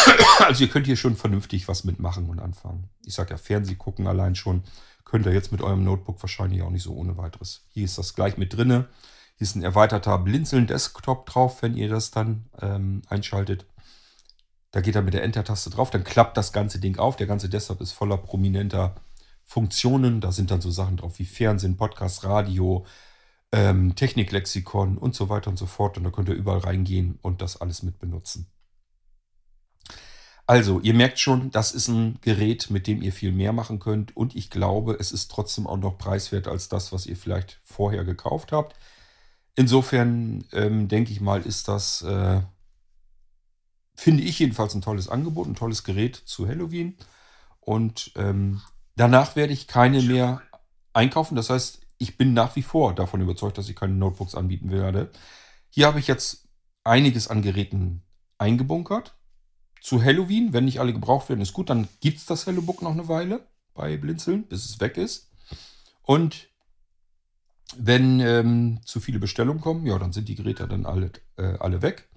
Also ihr könnt hier schon vernünftig was mitmachen und anfangen. Ich sage ja, Fernseh gucken allein schon. Könnt ihr jetzt mit eurem Notebook wahrscheinlich auch nicht so ohne weiteres. Hier ist das gleich mit drinne. Hier ist ein erweiterter Blinzeln-Desktop drauf, wenn ihr das dann ähm, einschaltet. Da geht er mit der Enter-Taste drauf, dann klappt das ganze Ding auf. Der ganze Desktop ist voller prominenter Funktionen. Da sind dann so Sachen drauf wie Fernsehen, Podcast, Radio, ähm, Techniklexikon und so weiter und so fort. Und da könnt ihr überall reingehen und das alles mit benutzen. Also, ihr merkt schon, das ist ein Gerät, mit dem ihr viel mehr machen könnt. Und ich glaube, es ist trotzdem auch noch preiswert als das, was ihr vielleicht vorher gekauft habt. Insofern ähm, denke ich mal, ist das äh, finde ich jedenfalls ein tolles Angebot, ein tolles Gerät zu Halloween. Und ähm, danach werde ich keine mehr einkaufen. Das heißt, ich bin nach wie vor davon überzeugt, dass ich keine Notebooks anbieten werde. Hier habe ich jetzt einiges an Geräten eingebunkert. Zu Halloween, wenn nicht alle gebraucht werden, ist gut. Dann gibt es das Hellobook noch eine Weile bei Blinzeln, bis es weg ist. Und wenn ähm, zu viele Bestellungen kommen, ja, dann sind die Geräte dann alle, äh, alle weg.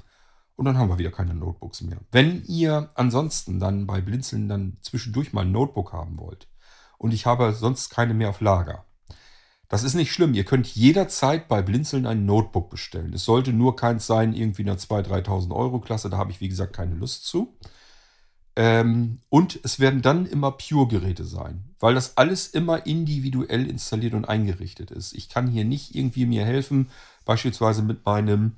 Und dann haben wir wieder keine Notebooks mehr. Wenn ihr ansonsten dann bei Blinzeln dann zwischendurch mal ein Notebook haben wollt und ich habe sonst keine mehr auf Lager, das ist nicht schlimm. Ihr könnt jederzeit bei Blinzeln ein Notebook bestellen. Es sollte nur keins sein, irgendwie in der 2.000, 3.000 Euro Klasse. Da habe ich, wie gesagt, keine Lust zu. Ähm, und es werden dann immer Pure-Geräte sein, weil das alles immer individuell installiert und eingerichtet ist. Ich kann hier nicht irgendwie mir helfen, beispielsweise mit meinem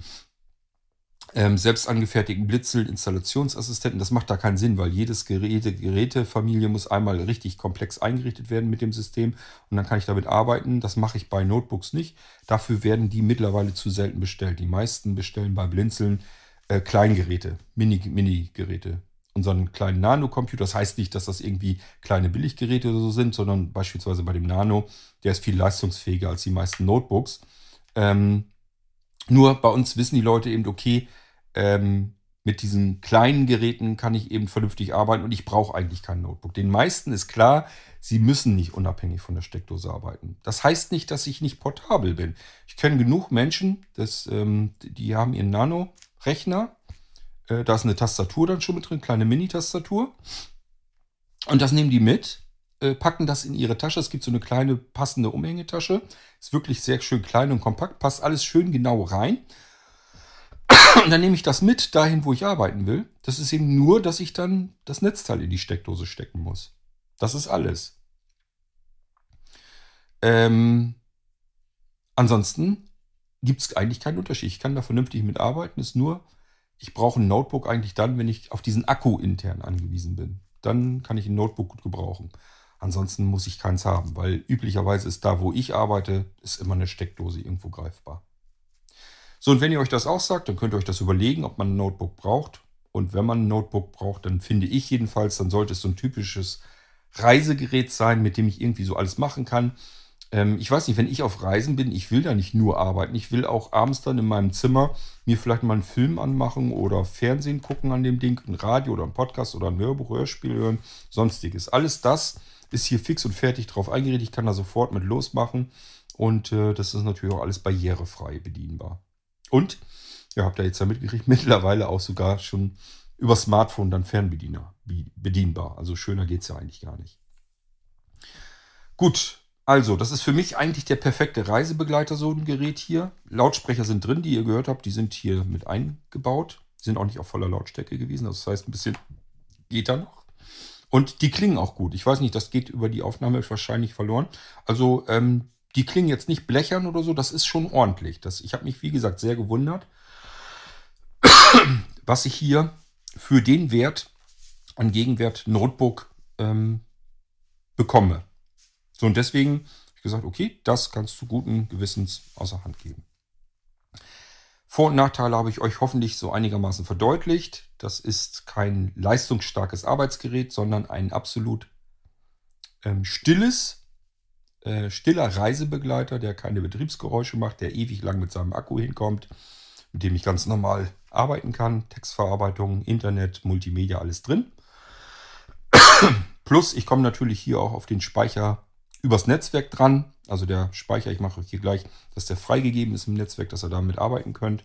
ähm, selbst angefertigten Blitzel, Installationsassistenten. Das macht da keinen Sinn, weil jedes Geräte, Gerätefamilie muss einmal richtig komplex eingerichtet werden mit dem System und dann kann ich damit arbeiten. Das mache ich bei Notebooks nicht. Dafür werden die mittlerweile zu selten bestellt. Die meisten bestellen bei Blinzeln äh, Kleingeräte, Mini-Geräte. Mini unseren kleinen Nano-Computer. Das heißt nicht, dass das irgendwie kleine Billiggeräte oder so sind, sondern beispielsweise bei dem Nano, der ist viel leistungsfähiger als die meisten Notebooks. Ähm, nur bei uns wissen die Leute eben, okay, ähm, mit diesen kleinen Geräten kann ich eben vernünftig arbeiten und ich brauche eigentlich kein Notebook. Den meisten ist klar, sie müssen nicht unabhängig von der Steckdose arbeiten. Das heißt nicht, dass ich nicht portabel bin. Ich kenne genug Menschen, das, ähm, die haben ihren Nano-Rechner. Äh, da ist eine Tastatur dann schon mit drin, kleine Mini-Tastatur. Und das nehmen die mit, äh, packen das in ihre Tasche. Es gibt so eine kleine passende Umhängetasche. Ist wirklich sehr schön klein und kompakt, passt alles schön genau rein. Und dann nehme ich das mit dahin, wo ich arbeiten will. Das ist eben nur, dass ich dann das Netzteil in die Steckdose stecken muss. Das ist alles. Ähm, ansonsten gibt es eigentlich keinen Unterschied. Ich kann da vernünftig mitarbeiten. Ist nur, ich brauche ein Notebook eigentlich dann, wenn ich auf diesen Akku intern angewiesen bin. Dann kann ich ein Notebook gut gebrauchen. Ansonsten muss ich keins haben, weil üblicherweise ist da, wo ich arbeite, ist immer eine Steckdose irgendwo greifbar. So, und wenn ihr euch das auch sagt, dann könnt ihr euch das überlegen, ob man ein Notebook braucht. Und wenn man ein Notebook braucht, dann finde ich jedenfalls, dann sollte es so ein typisches Reisegerät sein, mit dem ich irgendwie so alles machen kann. Ähm, ich weiß nicht, wenn ich auf Reisen bin, ich will da nicht nur arbeiten. Ich will auch abends dann in meinem Zimmer mir vielleicht mal einen Film anmachen oder Fernsehen gucken an dem Ding, ein Radio oder ein Podcast oder ein Hörbuch, Hörspiel hören, sonstiges. Alles das ist hier fix und fertig drauf eingerichtet. Ich kann da sofort mit losmachen. Und äh, das ist natürlich auch alles barrierefrei bedienbar. Und, ihr habt ja jetzt ja mitgekriegt, mittlerweile auch sogar schon über Smartphone dann Fernbediener bedienbar. Also schöner geht es ja eigentlich gar nicht. Gut, also das ist für mich eigentlich der perfekte Reisebegleiter, so ein Gerät hier. Lautsprecher sind drin, die ihr gehört habt, die sind hier mit eingebaut. Die sind auch nicht auf voller Lautstärke gewesen, das heißt ein bisschen geht da noch. Und die klingen auch gut. Ich weiß nicht, das geht über die Aufnahme wahrscheinlich verloren. Also ähm, die klingen jetzt nicht blechern oder so, das ist schon ordentlich. Das, ich habe mich, wie gesagt, sehr gewundert, was ich hier für den Wert an Gegenwert Notebook ähm, bekomme. So, und deswegen habe ich gesagt, okay, das kannst du guten Gewissens außer Hand geben. Vor- und Nachteile habe ich euch hoffentlich so einigermaßen verdeutlicht. Das ist kein leistungsstarkes Arbeitsgerät, sondern ein absolut ähm, stilles, äh, stiller Reisebegleiter, der keine Betriebsgeräusche macht, der ewig lang mit seinem Akku hinkommt, mit dem ich ganz normal arbeiten kann. Textverarbeitung, Internet, Multimedia, alles drin. Plus, ich komme natürlich hier auch auf den Speicher übers Netzwerk dran. Also der Speicher, ich mache euch hier gleich, dass der freigegeben ist im Netzwerk, dass ihr damit arbeiten könnt.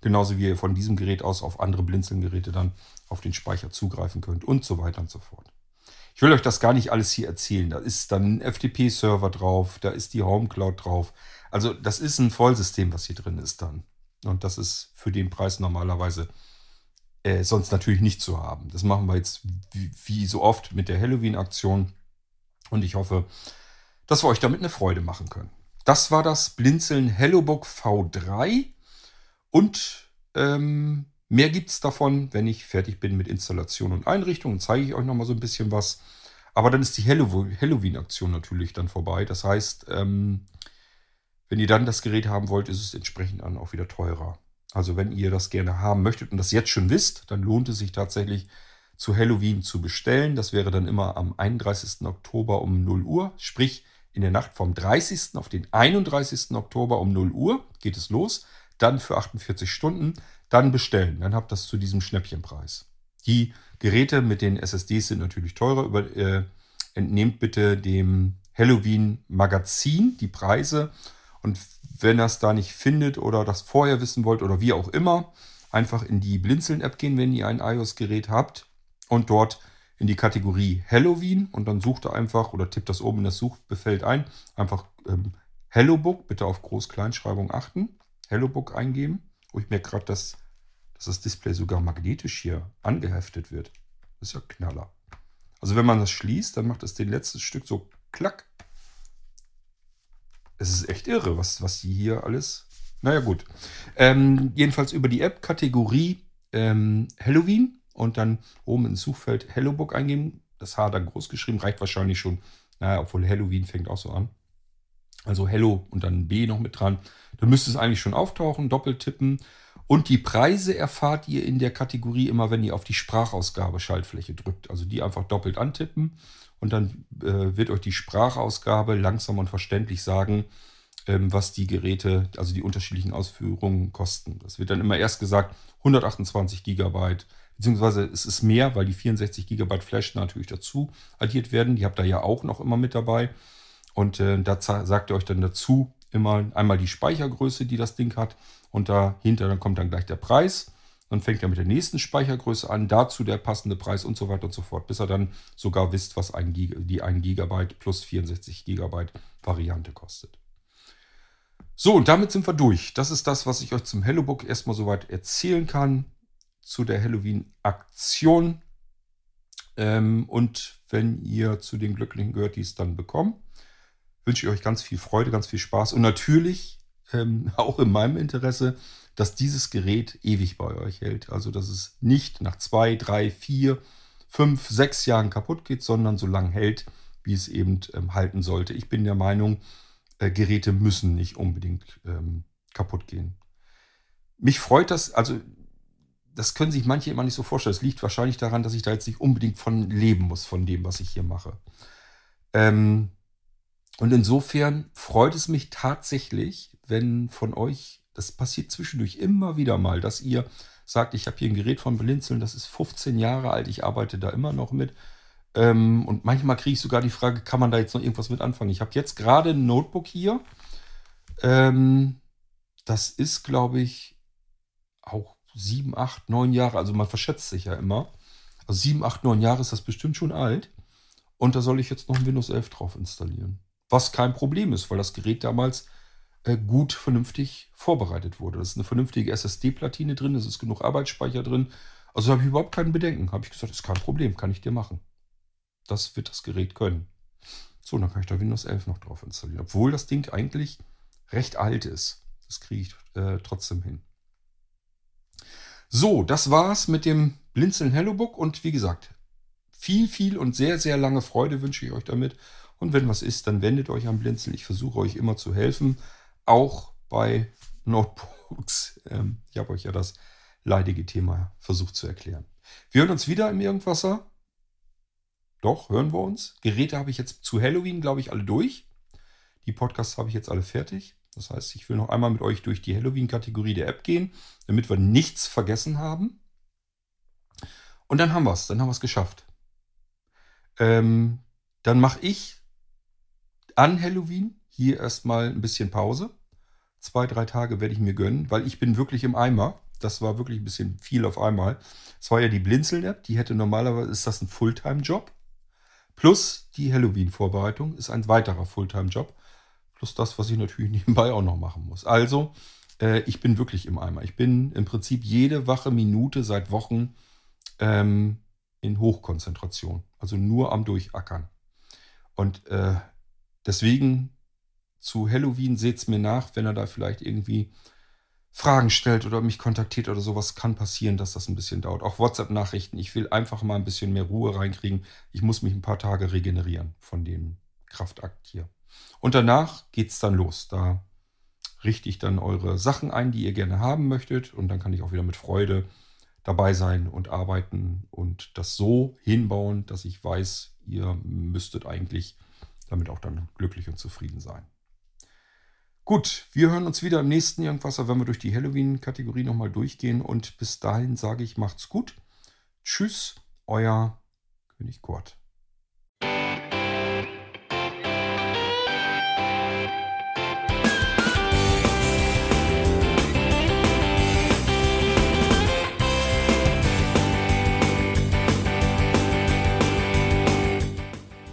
Genauso wie ihr von diesem Gerät aus auf andere Blinzeln-Geräte dann auf den Speicher zugreifen könnt und so weiter und so fort. Ich will euch das gar nicht alles hier erzählen. Da ist dann ein FTP-Server drauf, da ist die Home Cloud drauf. Also das ist ein Vollsystem, was hier drin ist dann. Und das ist für den Preis normalerweise äh, sonst natürlich nicht zu haben. Das machen wir jetzt wie, wie so oft mit der Halloween-Aktion. Und ich hoffe, dass wir euch damit eine Freude machen können. Das war das Blinzeln HelloBook V3 und ähm, mehr gibt es davon, wenn ich fertig bin mit Installation und Einrichtung. Zeige ich euch nochmal so ein bisschen was. Aber dann ist die Halloween-Aktion natürlich dann vorbei. Das heißt, ähm, wenn ihr dann das Gerät haben wollt, ist es entsprechend dann auch wieder teurer. Also wenn ihr das gerne haben möchtet und das jetzt schon wisst, dann lohnt es sich tatsächlich zu Halloween zu bestellen. Das wäre dann immer am 31. Oktober um 0 Uhr. Sprich, in der Nacht vom 30. auf den 31. Oktober um 0 Uhr geht es los. Dann für 48 Stunden. Dann bestellen. Dann habt ihr das zu diesem Schnäppchenpreis. Die Geräte mit den SSDs sind natürlich teurer. Über, äh, entnehmt bitte dem Halloween-Magazin die Preise. Und wenn ihr es da nicht findet oder das vorher wissen wollt oder wie auch immer, einfach in die Blinzeln-App gehen, wenn ihr ein iOS-Gerät habt und dort in die Kategorie Halloween und dann sucht er einfach oder tippt das oben in das Suchbefeld ein. Einfach ähm, HelloBook, bitte auf Groß-Kleinschreibung achten. HelloBook eingeben. Oh, ich merke gerade, dass, dass das Display sogar magnetisch hier angeheftet wird. Das ist ja Knaller. Also wenn man das schließt, dann macht es den letzten Stück so klack. Es ist echt irre, was, was die hier alles Naja, gut. Ähm, jedenfalls über die App Kategorie ähm, Halloween und dann oben ins Suchfeld Hellobook eingeben. Das H dann groß geschrieben, reicht wahrscheinlich schon. Naja, obwohl Halloween fängt auch so an. Also Hello und dann B noch mit dran. Dann müsste es eigentlich schon auftauchen, doppelt tippen. Und die Preise erfahrt ihr in der Kategorie immer, wenn ihr auf die Sprachausgabe Schaltfläche drückt. Also die einfach doppelt antippen und dann äh, wird euch die Sprachausgabe langsam und verständlich sagen, ähm, was die Geräte, also die unterschiedlichen Ausführungen kosten. Das wird dann immer erst gesagt 128 Gigabyte, beziehungsweise es ist mehr, weil die 64 Gigabyte Flash natürlich dazu addiert werden. Die habt ihr ja auch noch immer mit dabei. Und äh, da sagt ihr euch dann dazu immer einmal die Speichergröße, die das Ding hat. Und dahinter dann kommt dann gleich der Preis. Dann fängt er mit der nächsten Speichergröße an, dazu der passende Preis und so weiter und so fort, bis er dann sogar wisst, was ein Giga, die 1 GB plus 64 GB Variante kostet. So, und damit sind wir durch. Das ist das, was ich euch zum Hellobook erstmal soweit erzählen kann. Zu der Halloween-Aktion. Ähm, und wenn ihr zu den Glücklichen gehört, die es dann bekommen, wünsche ich euch ganz viel Freude, ganz viel Spaß und natürlich ähm, auch in meinem Interesse, dass dieses Gerät ewig bei euch hält. Also, dass es nicht nach zwei, drei, vier, fünf, sechs Jahren kaputt geht, sondern so lange hält, wie es eben ähm, halten sollte. Ich bin der Meinung, äh, Geräte müssen nicht unbedingt ähm, kaputt gehen. Mich freut das, also das können sich manche immer nicht so vorstellen. Es liegt wahrscheinlich daran, dass ich da jetzt nicht unbedingt von leben muss, von dem, was ich hier mache. Ähm, und insofern freut es mich tatsächlich, wenn von euch, das passiert zwischendurch immer wieder mal, dass ihr sagt, ich habe hier ein Gerät von Blinzeln, das ist 15 Jahre alt, ich arbeite da immer noch mit. Ähm, und manchmal kriege ich sogar die Frage, kann man da jetzt noch irgendwas mit anfangen? Ich habe jetzt gerade ein Notebook hier. Ähm, das ist, glaube ich, auch sieben, acht, neun Jahre. Also man verschätzt sich ja immer. Also sieben, acht, neun Jahre ist das bestimmt schon alt. Und da soll ich jetzt noch ein Windows 11 drauf installieren. Was kein Problem ist, weil das Gerät damals äh, gut vernünftig vorbereitet wurde. Da ist eine vernünftige SSD-Platine drin, es ist genug Arbeitsspeicher drin. Also habe ich überhaupt keinen Bedenken. Habe ich gesagt, ist kein Problem, kann ich dir machen. Das wird das Gerät können. So, dann kann ich da Windows 11 noch drauf installieren. Obwohl das Ding eigentlich recht alt ist. Das kriege ich äh, trotzdem hin. So, das war's mit dem Blinzeln Hellobook. Und wie gesagt, viel, viel und sehr, sehr lange Freude wünsche ich euch damit. Und wenn was ist, dann wendet euch an Blinzeln. Ich versuche euch immer zu helfen, auch bei Notebooks. Ähm, ich habe euch ja das leidige Thema versucht zu erklären. Wir hören uns wieder im Irgendwasser. Doch, hören wir uns. Geräte habe ich jetzt zu Halloween, glaube ich, alle durch. Die Podcasts habe ich jetzt alle fertig. Das heißt, ich will noch einmal mit euch durch die Halloween-Kategorie der App gehen, damit wir nichts vergessen haben. Und dann haben wir es. Dann haben wir es geschafft. Ähm, dann mache ich an Halloween hier erstmal ein bisschen Pause. Zwei, drei Tage werde ich mir gönnen, weil ich bin wirklich im Eimer. Das war wirklich ein bisschen viel auf einmal. Es war ja die Blinzeln-App, die hätte normalerweise, ist das ein Fulltime-Job. Plus die Halloween-Vorbereitung ist ein weiterer Fulltime-Job. Plus das, was ich natürlich nebenbei auch noch machen muss. Also, äh, ich bin wirklich im Eimer. Ich bin im Prinzip jede wache Minute seit Wochen ähm, in Hochkonzentration. Also nur am Durchackern. Und äh, Deswegen zu Halloween seht es mir nach, wenn er da vielleicht irgendwie Fragen stellt oder mich kontaktiert oder sowas, kann passieren, dass das ein bisschen dauert. Auch WhatsApp-Nachrichten. Ich will einfach mal ein bisschen mehr Ruhe reinkriegen. Ich muss mich ein paar Tage regenerieren von dem Kraftakt hier. Und danach geht es dann los. Da richte ich dann eure Sachen ein, die ihr gerne haben möchtet. Und dann kann ich auch wieder mit Freude dabei sein und arbeiten und das so hinbauen, dass ich weiß, ihr müsstet eigentlich damit auch dann glücklich und zufrieden sein. Gut, wir hören uns wieder im nächsten Irgendwasser, wenn wir durch die Halloween-Kategorie nochmal durchgehen. Und bis dahin sage ich, macht's gut. Tschüss, euer König Kurt.